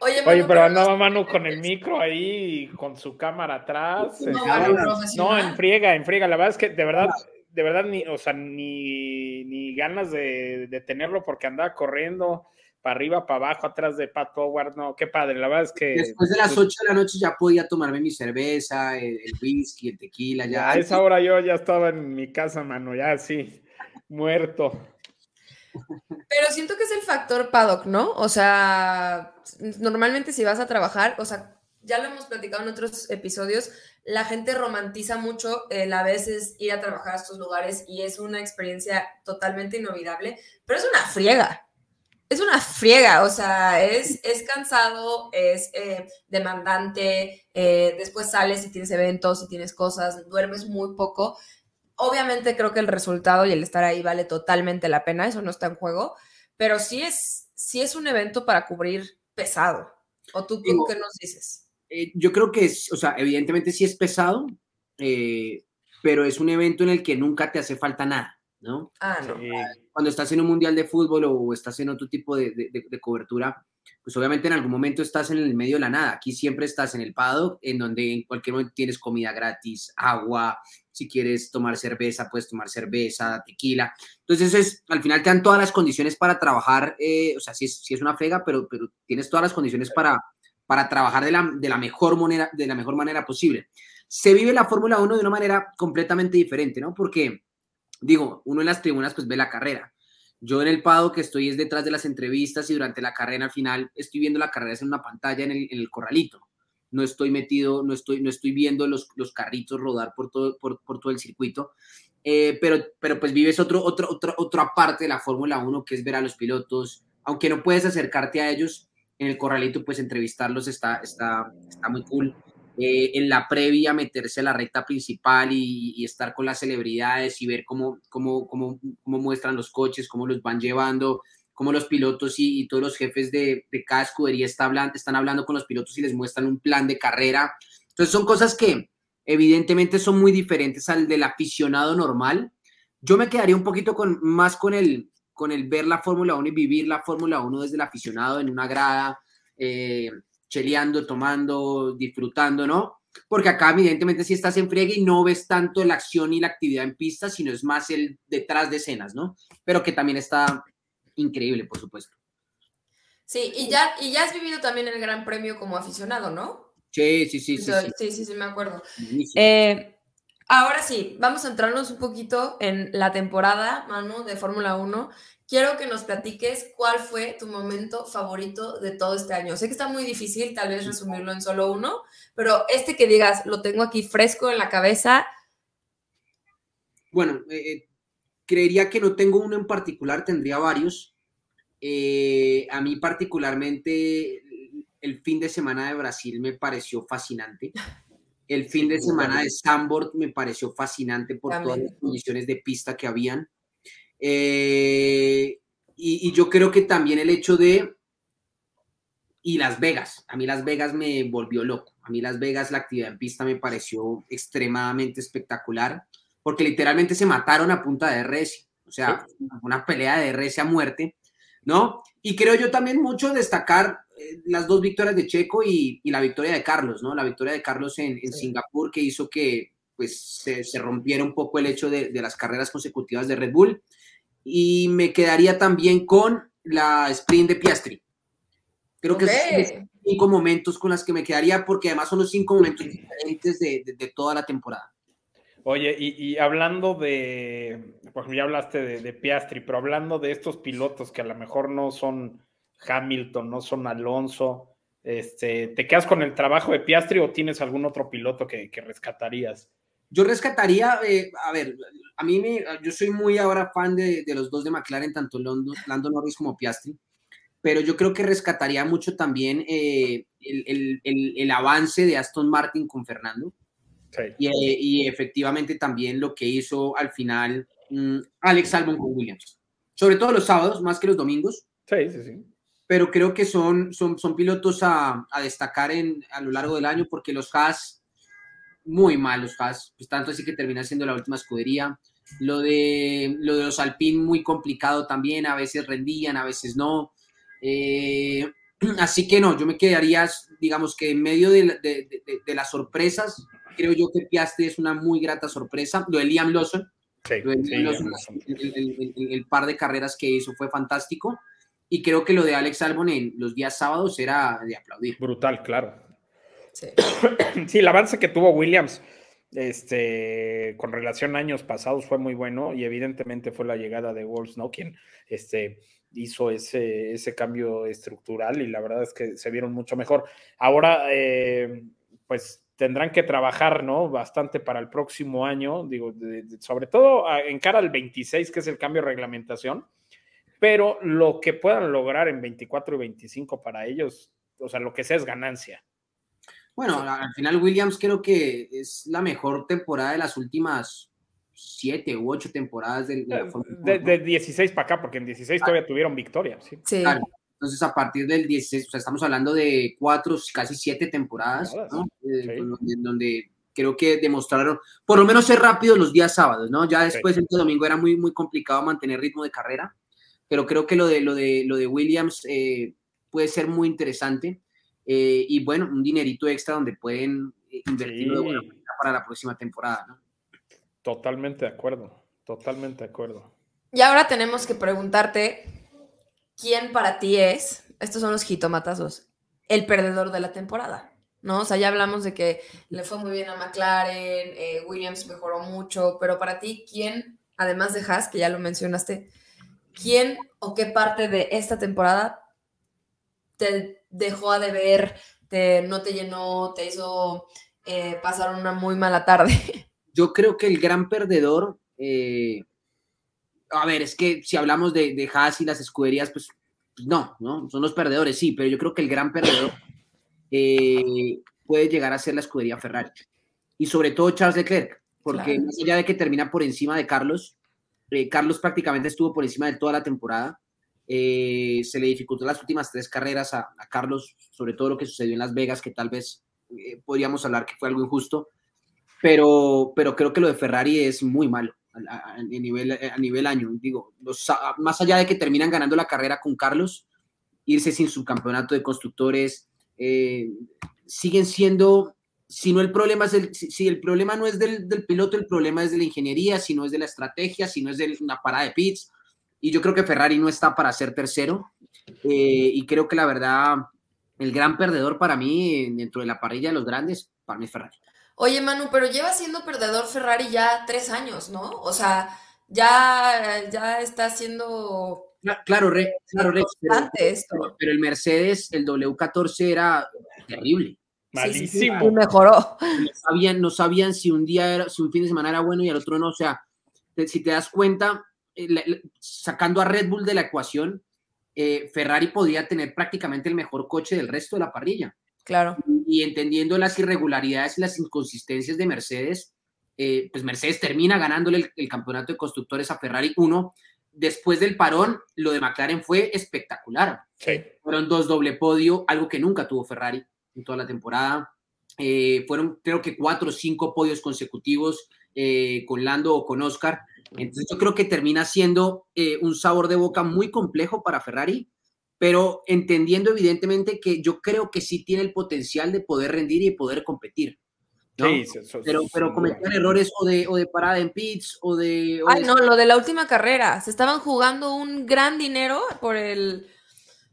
Oye, Manu, Oye, pero andaba Manu con el micro ahí, con su cámara atrás. No, no, en friega, en friega. La verdad es que de verdad, de verdad, ni, o sea, ni, ni ganas de, de tenerlo porque andaba corriendo para arriba, para abajo, atrás de Pat Howard, no, qué padre, la verdad es que... Después de las 8 de la noche ya podía tomarme mi cerveza, el, el whisky, el tequila, ya... A esa hora yo ya estaba en mi casa, mano, ya sí, muerto. Pero siento que es el factor paddock, ¿no? O sea, normalmente si vas a trabajar, o sea, ya lo hemos platicado en otros episodios, la gente romantiza mucho el a veces ir a trabajar a estos lugares y es una experiencia totalmente inolvidable, pero es una friega es una friega, o sea, es, es cansado, es eh, demandante, eh, después sales y tienes eventos y tienes cosas, duermes muy poco. Obviamente creo que el resultado y el estar ahí vale totalmente la pena, eso no está en juego, pero sí es, sí es un evento para cubrir pesado. ¿O tú Digo, qué nos dices? Eh, yo creo que, es, o sea, evidentemente sí es pesado, pero es un evento en el que nunca te hace falta nada. ¿No? Ah, no. Cuando estás en un mundial de fútbol o estás en otro tipo de, de, de, cobertura, pues obviamente en algún momento estás en el medio de la nada. Aquí siempre estás en el paddock, en donde en cualquier momento tienes comida gratis, agua, si quieres tomar cerveza, puedes tomar cerveza, tequila. Entonces, es, al final te dan todas las condiciones para trabajar, eh, o sea, sí es, sí es una frega, pero, pero tienes todas las condiciones para, para trabajar de la, de, la mejor manera, de la mejor manera posible. Se vive la Fórmula 1 de una manera completamente diferente, ¿no? Porque digo, uno en las tribunas pues ve la carrera. Yo en el Pado que estoy es detrás de las entrevistas y durante la carrera al final estoy viendo la carrera en una pantalla en el, en el corralito. No estoy metido, no estoy, no estoy viendo los, los carritos rodar por todo, por, por todo el circuito. Eh, pero, pero pues vives otro, otro, otro, otra parte de la Fórmula 1 que es ver a los pilotos. Aunque no puedes acercarte a ellos en el corralito, pues entrevistarlos está, está, está muy cool eh, en la previa meterse a la recta principal y, y, estar con las celebridades y ver cómo, cómo, cómo, cómo muestran los coches, cómo los van llevando, cómo los pilotos y, todos los jefes de, cada escudería está hablando, están hablando con los pilotos y les muestran un plan de carrera. Entonces son cosas que evidentemente son muy diferentes al del aficionado normal. Yo me quedaría un poquito más con el, con el ver la Fórmula 1 y vivir la Fórmula 1 desde el aficionado en una grada. Eh, cheleando, tomando, disfrutando, ¿no? Porque acá evidentemente si estás en friegue y no ves tanto la acción y la actividad en pista, sino es más el detrás de escenas, ¿no? Pero que también está increíble, por supuesto. Sí, y ya, y ya has vivido también el Gran Premio como aficionado, ¿no? Sí, sí, sí. Sí, sí, sí, sí, sí me acuerdo. Eh, ahora sí, vamos a entrarnos un poquito en la temporada, Manu, de Fórmula 1 quiero que nos platiques cuál fue tu momento favorito de todo este año. Sé que está muy difícil tal vez resumirlo en solo uno, pero este que digas, lo tengo aquí fresco en la cabeza. Bueno, eh, creería que no tengo uno en particular, tendría varios. Eh, a mí particularmente el fin de semana de Brasil me pareció fascinante. El fin de semana de Sambord me pareció fascinante por También. todas las condiciones de pista que habían. Eh, y, y, yo creo que también el hecho de... Y Las Vegas, a mí Las Vegas me volvió loco. A mí Las Vegas, la actividad en pista me pareció extremadamente espectacular, porque literalmente se mataron a punta de RS. O sea, una pelea de RS a muerte, ¿no? Y creo yo también mucho destacar las dos victorias de Checo y, y, la victoria de Carlos, ¿no? La victoria de Carlos en, en sí. Singapur que hizo que pues se, se, rompiera un poco el hecho de, de las carreras consecutivas de Red Bull y me quedaría también con la sprint de Piastri. Creo que son los cinco momentos con las que me quedaría porque además son los cinco momentos diferentes de, de- de toda la temporada. Oye, y, y hablando de, por ejemplo, ya hablaste de, de Piastri, pero hablando de estos pilotos que a lo mejor no son Hamilton, no son Alonso, este, ¿te quedas con el trabajo de Piastri o tienes algún otro piloto que, que rescatarías? Yo rescataría, eh, a ver, a mí me, yo soy muy ahora fan de, de los dos de McLaren, tanto Lando, Lando Norris como Piastri, pero yo creo que rescataría mucho también eh, el, el- el- el avance de Aston Martin con Fernando Sí. y, eh, y efectivamente también lo que hizo al final mm, Alex Albon con Williams, sobre todo los sábados, más que los domingos, Sí, sí, sí. Pero creo que son, son, son pilotos a, a destacar en, a lo largo del año porque los Haas, muy mal los Haas, pues tanto así que termina siendo la última escudería. Lo de, lo de los Alpine muy complicado también, a veces rendían, a veces no. Eh, así que no, yo me quedaría, digamos que en medio de, de- de- de las sorpresas, creo yo que Piastri es una muy grata sorpresa. Lo de Liam Lawson, Sí, lo de sí, Liam Lawson, Lawson. el, el- el- el par de carreras que hizo fue fantástico. Y creo que lo de Alex Albon en los días sábados era de aplaudir. Brutal, claro. Sí. Sí, el avance que tuvo Williams este, con relación a años pasados fue muy bueno y evidentemente fue la llegada de Wolves, ¿no? Quien este, hizo ese, ese cambio estructural y la verdad es que se vieron mucho mejor. Ahora, eh, pues tendrán que trabajar, ¿no? Bastante para el próximo año, digo, de- de- sobre todo a- en cara al 26, que es el cambio de reglamentación, pero lo que puedan lograr en 24 y 25 para ellos, o sea, lo que sea es ganancia. Bueno, al final Williams creo que es la mejor temporada de las últimas siete u ocho temporadas del- de, Fórmula De, 1. de 16 para acá, porque en 16 todavía tuvieron victoria. Sí. Sí. Claro. Entonces, a partir del 16, o sea, estamos hablando de cuatro, casi siete temporadas, ¿no? Eh, Sí. donde, donde creo que demostraron, por lo menos ser rápidos los días sábados, ¿no? Ya después el domingo era muy, muy complicado mantener ritmo de carrera, pero creo que lo de, lo de, lo de Williams eh, puede ser muy interesante. eh, y bueno, un dinerito extra donde pueden eh, invertirlo de Sí. buena manera para la próxima temporada, ¿no? Totalmente de acuerdo. Totalmente de acuerdo. Y ahora tenemos que preguntarte quién para ti es, estos son los jitomatazos, el perdedor de la temporada, ¿no? O sea, ya hablamos de que le fue muy bien a McLaren, eh, Williams mejoró mucho, pero para ti, ¿quién, además de Haas, que ya lo mencionaste, quién o qué parte de esta temporada te dejó a deber, te, no te llenó, te hizo eh, pasar una muy mala tarde? yo creo que el gran perdedor, eh, a ver, es que si hablamos de, de Haas y las escuderías, pues, pues no, ¿no? Son los perdedores, sí, pero yo creo que el gran perdedor eh, puede llegar a ser la escudería Ferrari. Y sobre todo Charles Leclerc, porque Claro. más allá de que termina por encima de Carlos, eh, Carlos prácticamente estuvo por encima de toda la temporada. Eh, se le dificultó las últimas tres carreras a, Carlos, sobre todo lo que sucedió en Las Vegas, que tal vez eh, podríamos hablar que fue algo injusto pero, pero creo que lo de Ferrari es muy malo a, nivel, a nivel año. Digo, más allá de que terminan ganando la carrera con Carlos, irse sin su campeonato de constructores, siguen siendo, si no el problema es el, si, si el problema no es del, del piloto, el problema es de la ingeniería, si no es de la estrategia, si no es de una parada de pits. Y yo creo que Ferrari no está para ser tercero. eh, y creo que la verdad, el gran perdedor para mí, dentro de la parrilla de los grandes, para mí es Ferrari. Oye, Manu, pero lleva siendo perdedor Ferrari ya tres años, ¿no? O sea, ya, ya está siendo Cla- Claro, Re- claro, esto. pero- pero el Mercedes, el W14 era terrible. Malísimo. Y mejoró. No sabían, no sabían si un día era, si un fin de semana era bueno y al otro no. O sea, te- si te das cuenta, eh, sacando a Red Bull de la ecuación, eh, Ferrari podría tener prácticamente el mejor coche del resto de la parrilla. Claro. Y entendiendo las irregularidades y las inconsistencias de Mercedes, eh, pues Mercedes termina ganándole el, el campeonato de constructores a Ferrari 1. Después del parón, lo de McLaren fue espectacular. Sí. Fueron dos doble podio, algo que nunca tuvo Ferrari en toda la temporada. Eh, fueron creo que cuatro o cinco podios consecutivos eh, con Lando o con Oscar. Entonces yo creo que termina siendo eh, un sabor de boca muy complejo para Ferrari, pero entendiendo evidentemente que yo creo que sí tiene el potencial de poder rendir y poder competir. ¿no? Sí, sí, eso- pero, pero duda. errores o de, o de parada en pits o de... o Ay, de- no, lo de la última carrera. Se estaban jugando un gran dinero por el.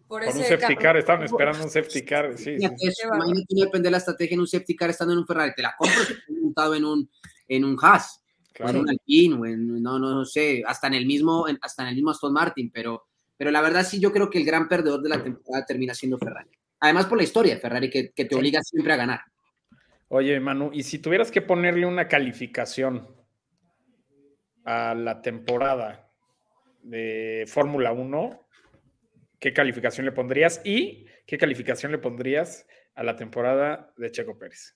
Por, Con un safety ca- car, estaban esperando un safety car. Sí, sí. Imagínate eso, imagínate no depender de la estrategia en un safety car estando en un Ferrari. Te la compro si estás montado en un, en un Haas, o en un Alpine, o en, no, no sé, hasta en el mismo, en- hasta en el mismo Aston Martin, pero, pero la verdad sí yo creo que el gran perdedor de la temporada termina siendo Ferrari. Además por la historia de Ferrari que, que te obliga siempre a ganar. Oye, Manu, y si tuvieras que ponerle una calificación a la temporada de Fórmula 1, ¿qué calificación le pondrías? ¿Y qué calificación le pondrías a la temporada de Checo Pérez?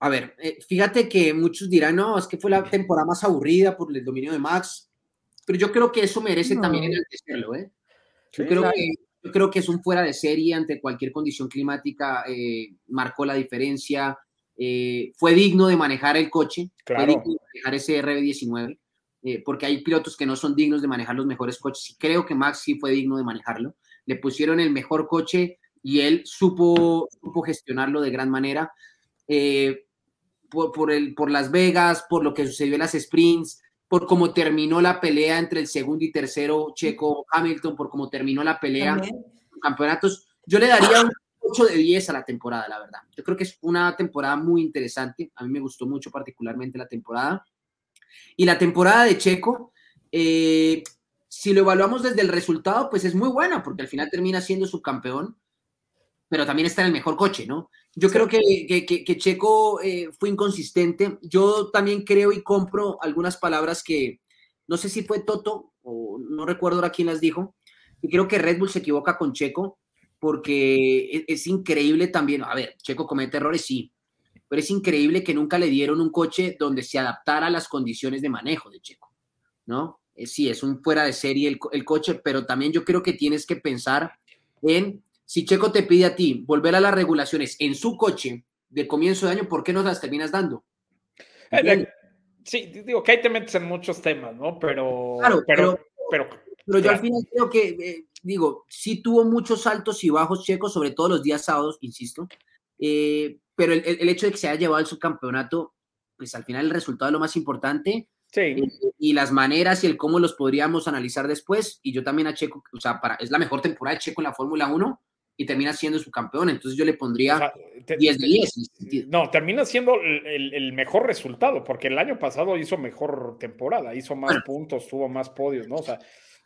A ver, eh, fíjate que muchos dirán, no, es que fue la temporada más aburrida por el dominio de Max, pero yo creo que eso merece No. también enaltecerlo, ¿eh? Yo creo, claro. que, yo creo que es un fuera de serie ante cualquier condición climática, eh, marcó la diferencia, eh, fue digno de manejar el coche, Claro. fue digno de manejar ese RB19, eh, porque hay pilotos que no son dignos de manejar los mejores coches, y creo que Max sí fue digno de manejarlo, le pusieron el mejor coche y él supo, supo gestionarlo de gran manera. Eh, por, por, el, por Las Vegas, por lo que sucedió en las sprints, por cómo terminó la pelea entre el segundo y tercero Checo Hamilton, por cómo terminó la pelea También. campeonatos. Yo le daría un 8 de 10 a la temporada, la verdad. Yo creo que es una temporada muy interesante. A mí me gustó mucho particularmente la temporada. Y la temporada de Checo, eh, si lo evaluamos desde el resultado, pues es muy buena, porque al final termina siendo subcampeón, pero también está en el mejor coche, ¿no? Yo creo que, que, que- que Checo eh, fue inconsistente. Yo también creo y compro algunas palabras que no sé si fue Toto o no recuerdo ahora quién las dijo. Y creo que Red Bull se equivoca con Checo porque es, es increíble también. A ver, Checo comete errores, sí, pero es increíble que nunca le dieron un coche donde se adaptara a las condiciones de manejo de Checo, ¿no? Eh, sí, es un fuera de serie el, co- el coche, pero también yo creo que tienes que pensar en si Checo te pide a ti volver a las regulaciones en su coche de comienzo de año, ¿por qué no las terminas dando? Eh, de- Sí, digo que ahí te metes en muchos temas, ¿no? Pero, Claro, pero, pero, Pero yo claro. al final creo que, eh, digo, sí tuvo muchos altos y bajos Checo, sobre todo los días sábados, insisto, eh, pero el, el- hecho de que se haya llevado el subcampeonato, pues al final el resultado es lo más importante sí, eh, y las maneras y el cómo los podríamos analizar después. Y yo también a Checo, o sea, para, es la mejor temporada de Checo en la Fórmula 1 y termina siendo subcampeón, entonces yo le pondría o sea, te- 10 de te- 10. en ese sentido. No, termina siendo el, el- el mejor resultado, porque el año pasado hizo mejor temporada, hizo más puntos, tuvo más podios, ¿no? O sea,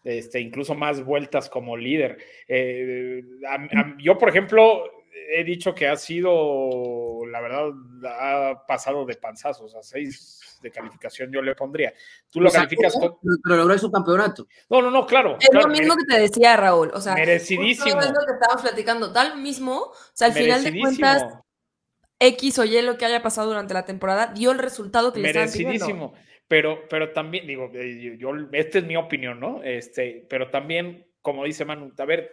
este, incluso más vueltas como líder. Eh, a- a- yo, por ejemplo, he dicho que ha sido, la verdad, ha pasado de panzazos, a seis de calificación yo le pondría. Tú lo O sea, calificas con... Pero logró el subcampeonato. No, no, no, claro. Es claro, lo mismo mere- que te decía Raúl, o sea, Merecidísimo. es lo que estábamos platicando, tal mismo, o sea, al final de cuentas, X o Y lo que haya pasado durante la temporada dio el resultado que le estaban pidiendo. Merecidísimo. Pero, pero también, digo, eh, yo, yo- esta es mi opinión, ¿no? Este, pero también, como dice Manu, a ver,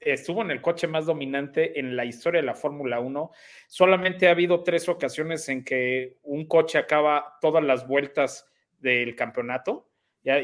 estuvo en el coche más dominante en la historia de la Fórmula 1. Solamente ha habido tres ocasiones en que un coche acaba todas las vueltas del campeonato.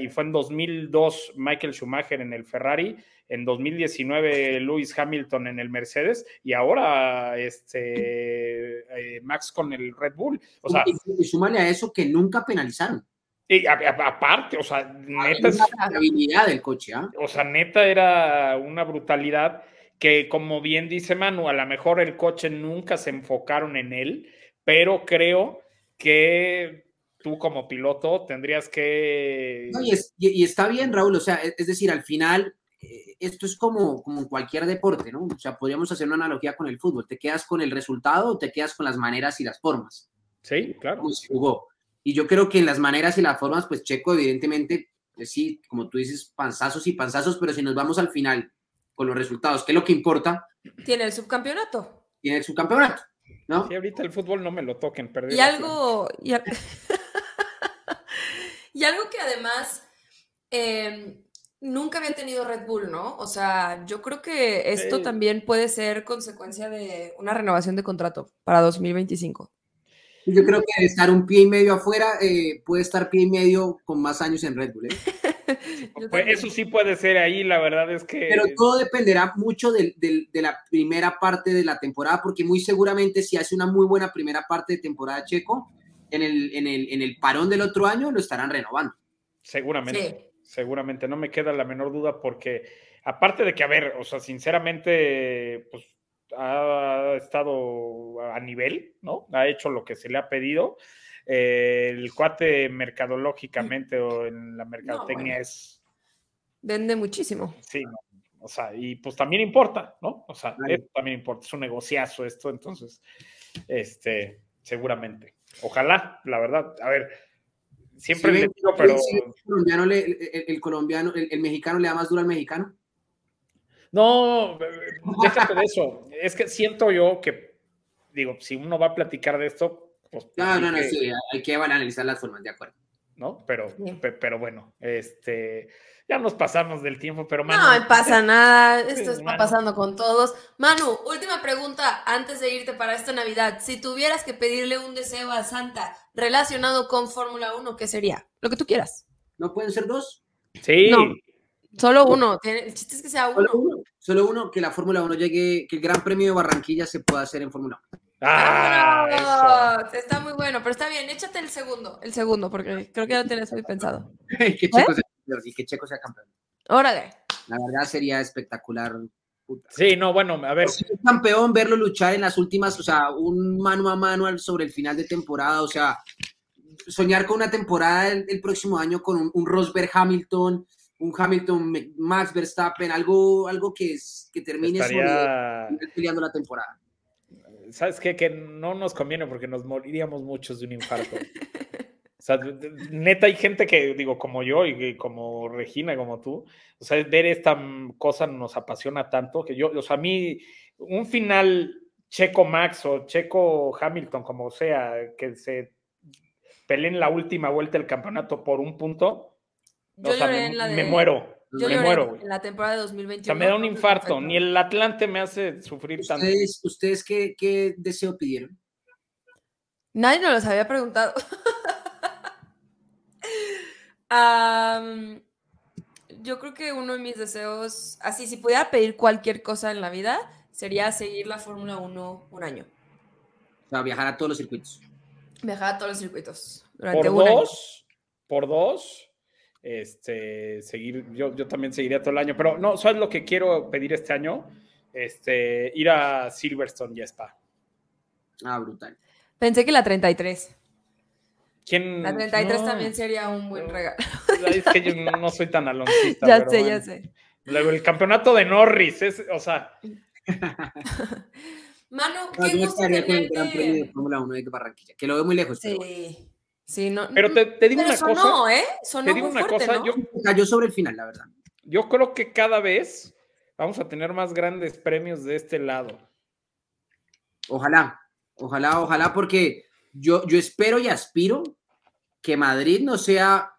Y fue en 2002 Michael Schumacher en el Ferrari, en 2019 Lewis Hamilton en el Mercedes y ahora este, eh, Max con el Red Bull. O sea, y, y súmale a eso que nunca penalizaron. Y a- a- aparte, o sea, neta, es- La habilidad del coche, ¿ah? o sea, neta era una brutalidad que, como bien dice Manu, a lo mejor el coche nunca se enfocaron en él, pero creo que tú como piloto tendrías que... No, y, es- y- y está bien, Raúl, o sea, es, es decir, al final, eh, esto es como, como en cualquier deporte, ¿no? O sea, podríamos hacer una analogía con el fútbol. ¿Te quedas con el resultado o te quedas con las maneras y las formas? Sí, claro. Cómo se jugó. Y yo creo que en las maneras y las formas, pues Checo, evidentemente, pues sí, como tú dices, panzazos y panzazos, pero si nos vamos al final con los resultados, que es lo que importa, Tiene el subcampeonato. tiene su campeonato, ¿no? Sí, ahorita el fútbol no me lo toquen, perdí Y algo, y, a- y algo que además eh, nunca había tenido Red Bull, ¿no? O sea, yo creo que esto Sí. también puede ser consecuencia de una renovación de contrato para 2025. Yo creo que de estar un pie y medio afuera, eh, puede estar pie y medio con más años en Red Bull, ¿eh? Pues eso sí puede ser ahí, la verdad es que. Pero todo dependerá mucho del- del- de la primera parte de la temporada, porque muy seguramente si hace una muy buena primera parte de temporada Checo, en el, en el, en el parón del otro año lo estarán renovando. Seguramente. Seguramente, no me queda la menor duda porque, aparte de que, a ver, o sea, sinceramente, pues ha estado a nivel, ¿no? Ha hecho lo que se le ha pedido. Eh, el cuate mercadológicamente o en la mercadotecnia bueno. es, Vende muchísimo. sí, no, o sea, y pues también importa, ¿no? O sea, esto también importa, es un negociazo esto, entonces, este, seguramente. Ojalá, la verdad, a ver, siempre Sí, le ven, digo, pero... sí, el colombiano, le- el, el colombiano, el, el mexicano le da más duro al mexicano. No, déjate de eso. Es que siento yo que, digo, si uno va a platicar de esto, pues. No, no, no, que- sí, hay que analizar las formas, de acuerdo. ¿No? Pero, Sí. pe- pero bueno, este. Ya nos pasamos del tiempo, pero No, Manu, no pasa nada. Esto está Manu. pasando con todos. Manu, última pregunta antes de irte para esta Navidad. Si tuvieras que pedirle un deseo a Santa relacionado con Fórmula 1, ¿qué sería? Lo que tú quieras. ¿No pueden ser dos? Sí. No. Solo uno. El chiste es que sea Solo uno. uno. Solo uno, que la Fórmula 1 llegue, que el Gran Premio de Barranquilla se pueda hacer en Fórmula 1. Ah. Está muy bueno, pero está bien. Échate el segundo. El segundo, porque creo que ya lo tienes muy pensado. que Checo sea campeón, y que Checo sea campeón. Órale. La verdad sería espectacular. puta. Sí, no, bueno, a ver. Ser campeón, verlo luchar en las últimas, o sea, un mano a mano sobre el final de temporada, o sea, soñar con una temporada el, el próximo año con un, un Rosberg Hamilton, un Hamilton Max Verstappen, algo, algo que, es- que termine Estaría. peleando la temporada. ¿Sabes qué? Que no nos conviene porque nos moriríamos muchos de un infarto. O sea, neta, hay gente que, digo, como yo y como Regina, como tú, o sea, ver esta cosa nos apasiona tanto que yo, o sea, a mí, un final Checo Max o Checo Hamilton, como sea, que se peleen la última vuelta del campeonato por un punto, Yo o sea, lloré me, en la de- me muero, Yo me lloré muero, güey. en la temporada de O 2021. sea, me da un infarto, ni el Atlante me hace sufrir tanto. ¿Ustedes, qué, qué deseo pidieron? Nadie nos los había preguntado. Yo creo que uno de mis deseos, así, si pudiera pedir cualquier cosa en la vida, sería seguir la Fórmula 1 un año. O sea, viajar a todos los circuitos. Viajar a todos los circuitos durante por un año. dos, por dos, este, seguir, yo, yo también seguiría todo el año, pero no, ¿sabes lo que quiero pedir este año? Este, ir a Silverstone y a Spa. Ah, brutal. Pensé que la 33. ¿Quién? La 33 no, también sería un buen no. regalo. Es que yo no soy tan aloncista. ya sé, bueno. ya sé. Luego el campeonato de Norris, es, o sea, Manu, No, qué me gusto el Gran Premio de tenerte. Fórmula 1 de Barranquilla, que lo veo muy lejos. pero bueno. Sí. No. pero te, te digo pero una sonó, cosa, ¿eh? Sonó te digo muy una fuerte, cosa, ¿no? yo, Cayó sobre el final, la verdad. yo creo que cada vez vamos a tener más grandes premios de este lado. Ojalá, ojalá, ojalá, porque yo, yo espero y aspiro que Madrid no sea,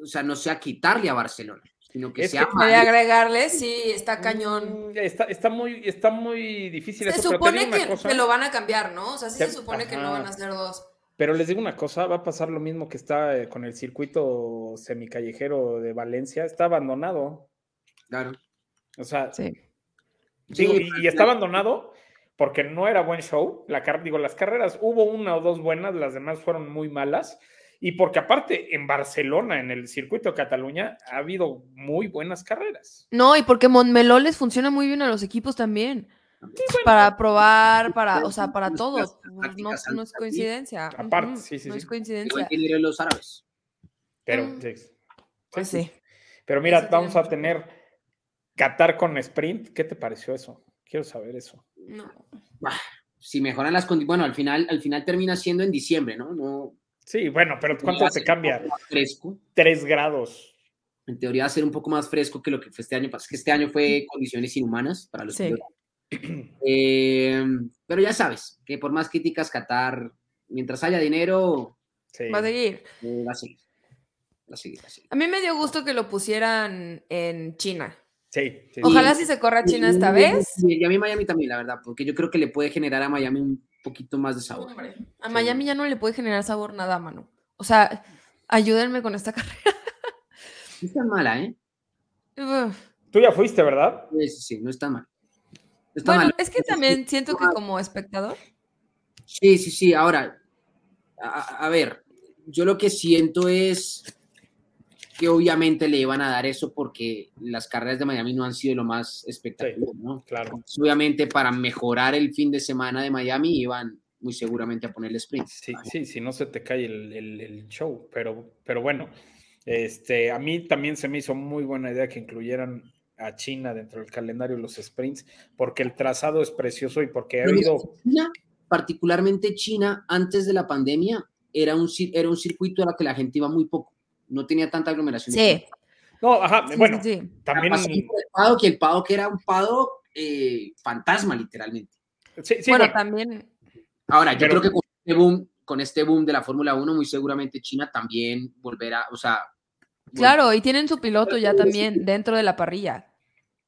o sea, no sea quitarle a Barcelona, sino que Es sea que- De Madrid. agregarle, sí, está cañón. Mm, Está, está, muy, está muy difícil Se eso, supone que, cosa. que lo van a cambiar, ¿no? O sea, sí Te- se supone que no ajá. van a ser dos. Pero les digo una cosa, va a pasar lo mismo que está eh, con el circuito semicallejero de Valencia, está abandonado. Claro. O sea, Sí. digo, Sí, y, y está abandonado porque no era buen show. La, car- digo, las carreras hubo una o dos buenas, las demás fueron muy malas. Y porque aparte en Barcelona, en el circuito de Cataluña, ha habido muy buenas carreras. No, y porque Montmeló les funciona muy bien a los equipos también. Para probar, para, o sea, para todo. No, es coincidencia. Aparte, sí, sí, No sí. es Igual coincidencia. que los árabes. Pero, Mm. sí. Pues sí. Pero mira, vamos a tener Qatar con sprint. ¿Qué te pareció eso? Quiero saber eso. No. Bah, si mejoran las condiciones, bueno, al final, al final termina siendo en diciembre, ¿no? No. Sí, bueno, pero ¿cuánto se cambia? Fresco. Tres grados. En teoría va a ser un poco más fresco que lo que fue este año. Pasa que este año fue condiciones inhumanas para los Sí. pilotos. Eh, pero ya sabes, que por más críticas Qatar, mientras haya dinero, Sí. Va a seguir. eh, va a seguir. Va a seguir, va a seguir. A mí me dio gusto que lo pusieran en China. Sí, sí, sí. Ojalá si se corra China esta vez. Y a mí Miami también, la verdad, porque yo creo que le puede generar a Miami un poquito más de sabor. Hombre, a Miami ya no le puede generar sabor nada, mano. O sea, ayúdenme con esta carrera. No es tan mala, ¿eh? Uf. Tú ya fuiste, ¿verdad? Sí, sí, sí, no está mal. Está Bueno, mal. es que también siento que como espectador. Sí, sí, sí. Ahora, a, a ver, yo lo que siento es que obviamente le iban a dar eso porque las carreras de Miami no han sido lo más espectacular, ¿no? Claro. Entonces, obviamente para mejorar el fin de semana de Miami iban muy seguramente a ponerle sprint. Sí, sí, si no se te cae el, el- el show, pero, pero bueno, este, a mí también se me hizo muy buena idea que incluyeran a China dentro del calendario de los sprints, porque el trazado es precioso y porque ha habido... China, particularmente China, antes de la pandemia, era un, cir- era un circuito a la que la gente iba muy poco. No tenía tanta aglomeración. Sí. No, ajá, sí, bueno, sí, sí. también... El paddock, y el paddock era un paddock eh, fantasma, literalmente. Sí, sí, bueno, bueno, también. Ahora, yo Pero- creo que con este boom, con este boom de la Fórmula 1, muy seguramente China también volverá, o sea, Claro, y tienen su piloto ya también dentro de la parrilla.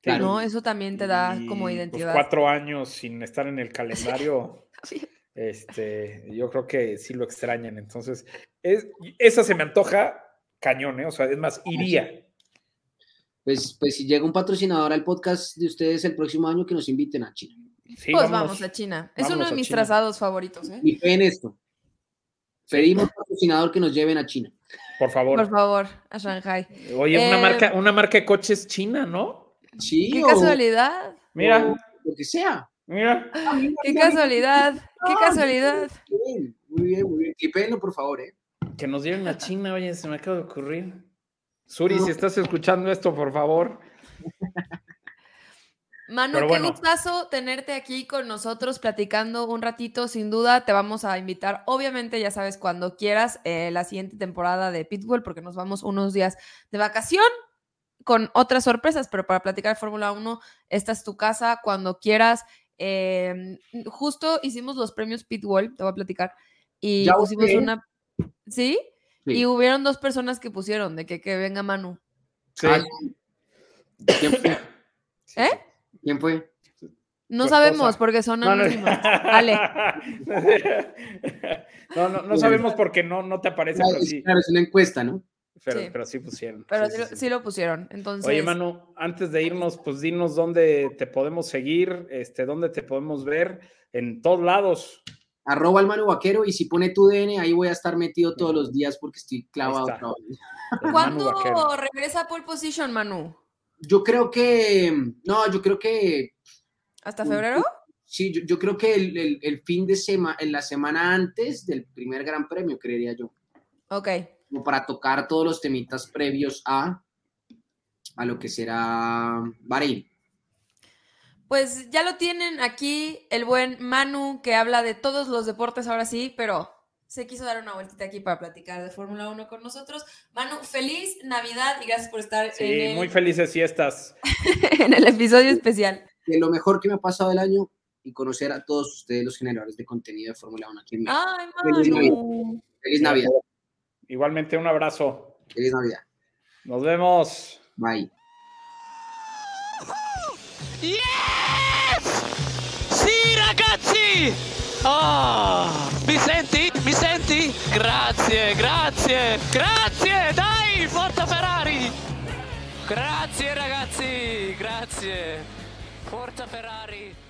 Claro. ¿No? Eso también te da como pues, identidad. cuatro años sin estar en el calendario, Sí. este, yo creo que sí lo extrañan. Entonces, es, esa se me antoja cañón, ¿eh? O sea, es más, iría. pues, pues si llega un patrocinador al podcast de ustedes el próximo año, que nos inviten a China. Sí, Pues vámonos. vamos a China. Es uno de mis China. trazados favoritos, ¿eh? Y en esto. Pedimos patrocinador que nos lleven a China. Por favor. Por favor, a Shanghai. Oye, una, Eh, marca, una marca de coches china, ¿no? Sí, Qué o- casualidad. Mira, o lo que sea. mira. Qué casualidad. Qué casualidad. Muy bien, muy bien, muy bien. Por favor, ¿eh? Que nos lleven a China, oye, se me acaba de ocurrir. Suri, si estás escuchando esto, por favor. Manu, Pero qué bueno. gustazo tenerte aquí con nosotros platicando un ratito. Sin duda, te vamos a invitar, obviamente, ya sabes, cuando quieras, eh, la siguiente temporada de Pitbull, porque nos vamos unos días de vacación con otras sorpresas, pero para platicar de Fórmula 1, esta es tu casa cuando quieras. Eh, justo hicimos los premios Pitbull, te voy a platicar, y Ya pusimos una. ¿Sí? Sí. Y hubieron dos personas que pusieron de que, que venga Manu. Sí. Ah, ¿Quién fue? ¿Eh? ¿Quién fue? No sabemos porque son No, no. anónimos. Ale. No, no, no sabemos porque no, no te aparece, Claro, pero es, sí, claro, es una encuesta, ¿no? Pero, Sí. pero sí pusieron. Pero sí, sí, sí, lo- sí. sí lo pusieron. Entonces, Oye, Manu, antes de irnos, pues dinos dónde te podemos seguir, este, dónde te podemos ver, en todos lados. Arroba al Manu Vaquero y si pone tu DN, ahí voy a estar metido todos los días porque estoy clavado. ¿cuándo regresa a pole position, Manu? Yo creo que, no, yo creo que, ¿Hasta febrero? sí, yo, yo creo que el, el- el fin de semana, en la semana antes del primer Gran Premio, creería yo, Ok. Como para tocar todos los temitas previos a, a lo que será Bahrein. Pues ya lo tienen aquí el buen Manu que habla de todos los deportes ahora sí, pero se quiso dar una vueltita aquí para platicar de Fórmula 1 con nosotros. Manu, feliz Navidad y gracias por estar en, Sí, el, muy felices fiestas. en el episodio especial. De lo mejor que me ha pasado el año y conocer a todos ustedes los generadores de contenido de Fórmula 1 aquí en México. Ay, Feliz Manu. Feliz Navidad. Igualmente, un abrazo. Feliz Navidad. Nos vemos. Bye. Yes! Sì, ragazzi! Oh, mi senti? Mi senti? Grazie, grazie, grazie! Dai, forza Ferrari! Grazie ragazzi, grazie! Forza Ferrari!